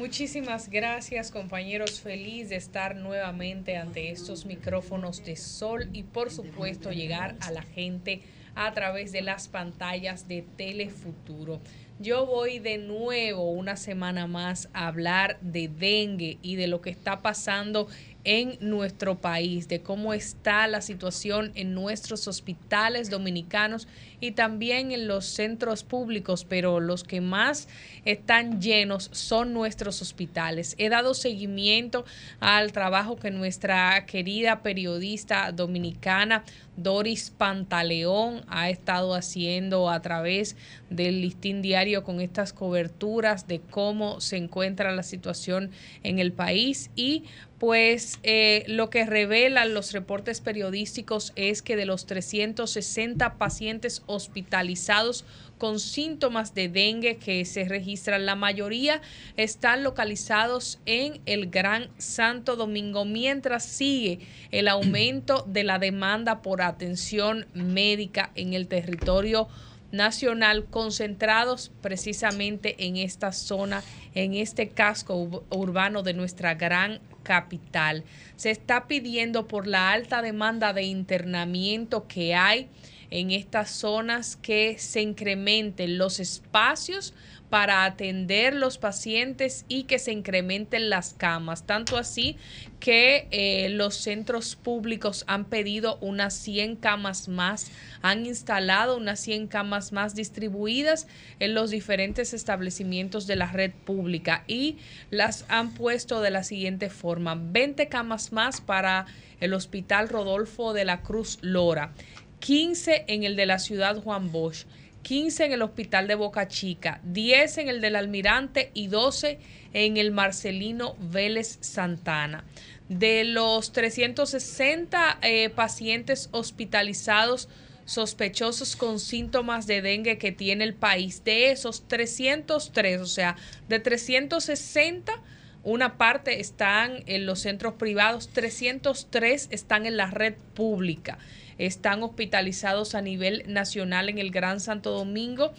Muchísimas gracias compañeros, feliz de estar nuevamente ante estos micrófonos de sol y por supuesto llegar a la gente a través de las pantallas de Telefuturo. Yo voy de nuevo una semana más a hablar de dengue y de lo que está pasando en nuestro país, de cómo está la situación en nuestros hospitales dominicanos y también en los centros públicos, pero los que más están llenos son nuestros hospitales. He dado seguimiento al trabajo que nuestra querida periodista dominicana Doris Pantaleón ha estado haciendo a través del listín diario con estas coberturas de cómo se encuentra la situación en el país y pues eh, lo que revelan los reportes periodísticos es que de los 360 pacientes hospitalizados con síntomas de dengue que se registran, la mayoría están localizados en el Gran Santo Domingo, mientras sigue el aumento de la demanda por atención médica en el territorio nacional concentrados precisamente en esta zona, en este casco urbano de nuestra gran capital. Se está pidiendo por la alta demanda de internamiento que hay en estas zonas que se incrementen los espacios para atender los pacientes y que se incrementen las camas. Tanto así que eh, los centros públicos han pedido unas 100 camas más, han instalado unas 100 camas más distribuidas en los diferentes establecimientos de la red pública y las han puesto de la siguiente forma. 20 camas más para el Hospital Rodolfo de la Cruz Lora. 15 en el de la ciudad Juan Bosch, 15 en el hospital de Boca Chica, 10 en el del Almirante y 12 en el Marcelino Vélez Santana. De los 360 eh, pacientes hospitalizados sospechosos con síntomas de dengue que tiene el país, de esos 303, o sea, de 360 una parte están en los centros privados, 303 están en la red pública están hospitalizados a nivel nacional en el Gran Santo Domingo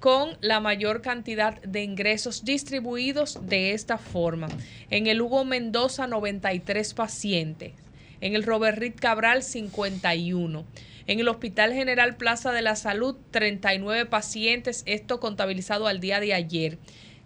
con la mayor cantidad de ingresos distribuidos de esta forma. En el Hugo Mendoza, 93 pacientes. En el Robert Reed Cabral, 51. En el Hospital General Plaza de la Salud, 39 pacientes, esto contabilizado al día de ayer.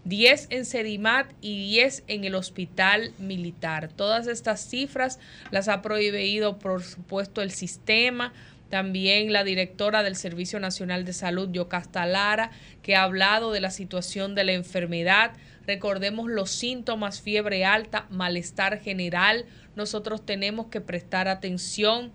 10 en Sedimat y 10 en el hospital militar. Todas estas cifras las ha prohibido, por supuesto, el sistema. También la directora del Servicio Nacional de Salud, Yocasta Lara, que ha hablado de la situación de la enfermedad. Recordemos los síntomas, fiebre alta, malestar general. Nosotros tenemos que prestar atención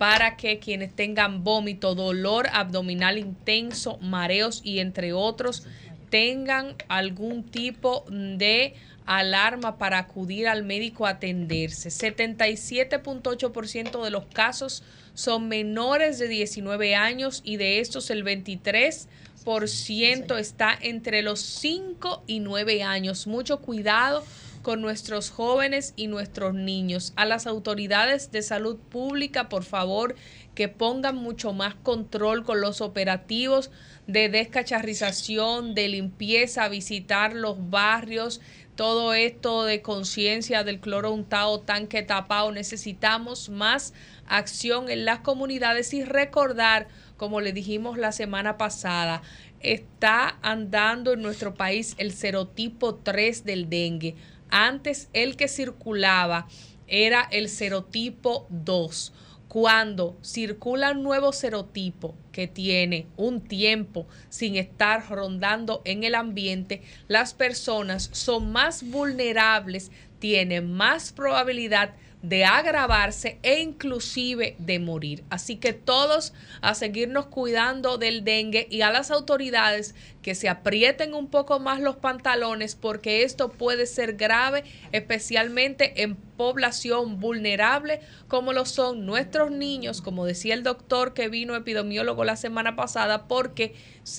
para que quienes tengan vómito, dolor abdominal intenso, mareos y entre otros tengan algún tipo de alarma para acudir al médico a atenderse. 77.8% de los casos son menores de 19 años y de estos el 23% está entre los 5 y 9 años. Mucho cuidado con nuestros jóvenes y nuestros niños. A las autoridades de salud pública, por favor, que pongan mucho más control con los operativos de descacharrización, de limpieza, visitar los barrios, todo esto de conciencia del cloro untado, tanque tapado. Necesitamos más acción en las comunidades y recordar, como le dijimos la semana pasada, está andando en nuestro país el serotipo 3 del dengue. Antes el que circulaba era el serotipo 2 cuando circula un nuevo serotipo que tiene un tiempo sin estar rondando en el ambiente, las personas son más vulnerables, tienen más probabilidad de agravarse e inclusive de morir. Así que todos a seguirnos cuidando del dengue y a las autoridades que se aprieten un poco más los pantalones porque esto puede ser grave, especialmente en población vulnerable como lo son nuestros niños, como decía el doctor que vino epidemiólogo la semana pasada, porque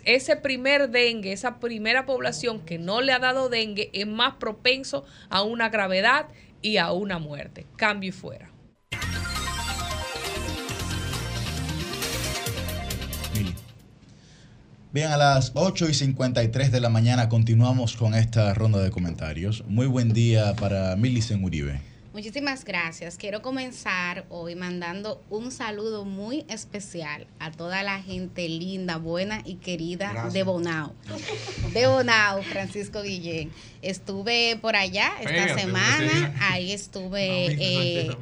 ese primer dengue, esa primera población que no le ha dado dengue es más propenso a una gravedad y a una muerte. Cambio y fuera. Bien, a las 8 y 53 de la mañana continuamos con esta ronda de comentarios. Muy buen día para Milicen Uribe. Muchísimas gracias. Quiero comenzar hoy mandando un saludo muy especial a toda la gente linda, buena y querida de Bonao. De Bonao, Francisco Guillén. Estuve por allá esta semana, ahí estuve eh,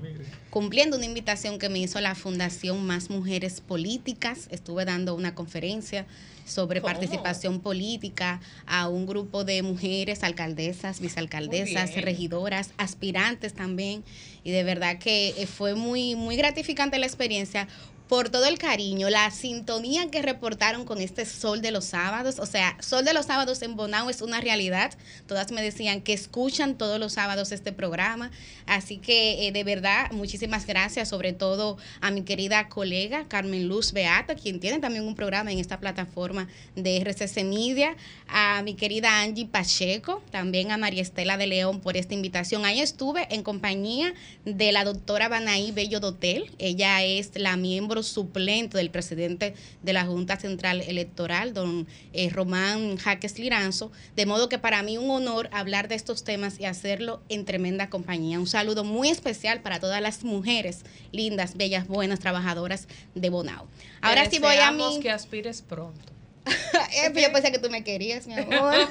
cumpliendo una invitación que me hizo la Fundación Más Mujeres Políticas. Estuve dando una conferencia sobre participación política a un grupo de mujeres, alcaldesas, vicealcaldesas, regidoras, aspirantes también. Y de verdad que eh, fue muy, muy gratificante la experiencia por todo el cariño, la sintonía que reportaron con este Sol de los Sábados. O sea, Sol de los Sábados en Bonao es una realidad. Todas me decían que escuchan todos los sábados este programa. Así que eh, de verdad, muchísimas gracias, sobre todo a mi querida colega Carmen Luz Beata, quien tiene también un programa en esta plataforma de RCC Media, a mi querida Angie Pacheco, también a María Estela de León por esta invitación. Ahí estuve en compañía de la doctora Banaí Bello Dotel. Ella es la miembro suplente del presidente de la Junta Central Electoral, don eh, Román Jaques Liranzo, de modo que para mí un honor hablar de estos temas y hacerlo en tremenda compañía. Un saludo muy especial para todas las mujeres lindas, bellas, buenas, trabajadoras de Bonao. Ahora sí voy a mí. que aspires pronto. Eh, pues yo pensé que tú me querías, mi amor.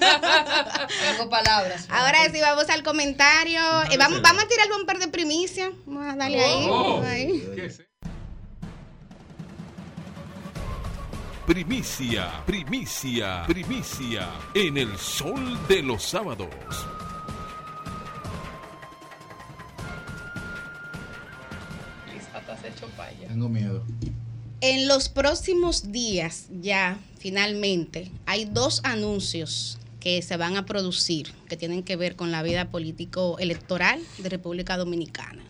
Tengo palabras. Ahora sí, vamos al comentario. Eh, vamos, vamos a tirar un par de primicias. Vamos a darle ahí. Oh. ahí. Primicia, primicia, primicia en el sol de los sábados. Tengo miedo. En los próximos días, ya finalmente, hay dos anuncios que se van a producir que tienen que ver con la vida político-electoral de República Dominicana.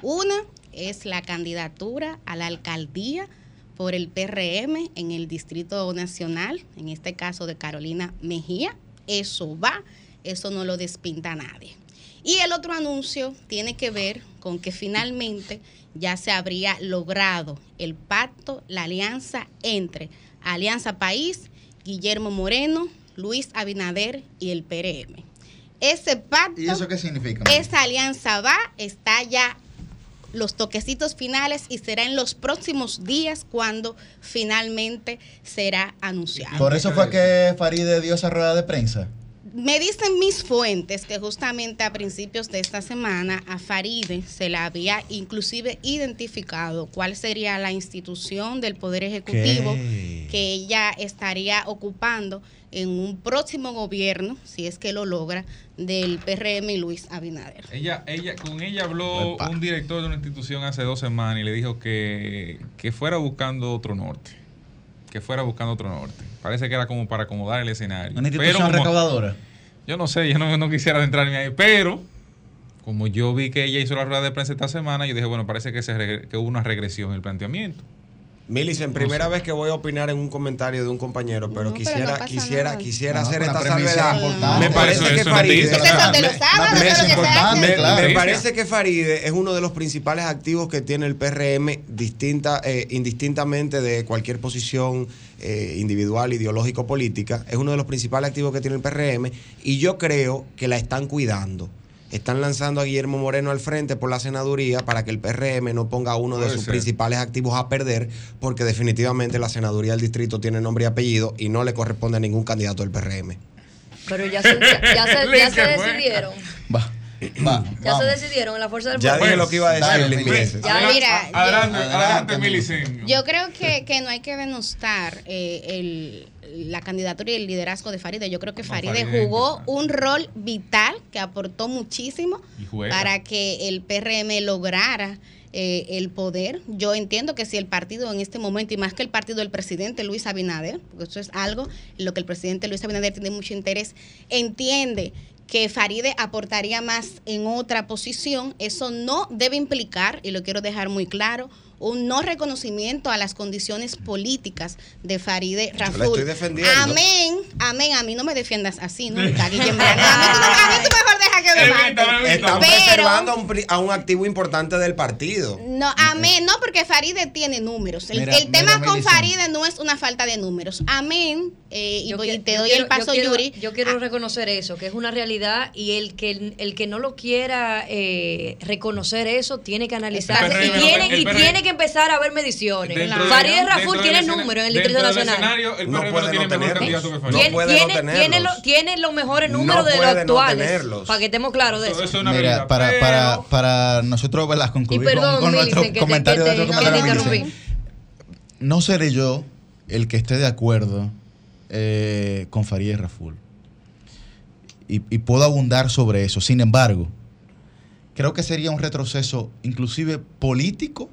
Una es la candidatura a la alcaldía por el PRM en el Distrito Nacional, en este caso de Carolina Mejía. Eso va, eso no lo despinta nadie. Y el otro anuncio tiene que ver con que finalmente ya se habría logrado el pacto, la alianza entre Alianza País, Guillermo Moreno, Luis Abinader y el PRM. Ese pacto, ¿Y eso qué significa? Esa alianza va, está ya los toquecitos finales y será en los próximos días cuando finalmente será anunciado. Por eso fue que Faride dio esa rueda de prensa. Me dicen mis fuentes que justamente a principios de esta semana a Faride se la había inclusive identificado cuál sería la institución del Poder Ejecutivo que ella estaría ocupando en un próximo gobierno, si es que lo logra, del PRM y Luis Abinader. Ella, ella, con ella habló un director de una institución hace dos semanas y le dijo que, fuera buscando otro norte. Que fuera buscando otro norte. Parece que era como para acomodar el escenario. ¿Una institución recaudadora? Yo no sé, yo no, no quisiera adentrarme ahí, pero como yo vi que ella hizo la rueda de prensa esta semana, yo dije, bueno, parece que, se, que hubo una regresión en el planteamiento. Milicen, primera vez que voy a opinar en un comentario de un compañero, pero quisiera, quisiera, quisiera hacer esta salvedad. Me parece que Faride, me parece que Faride es uno de los principales activos que tiene el PRM, distinta, eh, indistintamente de cualquier posición eh, individual, ideológico, política. Es uno de los principales activos que tiene el PRM y yo creo que la están cuidando están lanzando a Guillermo Moreno al frente por la senaduría para que el PRM no ponga uno de sus principales activos a perder, porque definitivamente la senaduría del distrito tiene nombre y apellido y no le corresponde a ningún candidato del PRM. Pero ya se, ya se, decidieron. Va. Va, ya se decidieron en la fuerza del pueblo. Ya dije lo que iba a decir. ya, mira, adelante, adelante, Yo creo que, que no hay que denostar eh, el, la candidatura y el liderazgo de Faride. Yo creo que Faride, jugó un rol vital que aportó muchísimo para que el PRM lograra eh, el poder. Yo entiendo que si el partido en este momento, y más que el partido del presidente Luis Abinader, porque eso es algo en lo que el presidente Luis Abinader tiene mucho interés, entiende que Faride aportaría más en otra posición, eso no debe implicar, y lo quiero dejar muy claro, un no reconocimiento a las condiciones políticas de Faride Raful. Yo la estoy defendiendo. Amén, amén. A mí no me defiendas así, no- a mí tú mejor deja que me mate. Están Pero- preservando a un, pri- a un activo importante del partido. No, amén, no, porque Faride tiene números. El, Mira, el tema mira, con. Faride no es una falta de números. Amén, eh, y, que- te doy quiero- el paso, yo quiero- Yuri. Yo quiero reconocer eso, que es una realidad y el que el que no lo quiera eh, reconocer eso tiene que analizarse El y, tiene, y tiene que empezar a ver mediciones. Farideh Raful tiene números en el Distrito Nacional. el No puede no No Faride. Tiene, no tiene, tiene, tenerlos. lo- tiene los mejores No números de los no actuales. para que estemos claros de eso. Eso es una Mira, para, Pero- para, para nosotros ¿verdad? concluir perdón, con, con nuestro que te- comentario que te- nuestro que te comentario. No seré yo el que esté de acuerdo eh, con Farideh Raful. Y, y puedo abundar sobre eso. Sin embargo, creo que sería un retroceso inclusive político,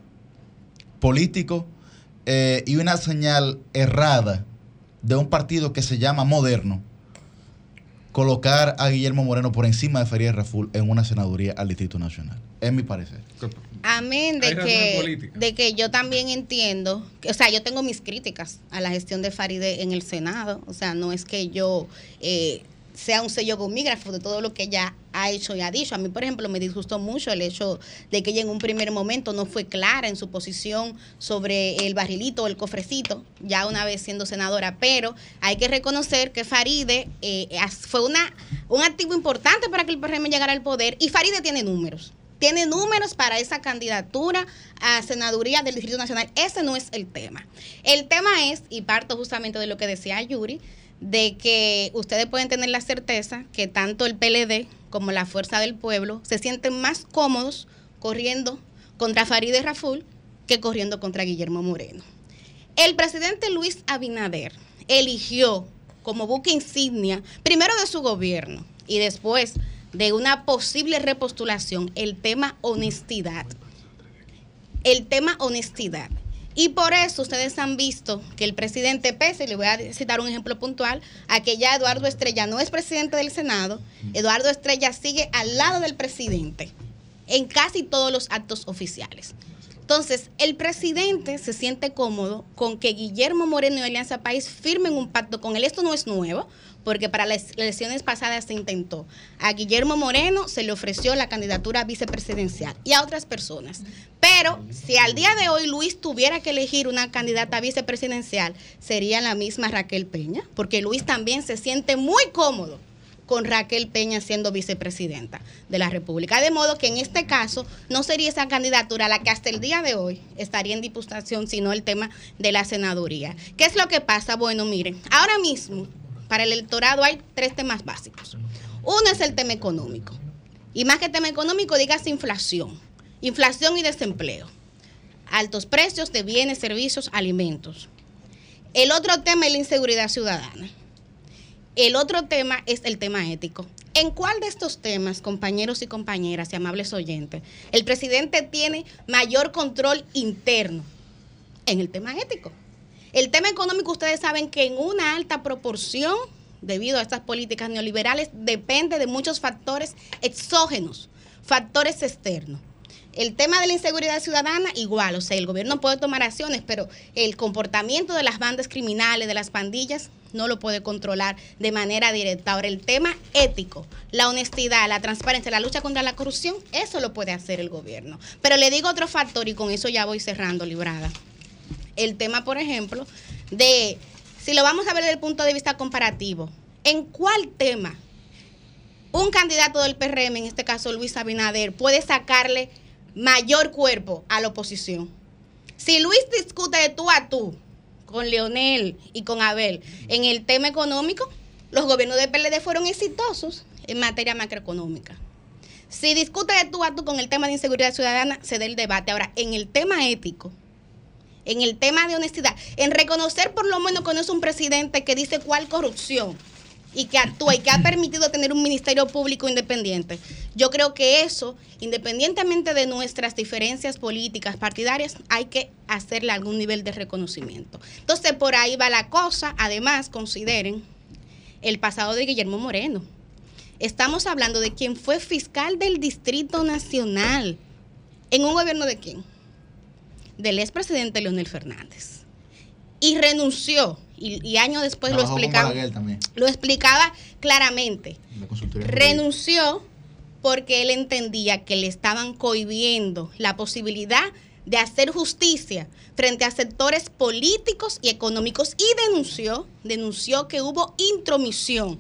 político eh, y una señal errada de un partido que se llama moderno colocar a Guillermo Moreno por encima de Farideh Raful en una senaduría al Distrito Nacional. Es mi parecer. Amén de que, de que yo también entiendo, que, o sea, yo tengo mis críticas a la gestión de Faride en el Senado, o sea, no es que yo eh, sea un sello gomígrafo de todo lo que ella ha hecho y ha dicho. A mí, por ejemplo, me disgustó mucho el hecho de que ella en un primer momento no fue clara en su posición sobre el barrilito o el cofrecito, ya una vez siendo senadora, pero hay que reconocer que Faride eh, fue una, un activo importante para que el PRM llegara al poder y Faride tiene números. Tiene números para esa candidatura a senaduría del Distrito Nacional. Ese no es el tema. El tema es, y parto justamente de lo que decía Yuri, de que ustedes pueden tener la certeza que tanto el PLD como la Fuerza del Pueblo se sienten más cómodos corriendo contra Farideh Raful que corriendo contra Guillermo Moreno. El presidente Luis Abinader eligió como buque insignia, primero de su gobierno y después de una posible repostulación, el tema honestidad. El tema honestidad. Y por eso ustedes han visto que el presidente Pese, le voy a citar un ejemplo puntual, a que ya Eduardo Estrella no es presidente del Senado, Eduardo Estrella sigue al lado del presidente en casi todos los actos oficiales. Entonces, el presidente se siente cómodo con que Guillermo Moreno y Alianza País firmen un pacto con él. Esto no es nuevo, porque para las elecciones pasadas se intentó. A Guillermo Moreno se le ofreció la candidatura vicepresidencial y a otras personas. Pero si al día de hoy Luis tuviera que elegir una candidata vicepresidencial, sería la misma Raquel Peña, porque Luis también se siente muy cómodo con Raquel Peña siendo vicepresidenta de la República. De modo que en este caso no sería esa candidatura la que hasta el día de hoy estaría en disputación, sino el tema de la senaduría. ¿Qué es lo que pasa? Bueno, miren, ahora mismo para el electorado hay tres temas básicos. Uno es el tema económico. Y más que tema económico, digas inflación. Inflación y desempleo. Altos precios de bienes, servicios, alimentos. El otro tema es la inseguridad ciudadana. El otro tema es el tema ético. ¿En cuál de estos temas, compañeros y compañeras y amables oyentes, el presidente tiene mayor control interno? En el tema ético. El tema económico, ustedes saben que en una alta proporción, debido a estas políticas neoliberales, depende de muchos factores exógenos, factores externos. El tema de la inseguridad ciudadana, igual, o sea, el gobierno puede tomar acciones, pero el comportamiento de las bandas criminales, de las pandillas, no lo puede controlar de manera directa. Ahora, el tema ético, la honestidad, la transparencia, la lucha contra la corrupción, eso lo puede hacer el gobierno. Pero le digo otro factor y con eso ya voy cerrando, librada. El tema, por ejemplo, de, si lo vamos a ver desde el punto de vista comparativo, ¿en cuál tema un candidato del PRM, en este caso Luis Abinader, puede sacarle mayor cuerpo a la oposición? Si Luis discute de tú a tú con Leonel y con Abel en el tema económico, los gobiernos del PLD fueron exitosos en materia macroeconómica. Si discute de tú a tú con el tema de inseguridad ciudadana, se da el debate. Ahora, en el tema ético, en el tema de honestidad, en reconocer por lo menos que no es un presidente que dice cuál corrupción y que actúa y que ha permitido tener un ministerio público independiente. Yo creo que eso, independientemente de nuestras diferencias políticas partidarias, hay que hacerle algún nivel de reconocimiento. Entonces, por ahí va la cosa. Además, consideren el pasado de Guillermo Moreno. Estamos hablando de quien fue fiscal del Distrito Nacional. ¿En un gobierno de quién? Del expresidente Leonel Fernández. Y renunció, y, años después lo explicaba, lo explicaba claramente. Renunció porque él entendía que le estaban cohibiendo la posibilidad de hacer justicia frente a sectores políticos y económicos y denunció, denunció que hubo intromisión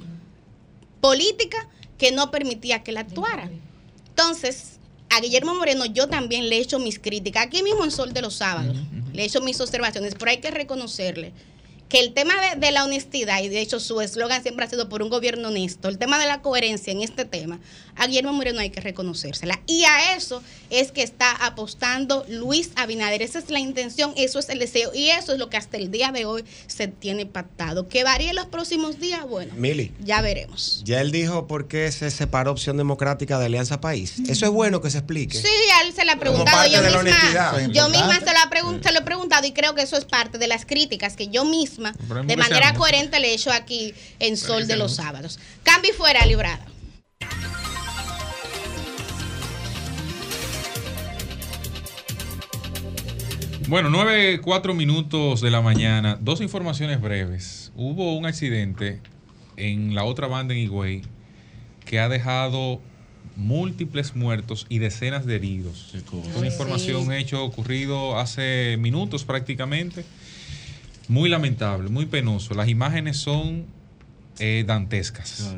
política que no permitía que la actuara. Entonces, a Guillermo Moreno yo también le he hecho mis críticas, aquí mismo en Sol de los Sábados, le he hecho mis observaciones, pero hay que reconocerle que el tema de, la honestidad, y de hecho su eslogan siempre ha sido por un gobierno honesto, el tema de la coherencia en este tema, a Guillermo Moreno hay que reconocérsela. Y a eso es que está apostando Luis Abinader. Esa es la intención, eso es el deseo, y eso es lo que hasta el día de hoy se tiene pactado. Que varíe en los próximos días, bueno, ya veremos. Ya él dijo por qué se separó Opción Democrática de Alianza País. Eso es bueno que se explique. Sí, a él se le ha preguntado. Yo misma, yo misma se lo, se lo he preguntado y creo que eso es parte de las críticas que yo misma de manera coherente le he hecho aquí en Sol de los Sábados. Cambio fuera, librada. Bueno, 9, 4 minutos de la mañana. Dos informaciones breves. Hubo un accidente en la otra banda en Higüey que ha dejado múltiples muertos y decenas de heridos. Una información, un hecho ocurrido hace minutos prácticamente muy lamentable, muy penoso. Las imágenes son eh, dantescas.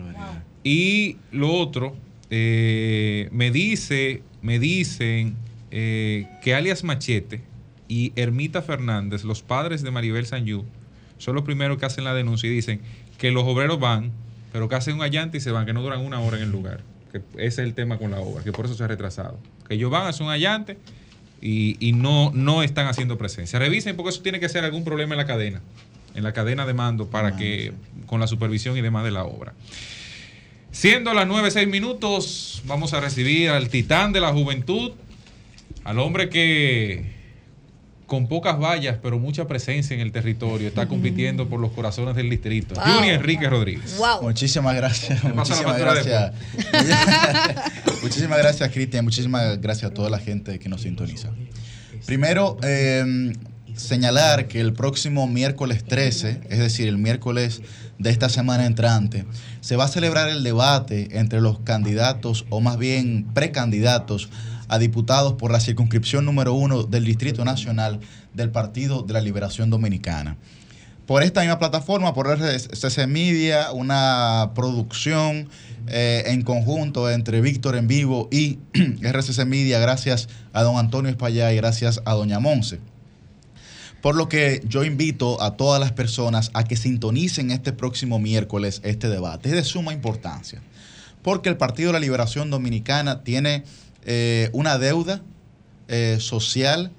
Y lo otro, eh, me dice, me dicen eh, que alias Machete y Ermita Fernández, los padres de Maribel Sanyu, son los primeros que hacen la denuncia y dicen que los obreros van, pero que hacen un allante y se van, que no duran una hora en el lugar. Que ese es el tema con la obra, que por eso se ha retrasado. Que ellos van, hacen un allante y, no, no están haciendo presencia. Revisen porque eso tiene que ser algún problema en la cadena, en la cadena de mando para que con la supervisión y demás de la obra. Siendo las 9, 6 minutos, vamos a recibir al titán de la juventud, al hombre que con pocas vallas, pero mucha presencia en el territorio, está compitiendo por los corazones del distrito. Wow. Enrique Rodríguez. Muchísimas gracias. Muchísimas gracias. muchísimas gracias, Cristian. Muchísimas gracias a toda la gente que nos sintoniza. Primero, eh, señalar que el próximo miércoles 13, es decir, el miércoles de esta semana entrante, se va a celebrar el debate entre los candidatos, o más bien precandidatos, a diputados por la circunscripción número uno del Distrito Nacional del Partido de la Liberación Dominicana. Por esta misma plataforma, por RCC Media, una producción eh, en conjunto entre Víctor en Vivo y RCC Media, gracias a don Antonio Espallá y gracias a doña Monse. Por lo que yo invito a todas las personas a que sintonicen este próximo miércoles este debate. Es de suma importancia, porque el Partido de la Liberación Dominicana tiene eh, una deuda eh, social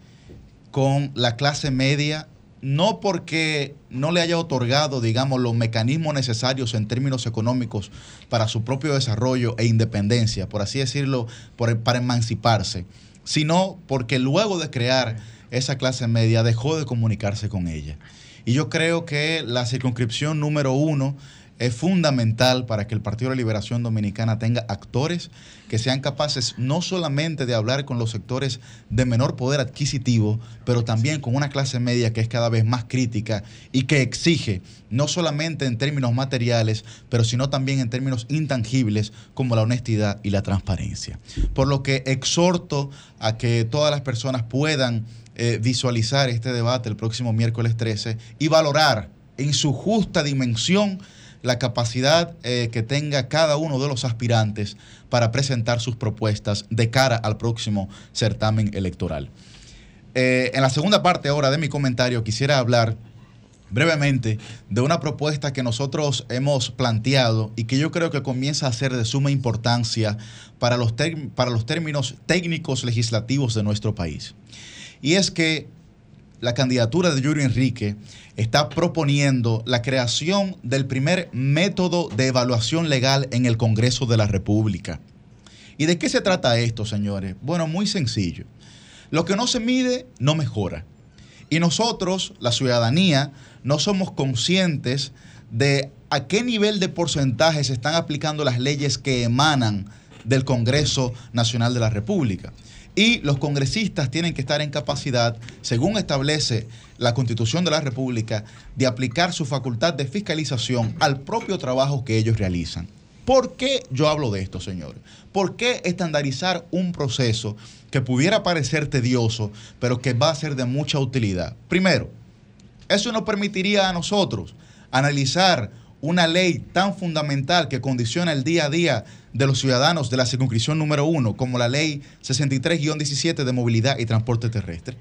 con la clase media, no porque no le haya otorgado, digamos, los mecanismos necesarios en términos económicos para su propio desarrollo e independencia, por así decirlo, para emanciparse, sino porque luego de crear esa clase media dejó de comunicarse con ella. Y yo creo que la circunscripción número uno es fundamental para que el Partido de la Liberación Dominicana tenga actores que sean capaces no solamente de hablar con los sectores de menor poder adquisitivo, pero también con una clase media que es cada vez más crítica y que exige, no solamente en términos materiales, pero sino también en términos intangibles como la honestidad y la transparencia. Por lo que exhorto a que todas las personas puedan eh, visualizar este debate el próximo miércoles 13 y valorar en su justa dimensión la capacidad eh, que tenga cada uno de los aspirantes para presentar sus propuestas de cara al próximo certamen electoral. Eh, en la segunda parte ahora de mi comentario quisiera hablar brevemente de una propuesta que nosotros hemos planteado y que yo creo que comienza a ser de suma importancia para los, para los términos técnicos legislativos de nuestro país. Y es que la candidatura de Yuri Enrique está proponiendo la creación del primer método de evaluación legal en el Congreso de la República. ¿Y de qué se trata esto, señores? Bueno, muy sencillo. Lo que no se mide no mejora. Y nosotros, la ciudadanía, no somos conscientes de a qué nivel de porcentaje se están aplicando las leyes que emanan del Congreso Nacional de la República. Y los congresistas tienen que estar en capacidad, según establece la Constitución de la República, de aplicar su facultad de fiscalización al propio trabajo que ellos realizan. ¿Por qué yo hablo de esto, señores? ¿Por qué estandarizar un proceso que pudiera parecer tedioso, pero que va a ser de mucha utilidad? Primero, eso nos permitiría a nosotros analizar una ley tan fundamental que condiciona el día a día de los ciudadanos de la circunscripción número uno, como la ley 63-17 de movilidad y transporte terrestre.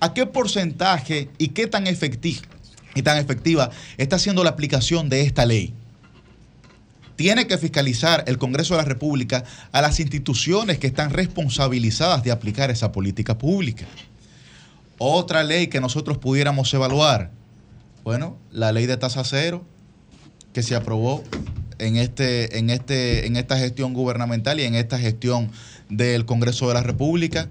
¿A qué porcentaje y qué tan efectiva, y tan efectiva está siendo la aplicación de esta ley? Tiene que fiscalizar el Congreso de la República a las instituciones que están responsabilizadas de aplicar esa política pública. Otra ley que nosotros pudiéramos evaluar, bueno, la ley de tasa cero, que se aprobó en, este, en, este, en esta gestión gubernamental y en esta gestión del Congreso de la República.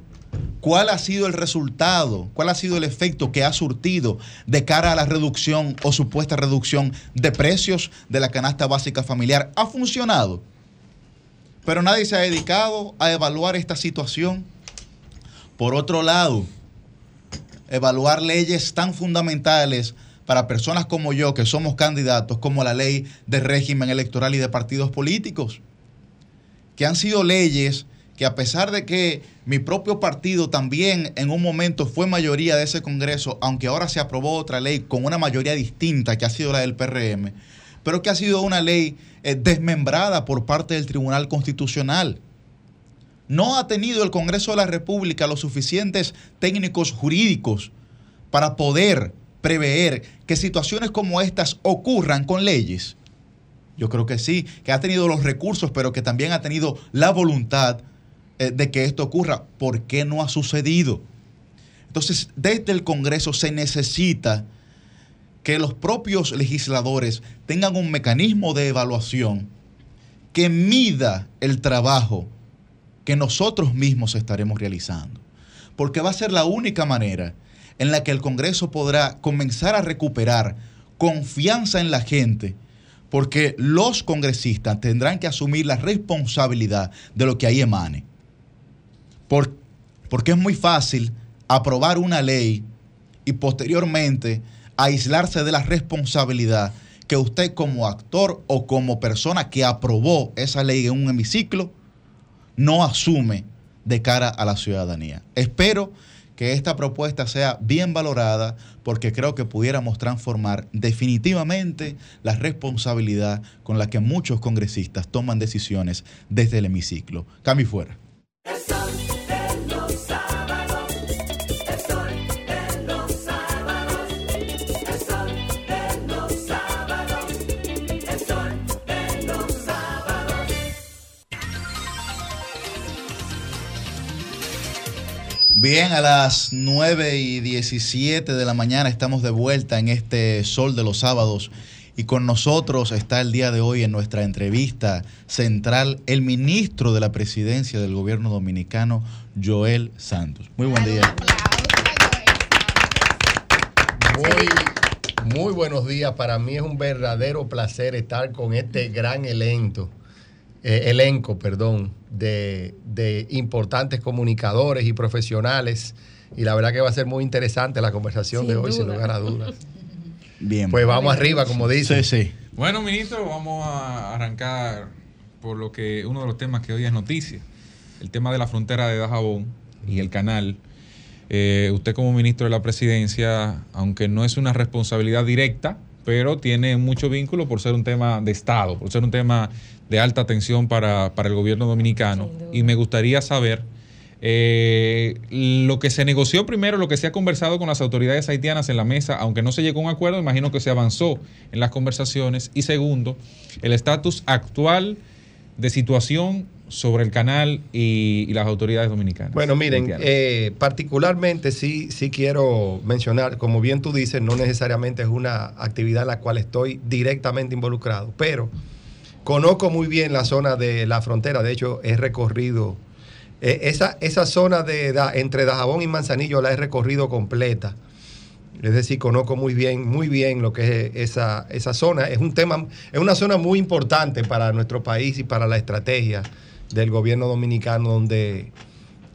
¿Cuál ha sido el resultado? ¿Cuál ha sido el efecto que ha surtido de cara a la reducción o supuesta reducción de precios de la canasta básica familiar? ¿Ha funcionado? Pero nadie se ha dedicado a evaluar esta situación. Por otro lado, evaluar leyes tan fundamentales para personas como yo, que somos candidatos, como la ley de régimen electoral y de partidos políticos, que han sido leyes que a pesar de que mi propio partido también en un momento fue mayoría de ese Congreso, aunque ahora se aprobó otra ley con una mayoría distinta que ha sido la del PRM, pero que ha sido una ley eh, desmembrada por parte del Tribunal Constitucional. No ha tenido el Congreso de la República los suficientes técnicos jurídicos para poder prever que situaciones como estas ocurran con leyes? Yo creo que sí, que ha tenido los recursos, pero que también ha tenido la voluntad eh, de que esto ocurra. ¿Por qué no ha sucedido? Entonces, desde el Congreso se necesita que los propios legisladores tengan un mecanismo de evaluación que mida el trabajo que nosotros mismos estaremos realizando. Porque va a ser la única manera en la que el Congreso podrá comenzar a recuperar confianza en la gente, porque los congresistas tendrán que asumir la responsabilidad de lo que ahí emane. porque es muy fácil aprobar una ley y posteriormente aislarse de la responsabilidad que usted como actor o como persona que aprobó esa ley en un hemiciclo no asume de cara a la ciudadanía. Espero que esta propuesta sea bien valorada porque creo que pudiéramos transformar definitivamente la responsabilidad con la que muchos congresistas toman decisiones desde el hemiciclo. Cambio fuera. Bien, a las 9 y 17 de la mañana estamos de vuelta en este Sol de los Sábados y con nosotros está el día de hoy en nuestra entrevista central el ministro de la Presidencia del Gobierno Dominicano, Joel Santos. Muy buen día. Muy, muy buenos días. Para mí es un verdadero placer estar con este gran elenco eh, elenco, perdón, de, importantes comunicadores y profesionales. Y la verdad que va a ser muy interesante la conversación de hoy, sin lugar a dudas. Bien. Pues vamos arriba, como dice. Sí, sí. Bueno, ministro, vamos a arrancar por lo que uno de los temas que hoy es noticia, el tema de la frontera de Dajabón y el canal. Eh, usted como ministro de la presidencia, aunque no es una responsabilidad directa, pero tiene mucho vínculo por ser un tema de Estado, por ser un tema de alta tensión para, el gobierno dominicano. Y me gustaría saber eh, lo que se negoció primero, lo que se ha conversado con las autoridades haitianas en la mesa, aunque no se llegó a un acuerdo, imagino que se avanzó en las conversaciones. Y segundo, el estatus actual de situación sobre el canal y, las autoridades dominicanas. Bueno, miren, eh, particularmente sí, sí quiero mencionar, como bien tú dices, no necesariamente es una actividad en la cual estoy directamente involucrado, pero conozco muy bien la zona de la frontera, de hecho he recorrido eh, esa, esa zona de, entre Dajabón y Manzanillo la he recorrido completa. Es decir, conozco muy bien, muy bien lo que es esa, esa zona. Es un tema, es una zona muy importante para nuestro país y para la estrategia del gobierno dominicano, donde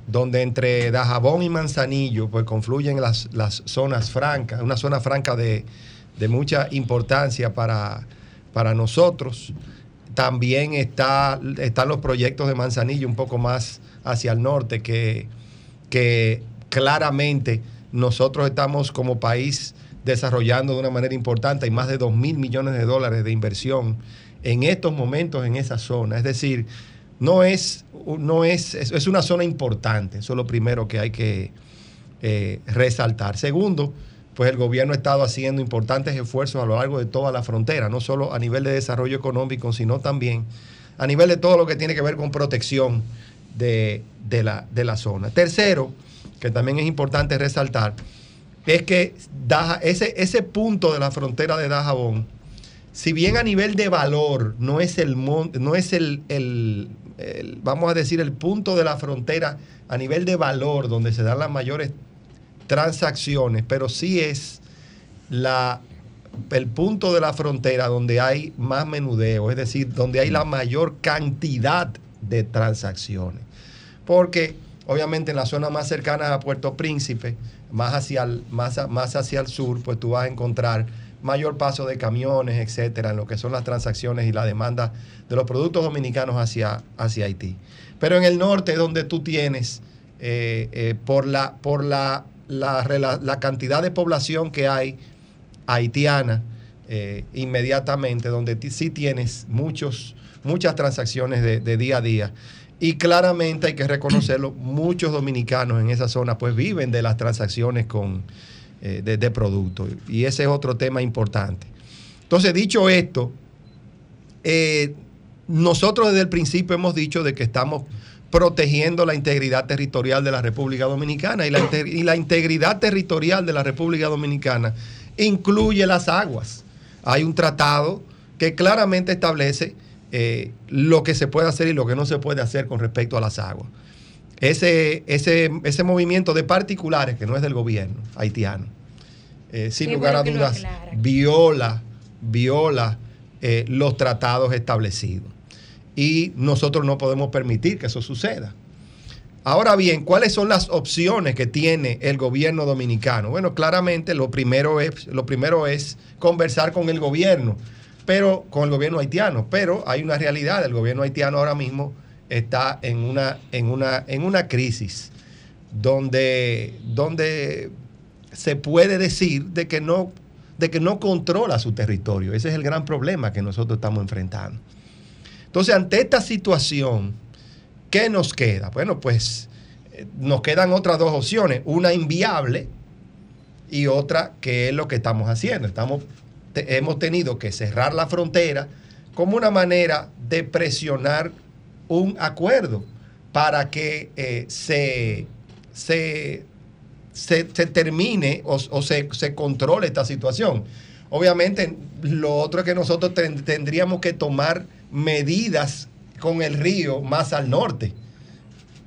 donde entre Dajabón y Manzanillo pues confluyen las, las zonas francas, una zona franca de, de mucha importancia para, para nosotros. También está, están los proyectos de Manzanillo un poco más hacia el norte que, que claramente nosotros estamos como país desarrollando de una manera importante. Hay más de 2 mil millones de dólares de inversión en estos momentos en esa zona. Es decir, no es, no es, es una zona importante. Eso es lo primero que hay que eh, resaltar. Segundo, pues el gobierno ha estado haciendo importantes esfuerzos a lo largo de toda la frontera, no solo a nivel de desarrollo económico, sino también a nivel de todo lo que tiene que ver con protección de, la, de la zona. Tercero, que también es importante resaltar, es que ese, ese punto de la frontera de Dajabón, si bien a nivel de valor no es el, no es el, vamos a decir, el punto de la frontera a nivel de valor donde se dan las mayores transacciones, pero sí es la, el punto de la frontera donde hay más menudeo, es decir, donde hay la mayor cantidad de transacciones. Porque obviamente en la zona más cercana a Puerto Príncipe, más hacia el, más, más hacia el sur, pues tú vas a encontrar mayor paso de camiones, etcétera, en lo que son las transacciones y la demanda de los productos dominicanos hacia, hacia Haití. Pero en el norte, donde tú tienes, eh, eh, por, la, por la, la, cantidad de población que hay haitiana, eh, inmediatamente, donde sí tienes muchos, muchas transacciones de, de día a día. Y claramente hay que reconocerlo, muchos dominicanos en esa zona pues viven de las transacciones con, eh, de, productos. Y ese es otro tema importante. Entonces, dicho esto, eh, nosotros desde el principio hemos dicho de que estamos protegiendo la integridad territorial de la República Dominicana y la, y la integridad territorial de la República Dominicana incluye las aguas. Hay un tratado que claramente establece eh, lo que se puede hacer y lo que no se puede hacer con respecto a las aguas. Ese, ese, ese movimiento de particulares, que no es del gobierno haitiano, eh, sin lugar a dudas, viola, viola eh, los tratados establecidos. Y nosotros no podemos permitir que eso suceda. Ahora bien, ¿cuáles son las opciones que tiene el gobierno dominicano? Bueno, claramente lo primero es, lo primero es conversar con el gobierno pero con el gobierno haitiano. Pero hay una realidad, el gobierno haitiano ahora mismo está en una, en una, en una crisis donde, donde se puede decir de que, no, de que no controla su territorio. Ese es el gran problema que nosotros estamos enfrentando. Entonces, ante esta situación, ¿qué nos queda? Bueno, pues eh, nos quedan otras dos opciones, una inviable y otra que es lo que estamos haciendo. Estamos hemos tenido que cerrar la frontera como una manera de presionar un acuerdo para que eh, se, se, termine o, se, se, controle esta situación. Obviamente, lo otro es que nosotros tendríamos que tomar medidas con el río más al norte.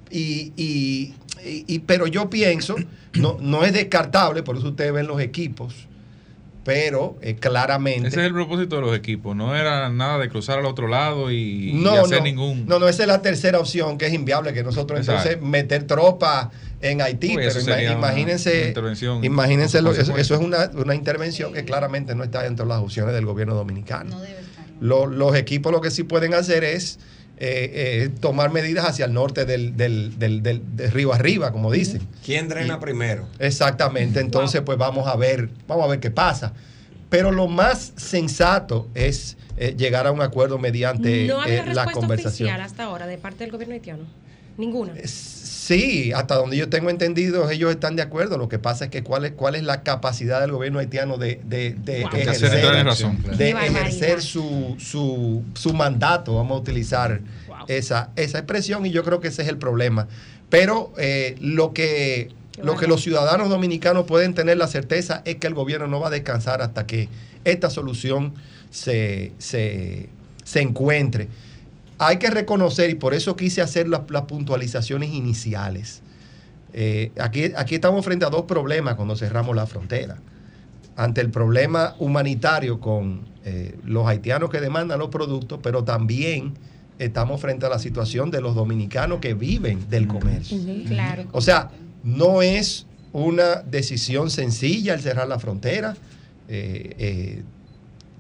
Y, y, pero yo pienso, no, no es descartable, por eso ustedes ven los equipos, pero eh, claramente. Ese es el propósito de los equipos, no era nada de cruzar al otro lado y, no, hacer no, ningún. No, no, esa es la tercera opción, que es inviable, que nosotros entonces meter tropas en Haití, pero imagínense, imagínense eso, es una, una, intervención que claramente no está dentro de las opciones del gobierno dominicano. No debe estar, los equipos lo que sí pueden hacer es eh, eh, tomar medidas hacia el norte del, del, del, de río arriba, como dicen. ¿Quién drena primero? Exactamente, entonces pues vamos a ver, vamos a ver qué pasa. Pero lo más sensato es eh, llegar a un acuerdo mediante ¿No la conversación. oficial hasta ahora de parte del gobierno haitiano? Ninguna. Sí, hasta donde yo tengo entendido, ellos están de acuerdo. Lo que pasa es que cuál es, cuál es la capacidad del gobierno haitiano de, de, de ejercer, su, su, su, mandato, vamos a utilizar esa, esa expresión, y yo creo que ese es el problema. Pero eh, lo que lo que los ciudadanos dominicanos pueden tener la certeza es que el gobierno no va a descansar hasta que esta solución se, se, se encuentre hay que reconocer, y por eso quise hacer las, puntualizaciones iniciales. Eh, aquí, aquí estamos frente a dos problemas cuando cerramos la frontera. Ante el problema humanitario con eh, los haitianos que demandan los productos, pero también estamos frente a la situación de los dominicanos que viven del comercio. Claro. O sea, no es una decisión sencilla el cerrar la frontera. Eh, eh,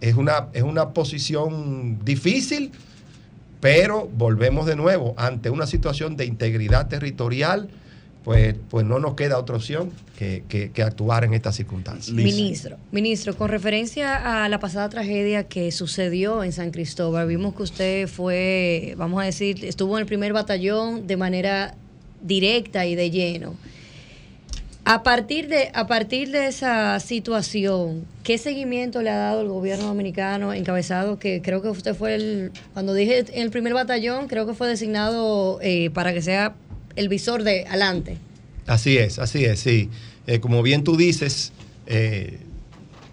es, una, es una posición difícil, pero volvemos de nuevo ante una situación de integridad territorial. Pues, pues no nos queda otra opción que, que actuar en estas circunstancias. Ministro, ministro, con referencia a la pasada tragedia que sucedió en San Cristóbal, vimos que usted fue, vamos a decir, estuvo en el primer batallón de manera directa y de lleno. A partir de, a partir de esa situación, ¿qué seguimiento le ha dado el gobierno dominicano encabezado? Que creo que usted fue el, cuando dije en el primer batallón, creo que fue designado eh, para que sea el visor de adelante. Así es, así es, sí. Eh, como bien tú dices, eh,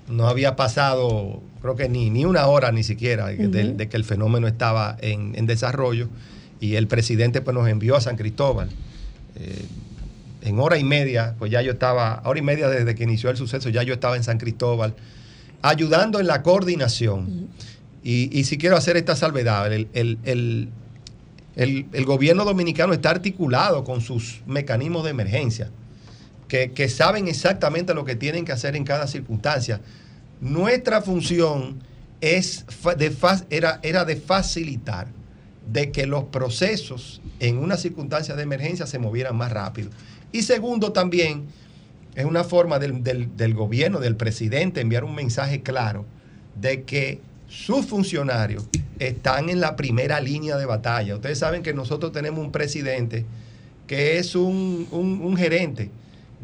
no había pasado, creo que ni, ni una hora ni siquiera de, que el fenómeno estaba en, en, desarrollo y el presidente pues, nos envió a San Cristóbal en hora y media, pues ya yo estaba, hora y media desde que inició el suceso, ya yo estaba en San Cristóbal, ayudando en la coordinación. y, si quiero hacer esta salvedad, el, gobierno dominicano está articulado con sus mecanismos de emergencia, que, saben exactamente lo que tienen que hacer en cada circunstancia. Nuestra función es de, era, era de facilitar de que los procesos en una circunstancia de emergencia se movieran más rápido. Y segundo, también es una forma del, gobierno, del presidente, enviar un mensaje claro de que sus funcionarios están en la primera línea de batalla. Ustedes saben que nosotros tenemos un presidente que es un, gerente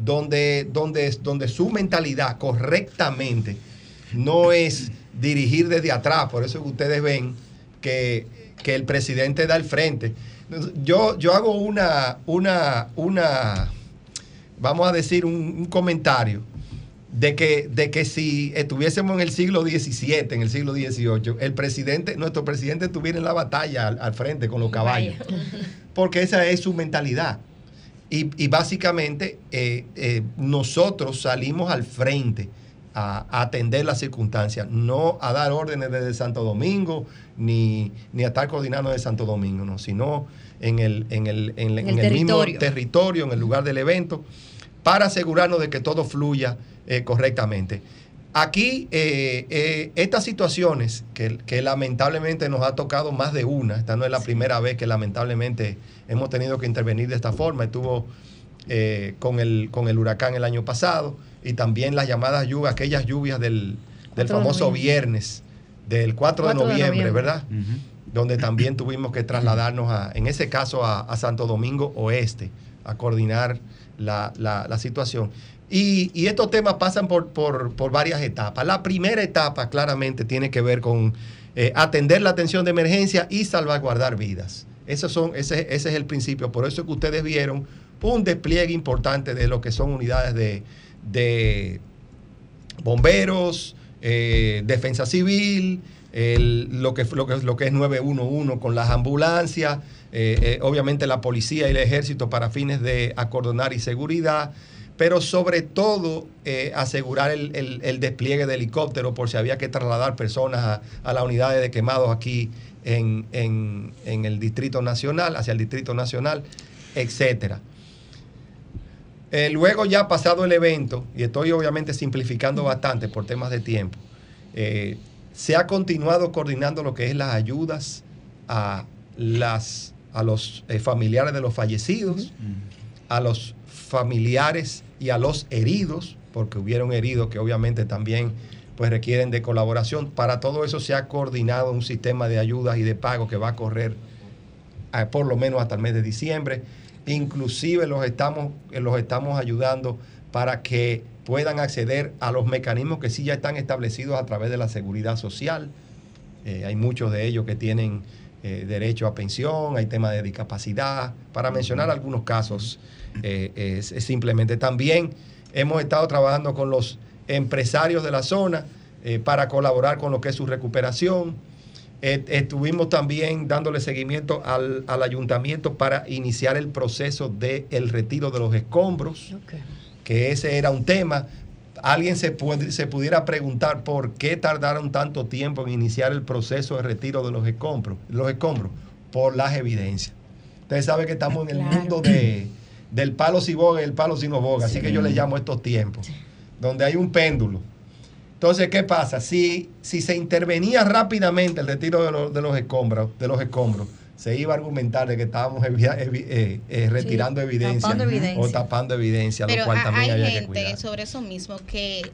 donde, donde, donde su mentalidad correctamente no es dirigir desde atrás. Por eso ustedes ven que, que el presidente da el frente. Yo, yo hago una, una, una, vamos a decir, un, comentario de que, de que si estuviésemos en el siglo XVII, en el siglo XVIII, el presidente, nuestro presidente estuviera en la batalla al, frente con los caballos. Porque esa es su mentalidad. Y, básicamente eh, eh, nosotros salimos al frente a, atender las circunstancias, no a dar órdenes desde Santo Domingo, ni, ni a estar coordinando desde Santo Domingo, no, sino en el, en el, en, el, mismo territorio, en el lugar del evento, para asegurarnos de que todo fluya eh, correctamente. Aquí, eh, eh, estas situaciones que, que, lamentablemente nos ha tocado más de una, esta no es la primera vez que lamentablemente hemos tenido que intervenir de esta forma, estuvo con, el, con el huracán el año pasado y también las llamadas lluvias, aquellas lluvias del, del famoso viernes, del 4, de, noviembre, ¿verdad? Donde también tuvimos que trasladarnos, a, en ese caso, a, Santo Domingo Oeste, a coordinar la, la, situación. Y, y, estos temas pasan por, por, por, varias etapas. La primera etapa claramente tiene que ver con eh, atender la atención de emergencia y salvaguardar vidas. Esos son, ese, ese es el principio. Por eso es que ustedes vieron un despliegue importante de lo que son unidades de, de bomberos, eh, defensa civil, lo, que, lo, que, lo que es 911 con las ambulancias, eh, eh, obviamente la policía y el ejército para fines de acordonar y seguridad, pero sobre todo asegurar el, despliegue de helicópteros por si había que trasladar personas a, las unidades de quemados aquí en, el Distrito Nacional, hacia el Distrito Nacional, etcétera. Eh, luego ya pasado el evento, y estoy obviamente simplificando bastante por temas de tiempo, eh, se ha continuado coordinando lo que es las ayudas a, las, a los eh, familiares de los fallecidos, a los familiares y a los heridos, porque hubieron heridos que obviamente también pues requieren de colaboración. Para todo eso se ha coordinado un sistema de ayudas y de pago que va a correr por lo menos hasta el mes de diciembre inclusive los estamos, los estamos ayudando para que puedan acceder a los mecanismos que sí ya están establecidos a través de la seguridad social. Eh, hay muchos de ellos que tienen eh, derecho a pensión, hay temas de discapacidad, para mencionar algunos casos eh, es, simplemente. También hemos estado trabajando con los empresarios de la zona para colaborar con lo que es su recuperación. Estuvimos también dándole seguimiento al, ayuntamiento para iniciar el proceso del el retiro de los escombros, que ese era un tema. Alguien se, se pudiera preguntar por qué tardaron tanto tiempo en iniciar el proceso de retiro de los escombros. Los escombros. por las evidencias. Ustedes saben que estamos en el mundo de, del palo si boga y el palo si no boga, así que yo le llamo estos tiempos, donde hay un péndulo. Entonces, ¿qué pasa? Si, si se intervenía rápidamente el retiro de, de los escombros, de los escombros, se iba a argumentar de que estábamos eh, eh, retirando evidencia, o tapando evidencia, lo cual también hay gente sobre eso mismo que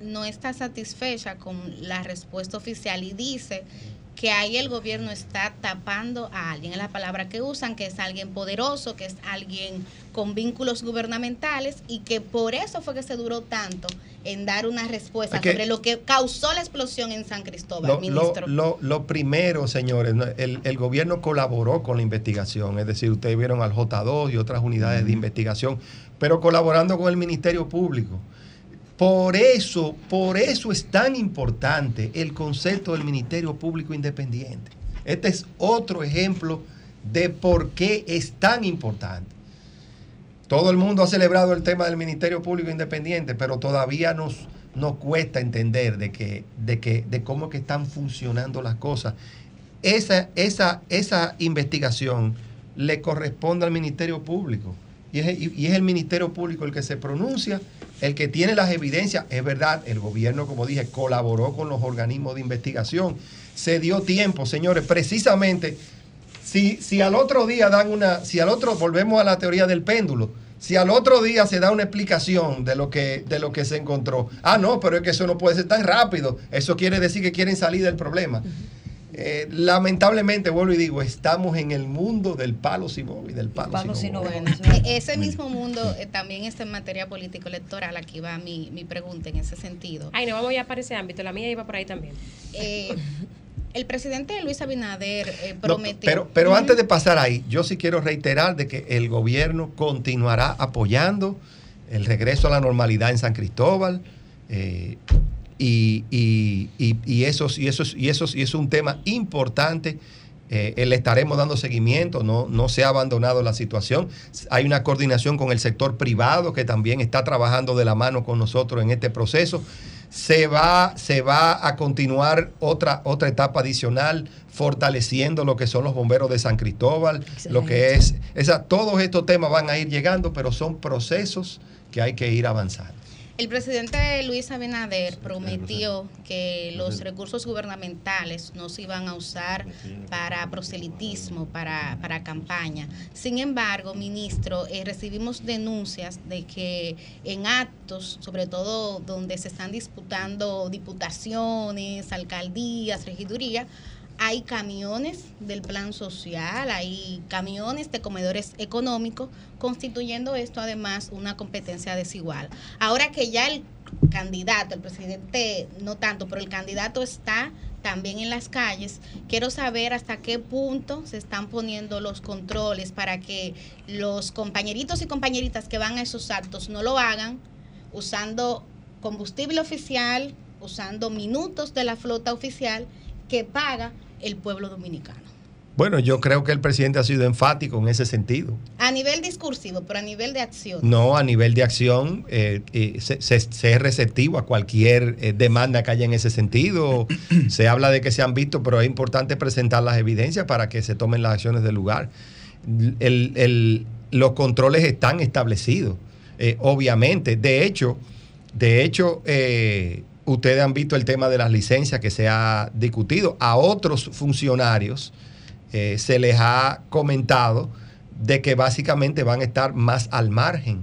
no está satisfecha con la respuesta oficial y dice que ahí el gobierno está tapando a alguien, es la palabra que usan, que es alguien poderoso, que es alguien con vínculos gubernamentales y que por eso fue que se duró tanto en dar una respuesta sobre lo que causó la explosión en San Cristóbal, lo, ministro. Lo, primero, señores, el, gobierno colaboró con la investigación, es decir, ustedes vieron al J2 y otras unidades de investigación, pero colaborando con el Ministerio Público. Por eso, por eso es tan importante el concepto del Ministerio Público Independiente. Este es otro ejemplo de por qué es tan importante. Todo el mundo ha celebrado el tema del Ministerio Público Independiente, pero todavía nos, nos cuesta entender de, que, de, que, de cómo que están funcionando las cosas. Esa, esa, esa investigación le corresponde al Ministerio Público. Y es, y es el Ministerio Público el que se pronuncia el que tiene las evidencias, es verdad, el gobierno, como dije, colaboró con los organismos de investigación. Se dio tiempo, señores, precisamente, si, si al otro día dan una, si al otro, volvemos a la teoría del péndulo, si al otro día se da una explicación de lo que, de lo que se encontró, ah, no, pero es que eso no puede ser tan rápido, eso quiere decir que quieren salir del problema. Eh, lamentablemente, vuelvo y digo, estamos en el mundo del palo sin y del palo, palo sino Ese mismo mundo eh, también está en materia político-electoral. Aquí va mi, mi pregunta en ese sentido. Ay, no vamos ya para ese ámbito. La mía iba por ahí también. Eh, el presidente Luis Abinader prometió. pero pero antes de pasar ahí, yo sí quiero reiterar de que el gobierno continuará apoyando el regreso a la normalidad en San Cristóbal. Y, y, y, y, eso, y, eso, y, eso, y es un tema importante. Eh, le estaremos dando seguimiento, no, no se ha abandonado la situación. Hay una coordinación con el sector privado que también está trabajando de la mano con nosotros en este proceso. Se va, se va a continuar otra, otra etapa adicional fortaleciendo lo que son los bomberos de San Cristóbal, lo que es, esa, todos estos temas van a ir llegando, pero son procesos que hay que ir avanzando. El presidente Luis Abinader prometió que los recursos gubernamentales no se iban a usar para proselitismo, para, campaña. Sin embargo, ministro, eh, recibimos denuncias de que en actos, sobre todo donde se están disputando diputaciones, alcaldías, regidurías, hay camiones del plan social, hay camiones de comedores económicos, constituyendo esto además una competencia desigual. Ahora que ya el candidato, el presidente no tanto, pero el candidato está también en las calles, quiero saber hasta qué punto se están poniendo los controles para que los compañeritos y compañeritas que van a esos actos no lo hagan usando combustible oficial, usando minutos de la flota oficial que paga el pueblo dominicano. Bueno, yo creo que el presidente ha sido enfático en ese sentido. A nivel discursivo, pero a nivel de acción. No, a nivel de acción, eh, eh, se, es receptivo a cualquier eh, demanda que haya en ese sentido. se habla de que se han visto, pero es importante presentar las evidencias para que se tomen las acciones del lugar. los controles están establecidos, obviamente. De hecho, de hecho, ustedes han visto el tema de las licencias que se ha discutido. A otros funcionarios eh, se les ha comentado de que básicamente van a estar más al margen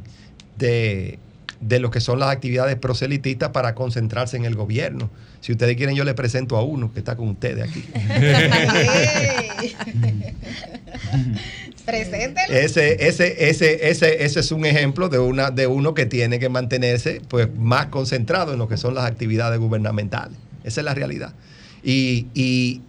de, lo que son las actividades proselitistas para concentrarse en el gobierno. Si ustedes quieren, yo les presento a uno que está con ustedes aquí. Preséntelo. Ese, ese, ese, ese, ese es un ejemplo de, una, de uno que tiene que mantenerse pues, más concentrado en lo que son las actividades gubernamentales. Esa es la realidad. Y, y,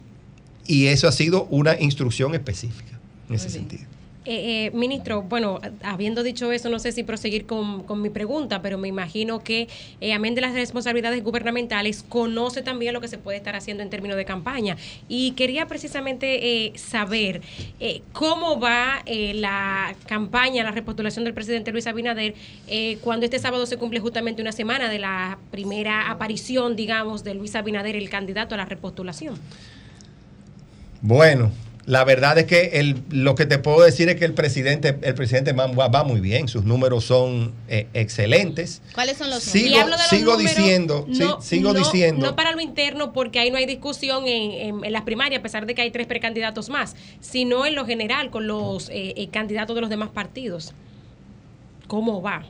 y eso ha sido una instrucción específica en ese sentido. Eh, eh, ministro, bueno, habiendo dicho eso, no sé si proseguir con, mi pregunta, pero me imagino que, eh, amén de las responsabilidades gubernamentales, conoce también lo que se puede estar haciendo en términos de campaña. Y quería precisamente eh, saber cómo va la campaña, la repostulación del presidente Luis Abinader, cuando este sábado se cumple justamente una semana de la primera aparición, digamos, de Luis Abinader, el candidato a la repostulación. Bueno, La verdad es que el, lo que te puedo decir es que el presidente, el presidente va, va muy bien, sus números son eh, excelentes. ¿Cuáles son los sigo, números? Sigo diciendo, sí, sigo no, diciendo. No para lo interno, porque ahí no hay discusión en, en, las primarias, a pesar de que hay tres precandidatos más, sino en lo general con los eh, eh, candidatos de los demás partidos. ¿Cómo va?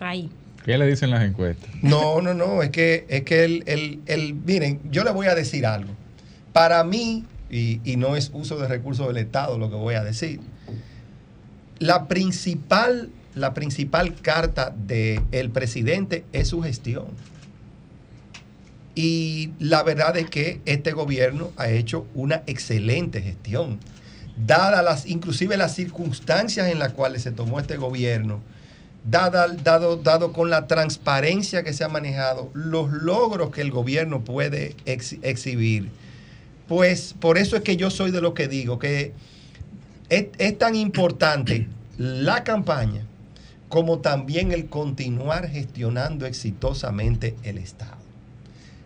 Ahí. ¿Qué le dicen las encuestas? No, no, no, es que, es que el, el, el, miren, yo le voy a decir algo. Para mí, y, no es uso de recursos del Estado lo que voy a decir, la principal, la principal carta del presidente es su gestión. Y la verdad es que este gobierno ha hecho una excelente gestión. Dadas las, inclusive las circunstancias en las cuales se tomó este gobierno, dado, dado con la transparencia que se ha manejado, los logros que el gobierno puede ex, exhibir, pues por eso es que yo soy de lo que digo, que es, es tan importante la campaña como también el continuar gestionando exitosamente el Estado.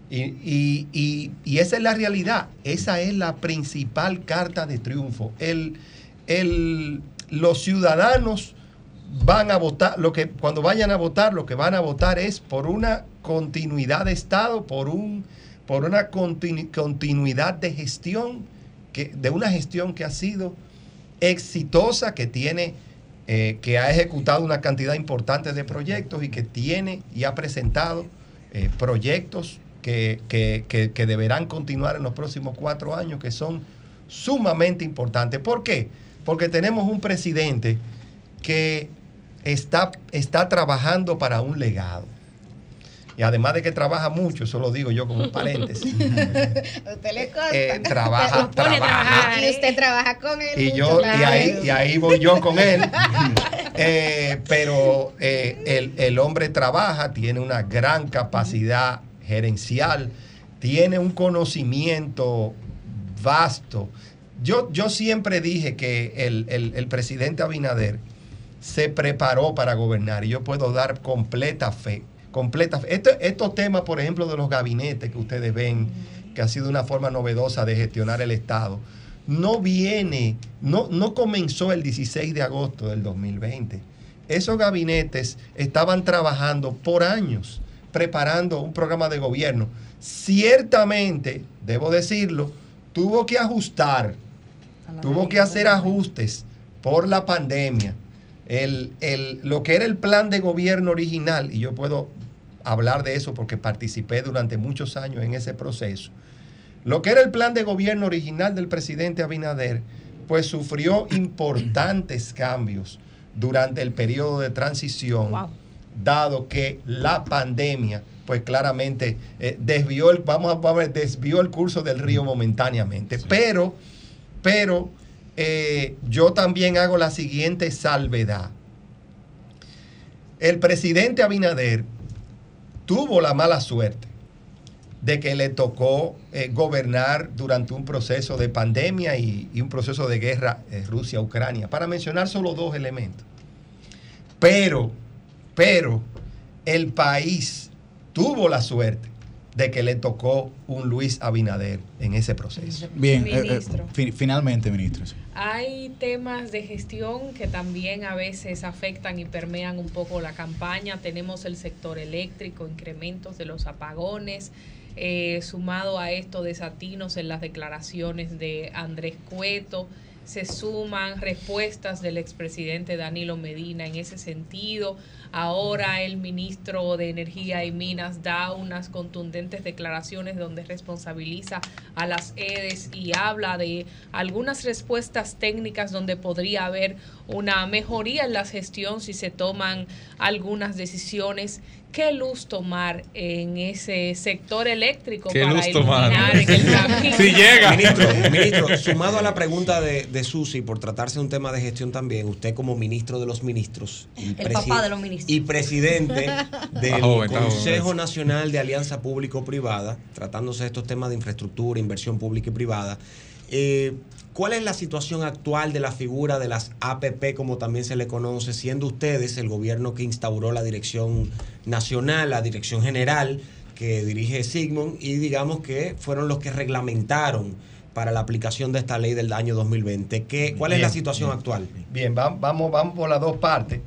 Y, y, y, y, esa es la realidad, esa es la principal carta de triunfo. El, el, los ciudadanos van a votar, lo que cuando vayan a votar, lo que van a votar es por una continuidad de Estado, por un por una continu, continuidad de gestión, que, de una gestión que ha sido exitosa, que tiene, eh, que ha ejecutado una cantidad importante de proyectos y que tiene y ha presentado eh, proyectos que, que, que, que, deberán continuar en los próximos cuatro años, que son sumamente importantes. ¿Por qué? Porque tenemos un presidente que está, está trabajando para un legado. Y además de que trabaja mucho, eso lo digo yo como un paréntesis. usted le consta. Eh, trabaja, trabaja. Y usted trabaja con él. Y, yo, y, ahí, y ahí voy yo con él. eh, pero eh, el, el hombre trabaja, tiene una gran capacidad gerencial, tiene un conocimiento vasto. Yo, yo siempre dije que el, el, el presidente Abinader se preparó para gobernar y yo puedo dar completa fe completa. Este, estos temas, por ejemplo, de los gabinetes que ustedes ven, que ha sido una forma novedosa de gestionar el Estado, no viene, no, no comenzó el 16 de agosto del 2020. Esos gabinetes estaban trabajando por años, preparando un programa de gobierno. Ciertamente, debo decirlo, tuvo que ajustar, tuvo que hacer ajustes por la pandemia. El, el, lo que era el plan de gobierno original, y yo puedo hablar de eso porque participé durante muchos años en ese proceso. Lo que era el plan de gobierno original del presidente Abinader, pues sufrió importantes cambios durante el periodo de transición, wow. dado que la pandemia, pues claramente eh, desvió el, vamos a ver, desvió el curso del río momentáneamente. Sí. Pero, pero eh, yo también hago la siguiente salvedad. El presidente Abinader tuvo la mala suerte de que le tocó eh, gobernar durante un proceso de pandemia y, un proceso de guerra eh, Rusia-Ucrania, para mencionar solo dos elementos. Pero, pero, el país tuvo la suerte de que le tocó un Luis Abinader en ese proceso. Bien, eh, eh, finalmente, ministro. Hay temas de gestión que también a veces afectan y permean un poco la campaña. Tenemos el sector eléctrico, incrementos de los apagones, eh, sumado a esto desatinos en las declaraciones de Andrés Cueto. Se suman respuestas del expresidente Danilo Medina en ese sentido. Ahora el ministro de Energía y Minas da unas contundentes declaraciones donde responsabiliza a las EDES y habla de algunas respuestas técnicas donde podría haber una mejoría en la gestión si se toman algunas decisiones. ¿Qué luz tomar en ese sector eléctrico ¿Qué para luz tomar? en el camino? si llega. Ministro, ministro, sumado a la pregunta de, de Susi, por tratarse de un tema de gestión también, usted como ministro de los ministros y, el papá de los ministros. y presidente del joven, Consejo joven. Nacional de Alianza Público-Privada, tratándose de estos temas de infraestructura, inversión pública y privada, eh, ¿Cuál es la situación actual de la figura de las APP, como también se le conoce, siendo ustedes el gobierno que instauró la dirección nacional, la dirección general que dirige Sigmund y digamos que fueron los que reglamentaron para la aplicación de esta ley del año 2020. ¿Qué, ¿Cuál es la situación actual? Bien, vamos, vamos por las dos partes.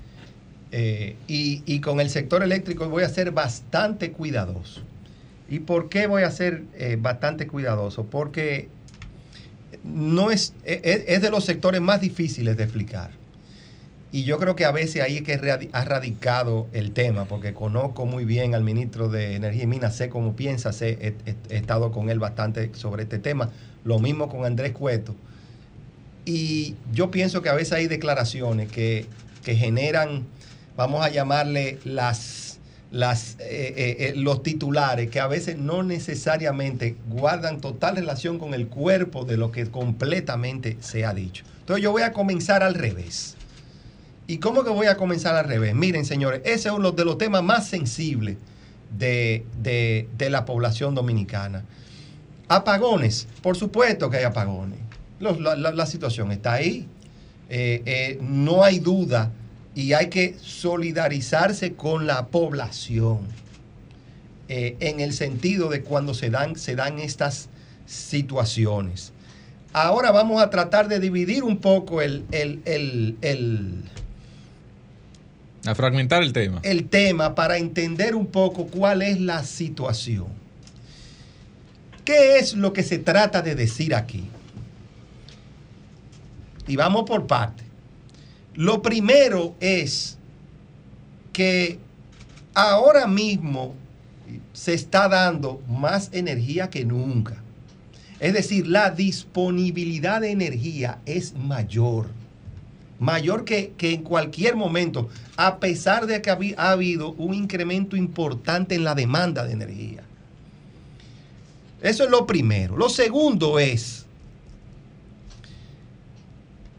Eh, y, con el sector eléctrico voy a ser bastante cuidadoso. ¿Y por qué voy a ser eh, bastante cuidadoso? Porque no es, e, e, es, de los sectores más difíciles de explicar. Y yo creo que a veces ahí es que ha radicado el tema, porque conozco muy bien al ministro de Energía y Minas, sé cómo piensa, sé, he, estado con él bastante sobre este tema, lo mismo con Andrés Cueto. Y yo pienso que a veces hay declaraciones que, que generan, vamos a llamarle las, las, eh, eh, eh, los titulares, que a veces no necesariamente guardan total relación con el cuerpo de lo que completamente se ha dicho. Entonces yo voy a comenzar al revés. ¿Y cómo que voy a comenzar al revés? Miren, señores, ese es uno de los temas más sensibles de, la población dominicana. Apagones, por supuesto que hay apagones. la, situación está ahí. Eh, eh, no hay duda y hay que solidarizarse con la población eh, en el sentido de cuando se dan, se dan estas situaciones. Ahora vamos a tratar de dividir un poco el, el, a fragmentar el tema. El tema para entender un poco cuál es la situación. ¿Qué es lo que se trata de decir aquí? Y vamos por parte. Lo primero es que ahora mismo se está dando más energía que nunca. Es decir, la disponibilidad de energía es mayor mayor que, en cualquier momento, a pesar de que ha, habido un incremento importante en la demanda de energía. Eso es lo primero. Lo segundo es,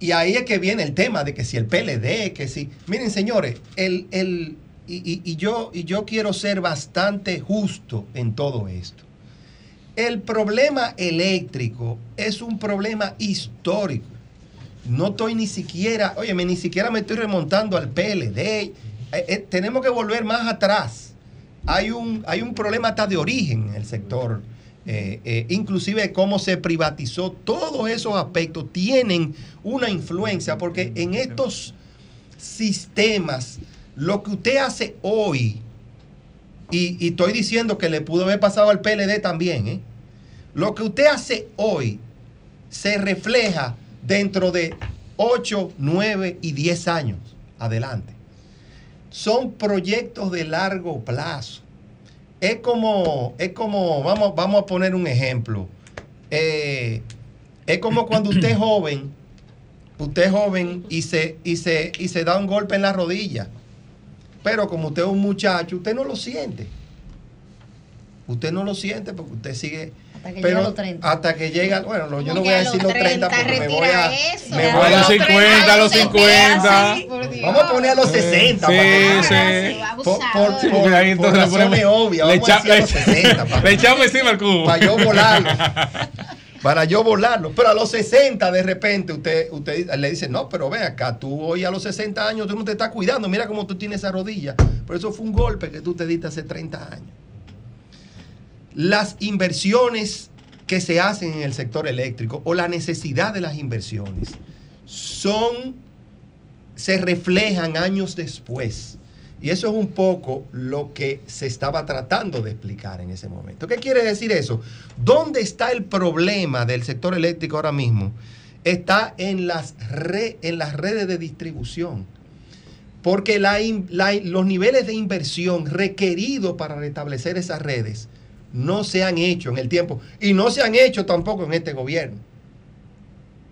y ahí es que viene el tema de que si el PLD, que si... Miren, señores, el, el, y, yo, y yo quiero ser bastante justo en todo esto. El problema eléctrico es un problema histórico no estoy ni siquiera, oye, ni siquiera me estoy remontando al PLD. Eh, eh, tenemos que volver más atrás. Hay un, hay un problema hasta de origen en el sector. Eh, inclusive cómo se privatizó, todos esos aspectos tienen una influencia porque en estos sistemas, lo que usted hace hoy, y, y estoy diciendo que le pudo haber pasado al PLD también, lo que usted hace hoy se refleja dentro de 8, 9 y 10 años adelante. Son proyectos de largo plazo. Es como, es como vamos, vamos a poner un ejemplo. Eh, es como cuando usted es joven, usted es joven y se, y, se, y se da un golpe en la rodilla. Pero como usted es un muchacho, usted no lo siente. Usted no lo siente porque usted sigue hasta que pero los 30. Hasta que llega, bueno, yo no voy a decir los 30, porque me voy a. Eso. Me voy a los 50, a los 50. Vamos a poner a los 60. Sí, sí. Por, por, por, ahí entonces por razones obvias. Le, echa, le, 60, le echamos encima el cubo. Para yo volarlo. para yo volarlo. Pero a los 60 de repente usted, usted le dice, no, pero ve acá, tú hoy a los 60 años tú no te estás cuidando, mira cómo tú tienes esa rodilla. Pero eso fue un golpe que tú te diste hace 30 años las inversiones que se hacen en el sector eléctrico o la necesidad de las inversiones son, se reflejan años después. Y eso es un poco lo que se estaba tratando de explicar en ese momento. ¿Qué quiere decir eso? ¿Dónde está el problema del sector eléctrico ahora mismo? Está en las, en las redes de distribución. Porque los niveles de inversión requeridos para restablecer esas redes no se han hecho en el tiempo y no se han hecho tampoco en este gobierno.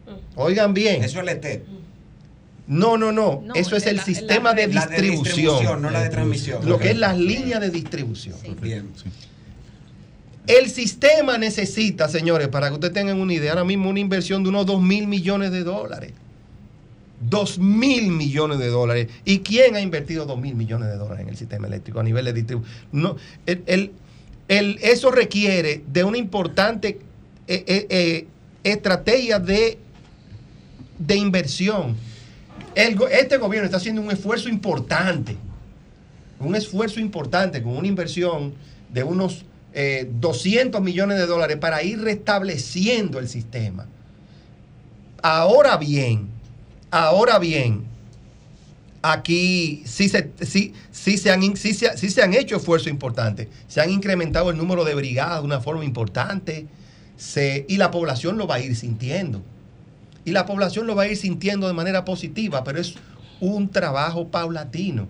Mm. Oigan bien. Eso es el ETEP. No, no, no, Eso es el sistema de, distribución. no la de transmisión. Lo que es las líneas de distribución. Bien. El sistema necesita, señores, para que ustedes tengan una idea, ahora mismo una inversión de unos 2 mil millones de dólares. 2 mil millones de dólares. ¿Y quién ha invertido 2 mil millones de dólares en el sistema eléctrico a nivel de distribución? No, el eso requiere de una importante eh, eh, eh, estrategia de, de inversión. este gobierno está haciendo un esfuerzo importante, un esfuerzo importante con una inversión de unos 200 millones de dólares para ir restableciendo el sistema. Ahora bien, ahora bien, aquí sí se, sí, sí se, han, sí se, han hecho esfuerzos importantes. Se han incrementado el número de brigadas de una forma importante se, y la población lo va a ir sintiendo. Y la población lo va a ir sintiendo de manera positiva, pero es un trabajo paulatino.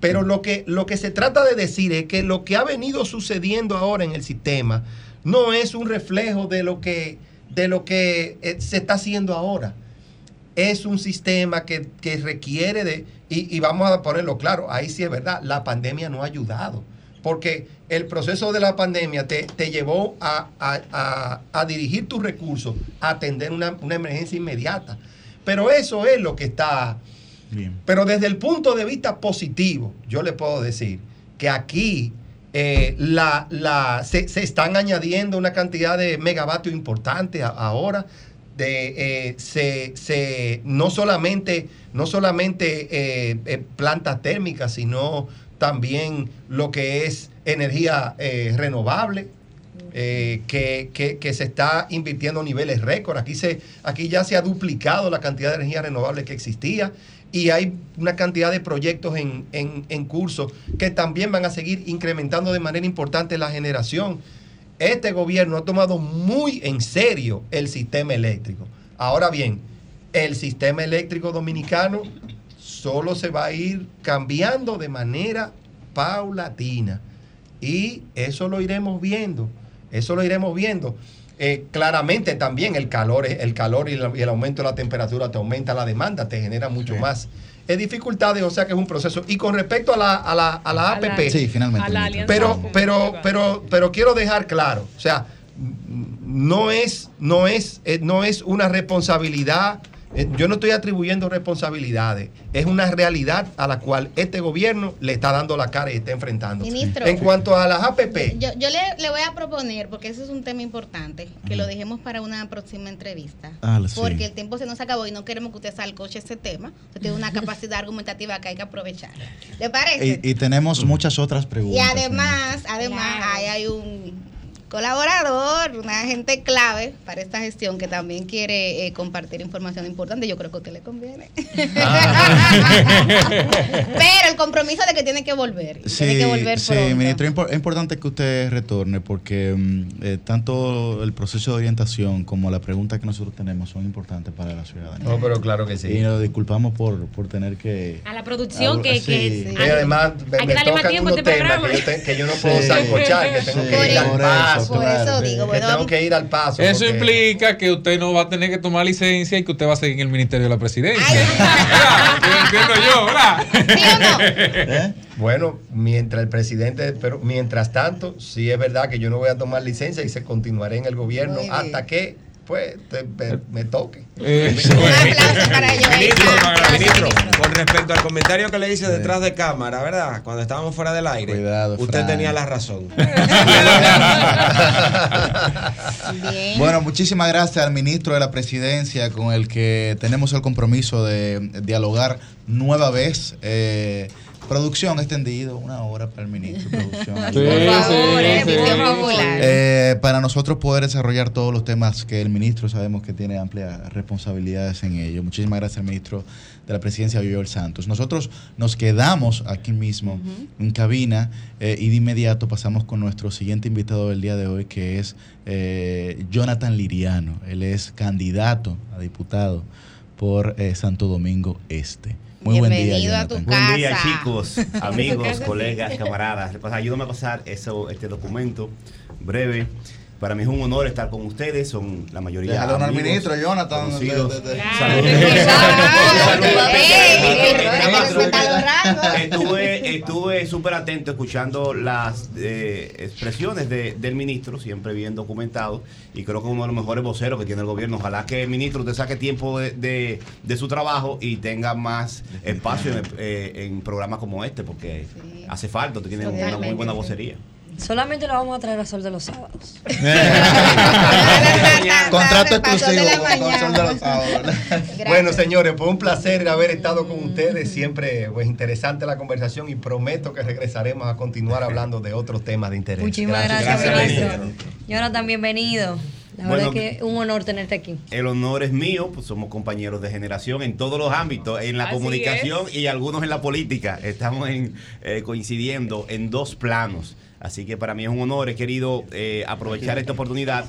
Pero lo que, lo que se trata de decir es que lo que ha venido sucediendo ahora en el sistema no es un reflejo de lo que, de lo que eh, se está haciendo ahora. Es un sistema que, requiere de, y, vamos a ponerlo claro, ahí sí es verdad, la pandemia no ha ayudado, porque el proceso de la pandemia te, llevó a, dirigir tus recursos, a atender una, una emergencia inmediata. Pero eso es lo que está pero desde el punto de vista positivo, yo le puedo decir que aquí eh, la, se, están añadiendo una cantidad de megavatios importante ahora. Eh, se, no solamente, no solamente eh, plantas térmicas, sino también lo que es energía renovable. que, que, se está invirtiendo a niveles récord. Aquí, se, aquí ya se ha duplicado la cantidad de energía renovable que existía y hay una cantidad de proyectos en, curso que también van a seguir incrementando de manera importante la generación. Este gobierno ha tomado muy en serio el sistema eléctrico. Ahora bien, el sistema eléctrico dominicano solo se va a ir cambiando de manera paulatina. Y eso lo iremos viendo. Eso lo iremos viendo. Eh, claramente también el calor, el calor y, el aumento de la temperatura te aumenta la demanda, te genera mucho más eh, dificultades, o sea que es un proceso. Y con respecto a la, a la, a la APP, sí, finalmente. pero, pero, pero, pero quiero dejar claro, o sea, no es, no es, eh, no es una responsabilidad yo no estoy atribuyendo responsabilidades, es una realidad a la cual este gobierno le está dando la cara y está enfrentando. Ministro, en cuanto a las APP. Yo, le, voy a proponer, porque ese es un tema importante, que lo dejemos para una próxima entrevista. Ah, porque el tiempo se nos acabó y no queremos que usted salcoche ese tema. Usted tiene una capacidad argumentativa que hay que aprovechar. ¿Le parece? Y, tenemos muchas otras preguntas. Y además, además, ahí hay un colaborador, una gente clave para esta gestión que también quiere eh, compartir información importante. Yo creo que a usted le conviene. Ah. Pero el compromiso de que tiene que volver. Sí, tiene que volver sí ministro, es importante que usted retorne porque mm, eh, tanto el proceso de orientación como la pregunta que nosotros tenemos son importantes para la ciudadanía. No, pero claro que sí. Y nos disculpamos por, por tener que... A la producción que... que y además me, tocan unos temas que yo, no puedo sancochar, que tengo que ir al por eso digo, bueno, tengo que ir al paso. Eso implica que usted no va a tener que tomar licencia y que usted va a seguir en el Ministerio de la Presidencia. entiendo yo, ¿verdad? ¿Sí o no? ¿Eh? Bueno, mientras el presidente, pero mientras tanto, sí es verdad que yo no voy a tomar licencia y se continuaré en el gobierno hasta que pues me, toque. Eh, ministro, con respecto al comentario que le hice detrás de cámara, ¿verdad? Cuando estábamos fuera del aire, usted tenía la razón. Bueno, muchísimas gracias al ministro de la presidencia con el que tenemos el compromiso de dialogar nueva vez. Eh, Producción extendido, una hora para el ministro. Producción. Eh, para nosotros poder desarrollar todos los temas que el ministro sabemos que tiene amplias responsabilidades en ello. Muchísimas gracias al ministro de la presidencia, Viviol Santos. Nosotros nos quedamos aquí mismo en cabina eh, y de inmediato pasamos con nuestro siguiente invitado del día de hoy, que es eh, Jonathan Liriano. Él es candidato a diputado por Santo Domingo Este. Muy buen día, a tu Buen día, chicos, amigos, colegas, camaradas. Pues ayúdame a pasar eso, este documento breve. Para mí es un honor estar con ustedes, son la mayoría Déjalo al ministro Jonathan. Estuve estuve súper atento escuchando las eh, expresiones de, del ministro, siempre bien documentado, y creo que uno de los mejores voceros que tiene el gobierno. Ojalá que el ministro te saque tiempo de, de, su trabajo y tenga más espacio en, eh, en programas como este, porque hace falta, te tiene una muy buena vocería. Solamente lo vamos a traer a Sol de los sábados. Contrato exclusivo con Sol de los sábados. Bueno, señores, fue un placer haber estado con ustedes. Siempre pues interesante la conversación y prometo que regresaremos a continuar hablando de otros temas de interés. Muchísimas gracias. Y ahora también bienvenido. La verdad es que es un honor tenerte aquí. El honor es mío, pues somos compañeros de generación en todos los ámbitos, en la Así comunicación es. y algunos en la política. Estamos en, eh, coincidiendo en dos planos. Así que para mí es un honor, he querido eh, aprovechar esta oportunidad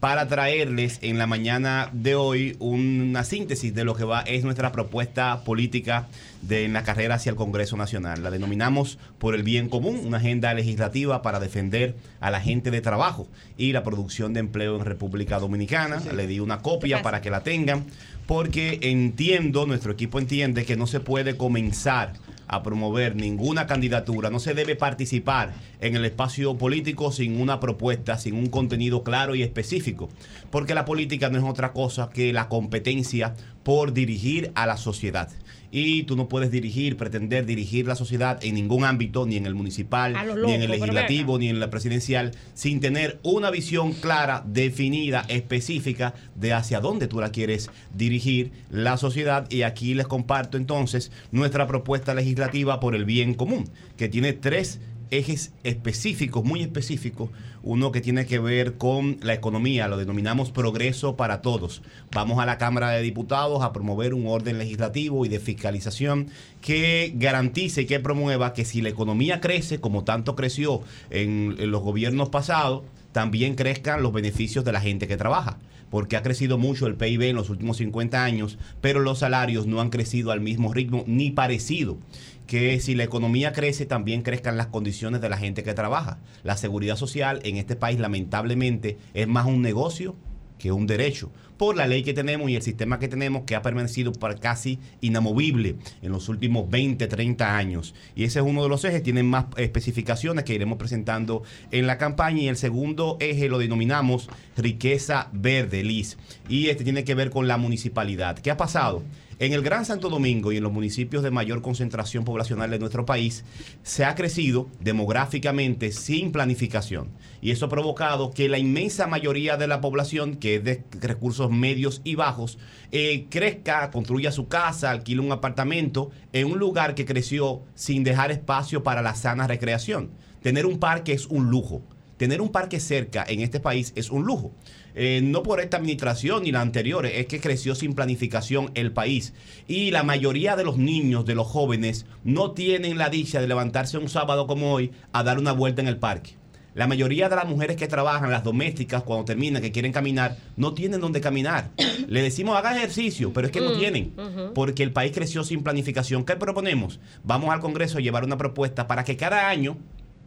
para traerles en la mañana de hoy una síntesis de lo que va es nuestra propuesta política de en la carrera hacia el Congreso Nacional. La denominamos por el bien común, una agenda legislativa para defender a la gente de trabajo y la producción de empleo en República Dominicana. Le di una copia para que la tengan, porque entiendo, nuestro equipo entiende que no se puede comenzar a promover ninguna candidatura, no se debe participar en el espacio político sin una propuesta, sin un contenido claro y específico, porque la política no es otra cosa que la competencia por dirigir a la sociedad. Y tú no puedes dirigir, pretender dirigir la sociedad en ningún ámbito, ni en el municipal, ni en el legislativo, ni en la presidencial, sin tener una visión clara, definida, específica de hacia dónde tú la quieres dirigir la sociedad. Y aquí les comparto entonces nuestra propuesta legislativa por el bien común, que tiene tres ejes específicos, muy específicos. Uno que tiene que ver con la economía, lo denominamos progreso para todos. Vamos a la Cámara de Diputados a promover un orden legislativo y de fiscalización que garantice y que promueva que si la economía crece, como tanto creció en, en los gobiernos pasados, también crezcan los beneficios de la gente que trabaja porque ha crecido mucho el PIB en los últimos 50 años, pero los salarios no han crecido al mismo ritmo ni parecido. Que si la economía crece, también crezcan las condiciones de la gente que trabaja. La seguridad social en este país, lamentablemente, es más un negocio que un derecho, por la ley que tenemos y el sistema que tenemos que ha permanecido casi inamovible en los últimos 20, 30 años. Y ese es uno de los ejes, tienen más especificaciones que iremos presentando en la campaña y el segundo eje lo denominamos riqueza verde, LIS. Y este tiene que ver con la municipalidad. ¿Qué ha pasado? En el Gran Santo Domingo y en los municipios de mayor concentración poblacional de nuestro país, se ha crecido demográficamente sin planificación. Y eso ha provocado que la inmensa mayoría de la población, que es de recursos medios y bajos, eh, crezca, construya su casa, alquile un apartamento en un lugar que creció sin dejar espacio para la sana recreación. Tener un parque es un lujo. Tener un parque cerca en este país es un lujo. Eh, no por esta administración ni la anterior, es que creció sin planificación el país. Y la mayoría de los niños, de los jóvenes, no tienen la dicha de levantarse un sábado como hoy a dar una vuelta en el parque. La mayoría de las mujeres que trabajan, las domésticas, cuando terminan, que quieren caminar, no tienen dónde caminar. Le decimos, haga ejercicio, pero es que no Mm, tienen. Porque el país creció sin planificación. ¿Qué proponemos? Vamos al Congreso a llevar una propuesta para que cada año,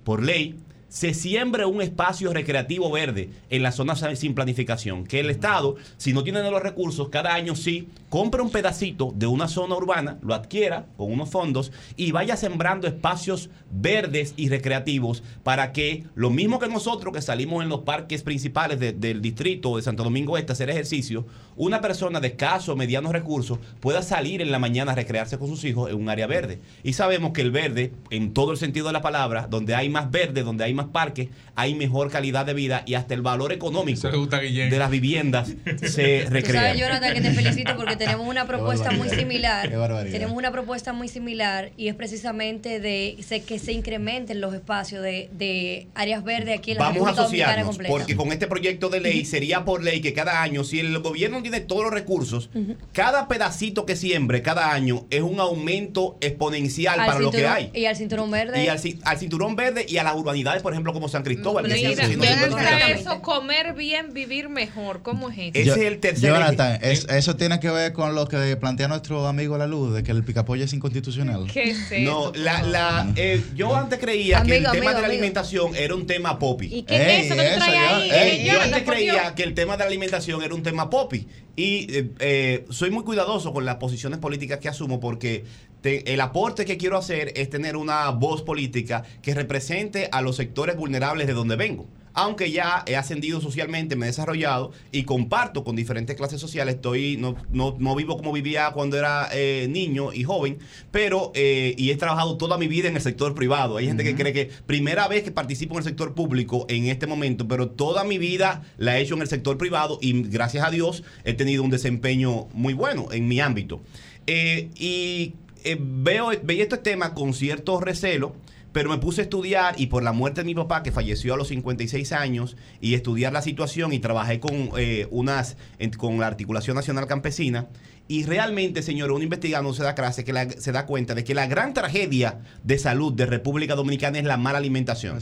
por ley, se siembre un espacio recreativo verde en las zonas sin planificación. Que el Estado, si no tiene los recursos, cada año sí compre un pedacito de una zona urbana, lo adquiera con unos fondos y vaya sembrando espacios verdes y recreativos para que lo mismo que nosotros que salimos en los parques principales de- del distrito de Santo Domingo Este a hacer ejercicio, una persona de escasos o medianos recursos pueda salir en la mañana a recrearse con sus hijos en un área verde. Y sabemos que el verde, en todo el sentido de la palabra, donde hay más verde, donde hay más parques, hay mejor calidad de vida y hasta el valor económico de las viviendas se recrea. sabes, Jonathan, que te felicito porque tenemos una propuesta muy similar. Qué barbaridad. Tenemos una propuesta muy similar y es precisamente de que se incrementen los espacios de, de áreas verdes aquí en la Vamos a República asociarnos, porque con este proyecto de ley sería por ley que cada año, si el gobierno tiene todos los recursos, cada pedacito que siembre cada año es un aumento exponencial Al para lo que hay. Y al cinturón verde. Y al, al cinturón verde y a las urbanidades, por ejemplo, como San Cristóbal. que Mira, acá bonitas. eso, comer bien, vivir mejor. ¿Cómo es eso? Ese es el tercer Jonathan, es- eso tiene que ver con lo que plantea nuestro amigo La Luz, de que el picapollo es inconstitucional. ¿Qué es No, la, la, eh, yo antes creía que el Amigo, tema amigo, de la amigo. alimentación era un tema popi. ¿Y qué es Ey, eso que tú eso traes ya, ahí? Ey, yo Jonathan, antes creía que el tema de la alimentación era un tema popi. Y eh, eh, soy muy cuidadoso con las posiciones políticas que asumo porque te- el aporte que quiero hacer es tener una voz política que represente a los sectores vulnerables de donde vengo. aunque ya he ascendido socialmente, me he desarrollado y comparto con diferentes clases sociales. Estoy, no, no, no vivo como vivía cuando era eh, niño y joven, pero eh, y he trabajado toda mi vida en el sector privado. Hay gente que cree que primera vez que participo en el sector público en este momento, pero toda mi vida la he hecho en el sector privado y gracias a Dios he tenido un desempeño muy bueno en mi ámbito. Eh, y eh, veo, veía este tema con cierto recelo, pero me puse a estudiar y por la muerte de mi papá, que falleció a los 56 años, y estudiar la situación y trabajé con eh, unas en- con la Articulación Nacional Campesina. Y realmente, señor, uno investigando se da, clase que la- se da cuenta de que la gran tragedia de salud de República Dominicana es la mala alimentación.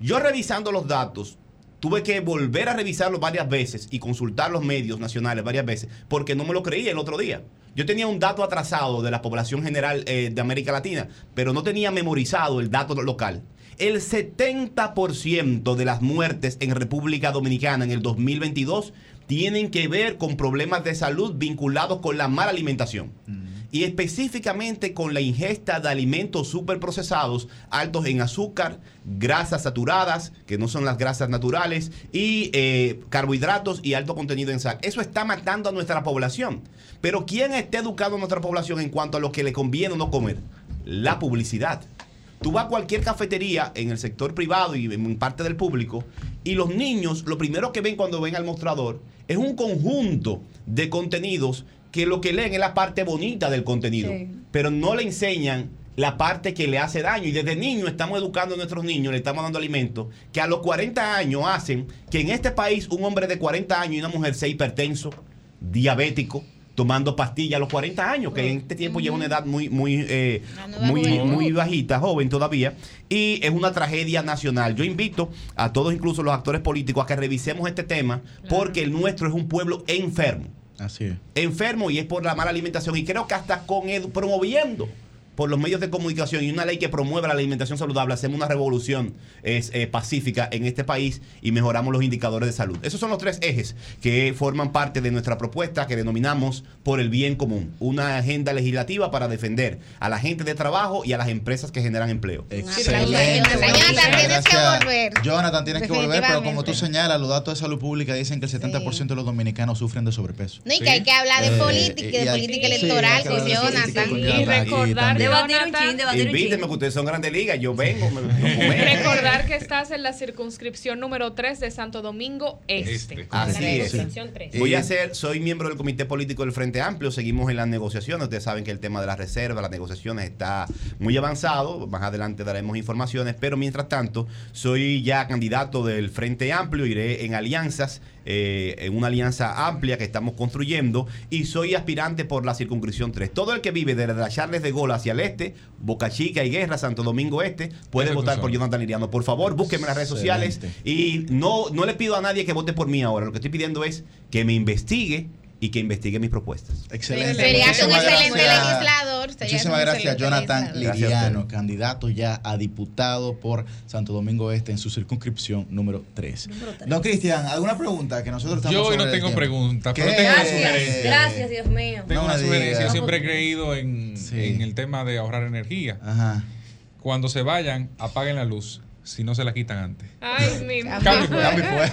Yo revisando los datos, tuve que volver a revisarlos varias veces y consultar los medios nacionales varias veces porque no me lo creía el otro día. Yo tenía un dato atrasado de la población general eh, de América Latina, pero no tenía memorizado el dato local. El 70% de las muertes en República Dominicana en el 2022 tienen que ver con problemas de salud vinculados con la mala alimentación y específicamente con la ingesta de alimentos superprocesados altos en azúcar, grasas saturadas, que no son las grasas naturales, y eh, carbohidratos y alto contenido en sal. Eso está matando a nuestra población. Pero ¿quién está educando a nuestra población en cuanto a lo que le conviene o no comer? La publicidad. Tú vas a cualquier cafetería en el sector privado y en parte del público y los niños lo primero que ven cuando ven al mostrador es un conjunto de contenidos que lo que leen es la parte bonita del contenido, Sí. pero no le enseñan la parte que le hace daño. Y desde niños estamos educando a nuestros niños, le estamos dando alimentos que a los 40 años hacen que en este país un hombre de 40 años y una mujer sea hipertenso, diabético, tomando pastillas a los 40 años, que en este tiempo lleva una edad muy, muy, eh, muy, juventud. muy bajita, joven todavía, y es una tragedia nacional. Yo invito a todos, incluso los actores políticos, a que revisemos este tema, porque el nuestro es un pueblo enfermo. Así es. Enfermo y es por la mala alimentación. Y creo que hasta con promoviendo por los medios de comunicación y una ley que promueva la alimentación saludable, hacemos una revolución es, eh, pacífica en este país y mejoramos los indicadores de salud. Esos son los tres ejes que forman parte de nuestra propuesta que denominamos por el bien común. Una agenda legislativa para defender a la gente de trabajo y a las empresas que generan empleo. Excelente. Jonathan, tienes que volver. Jonathan, tienes que volver, pero como tú señalas, los datos de salud pública dicen que el 70% de los dominicanos sufren de sobrepeso. No, y que hay que hablar de Eh, política, de política sí, electoral con Jonathan. Y recordar. Debatir un chin, debatir un chin. Invíteme que ustedes son grandes ligas, yo vengo, me, me. Recordar que estás en la circunscripción número 3 de Santo Domingo Este. Así La es. Voy a ser, soy miembro del Comité Político del Frente Amplio, seguimos en las negociaciones, ustedes saben que el tema de las reservas, las negociaciones está muy avanzado, más adelante daremos informaciones, pero mientras tanto soy ya candidato del Frente Amplio, iré en alianzas, eh, en una alianza amplia que estamos construyendo y soy aspirante por la circunscripción 3. Todo el que vive desde la Charles de Gol hacia el este, Boca Chica y Guerra, Santo Domingo Este, puede votar por. Jonathan Liriano. Por favor, búsquenme en las redes sociales y no, no le pido a nadie que vote por mí ahora. Lo que estoy pidiendo es que me investigue y que investigue mis propuestas. Excelente. Sería un excelente gracias. legislador. Muchísimas gracias, Jonathan Liriano, candidato ya a diputado por Santo Domingo Este en su circunscripción número 3. Don Cristian, ¿alguna pregunta que nosotros estamos Yo hoy no tengo preguntas, ¿Qué? pero tengo una Gracias, sugerencia. gracias, Dios mío. Tengo No una sugerencia. Yo siempre he creído en, Sí. en el tema de ahorrar energía. Ajá. Cuando se vayan, apaguen la luz, si no se la quitan antes. Ay, mi Cambio. Cambio, pues.